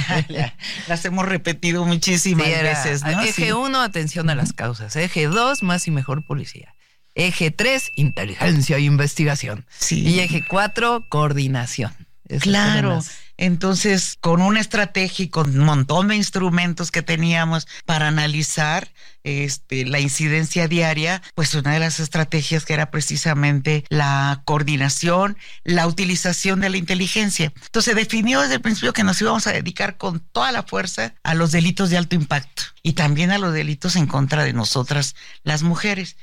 las hemos repetido muchísimas veces, ¿no? Eje uno, atención a las causas. Eje dos, más y mejor policía. Eje tres, inteligencia e investigación. Sí. Y eje cuatro, coordinación. claro. Entonces, con una estrategia y con un montón de instrumentos que teníamos para analizar este, la incidencia diaria, pues una de las estrategias que era precisamente la coordinación, la utilización de la inteligencia. Entonces, se definió desde el principio que nos íbamos a dedicar con toda la fuerza a los delitos de alto impacto y también a los delitos en contra de nosotras, las mujeres.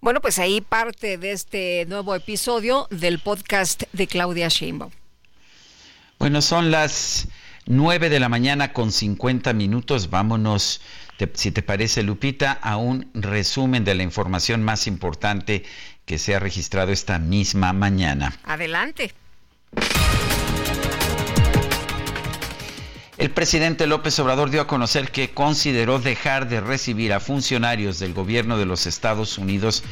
Bueno, pues ahí parte de este nuevo episodio del podcast de Claudia Sheinbaum. Bueno, son las 9 de la mañana con 50 minutos. Vámonos, si te parece, Lupita, a un resumen de la información más importante que se ha registrado esta misma mañana. Adelante. El presidente López Obrador dio a conocer que consideró dejar de recibir a funcionarios del gobierno de los Estados Unidos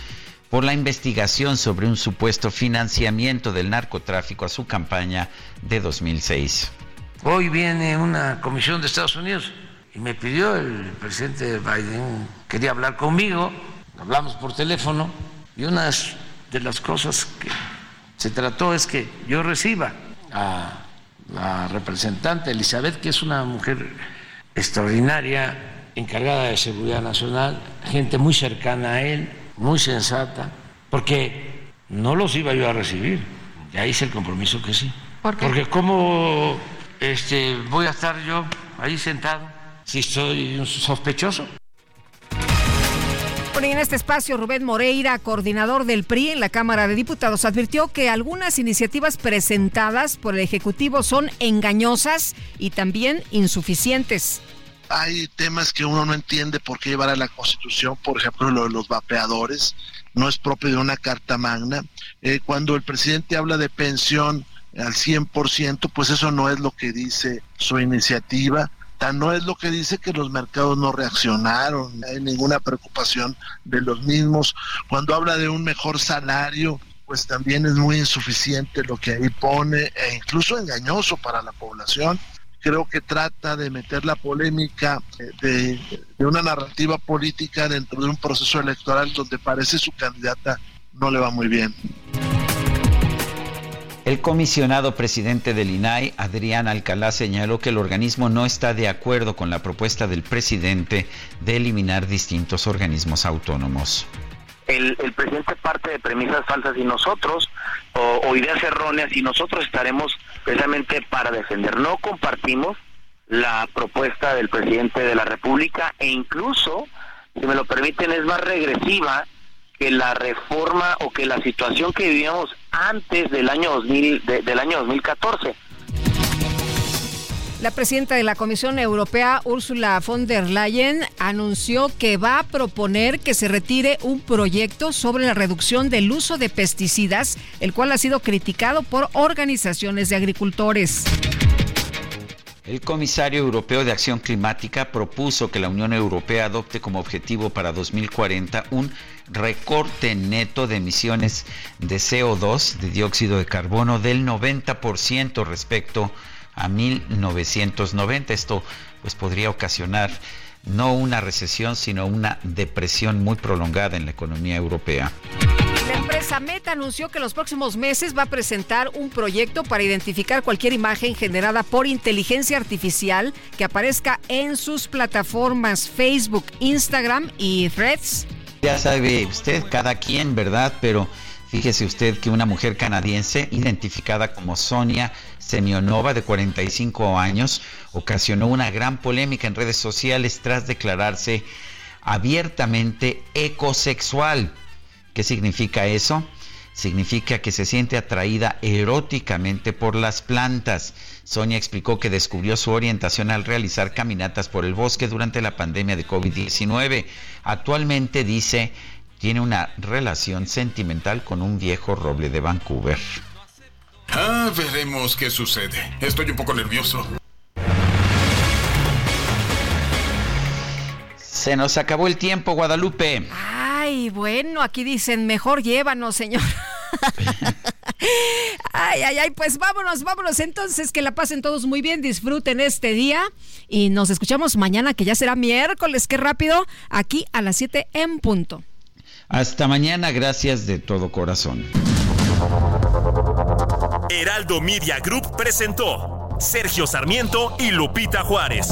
por la investigación sobre un supuesto financiamiento del narcotráfico a su campaña de 2006. Hoy viene una comisión de Estados Unidos y me pidió el presidente Biden, quería hablar conmigo, hablamos por teléfono y una de las cosas que se trató es que yo reciba a la representante Elizabeth, que es una mujer extraordinaria, encargada de seguridad nacional, gente muy cercana a él, muy sensata, porque no los iba yo a recibir. Ya hice el compromiso que sí. Porque ¿cómo este, voy a estar yo ahí sentado si soy un sospechoso? en este espacio, Rubén Moreira, coordinador del PRI en la Cámara de Diputados, advirtió que algunas iniciativas presentadas por el Ejecutivo son engañosas y también insuficientes hay temas que uno no entiende por qué llevar a la Constitución, por ejemplo, lo de los vapeadores, no es propio de una carta magna. Eh, cuando el presidente habla de pensión al 100%, pues eso no es lo que dice su iniciativa. Tan no es lo que dice que los mercados no reaccionaron, no hay ninguna preocupación de los mismos. Cuando habla de un mejor salario, pues también es muy insuficiente lo que ahí pone e incluso engañoso para la población creo que trata de meter la polémica de, una narrativa política dentro de un proceso electoral donde parece su candidata no le va muy bien. El comisionado presidente del INAI, Adrián Alcalá, señaló que el organismo no está de acuerdo con la propuesta del presidente de eliminar distintos organismos autónomos el, presidente parte de premisas falsas y nosotros, o, ideas erróneas, y nosotros estaremos precisamente para defender. No compartimos la propuesta del presidente de la República e incluso, si me lo permiten, es más regresiva que la reforma o que la situación que vivíamos antes del año 2000, del año 2014 La presidenta de la Comisión Europea, Ursula von der Leyen, anunció que va a proponer que se retire un proyecto sobre la reducción del uso de pesticidas, el cual ha sido criticado por organizaciones de agricultores. El comisario europeo de Acción Climática propuso que la Unión Europea adopte como objetivo para 2040 un recorte neto de emisiones de CO2, de dióxido de carbono, del 90% respecto a a 1990. Esto pues podría ocasionar no una recesión, sino una depresión muy prolongada en la economía europea. La empresa Meta anunció que en los próximos meses va a presentar un proyecto para identificar cualquier imagen generada por inteligencia artificial que aparezca en sus plataformas Facebook, Instagram y Threads. Ya sabe usted, cada quien, ¿verdad? Pero fíjese usted que una mujer canadiense identificada como Sonia Semionova, de 45 años, ocasionó una gran polémica en redes sociales tras declararse abiertamente ecosexual. ¿Qué significa eso? Significa que se siente atraída eróticamente por las plantas. Sonia explicó que descubrió su orientación al realizar caminatas por el bosque durante la pandemia de COVID-19. Actualmente dice tiene una relación sentimental con un viejo roble de Vancouver. Ah, veremos qué sucede. Estoy un poco nervioso. Se nos acabó el tiempo, Guadalupe. Ay, bueno, aquí dicen, mejor llévanos, señor. ay, ay, ay, pues vámonos, vámonos. Entonces, que la pasen todos muy bien, disfruten este día y nos escuchamos mañana, que ya será miércoles, qué rápido, aquí a las 7 en punto. Hasta mañana, gracias de todo corazón. Heraldo Media Group presentó Sergio Sarmiento y Lupita Juárez.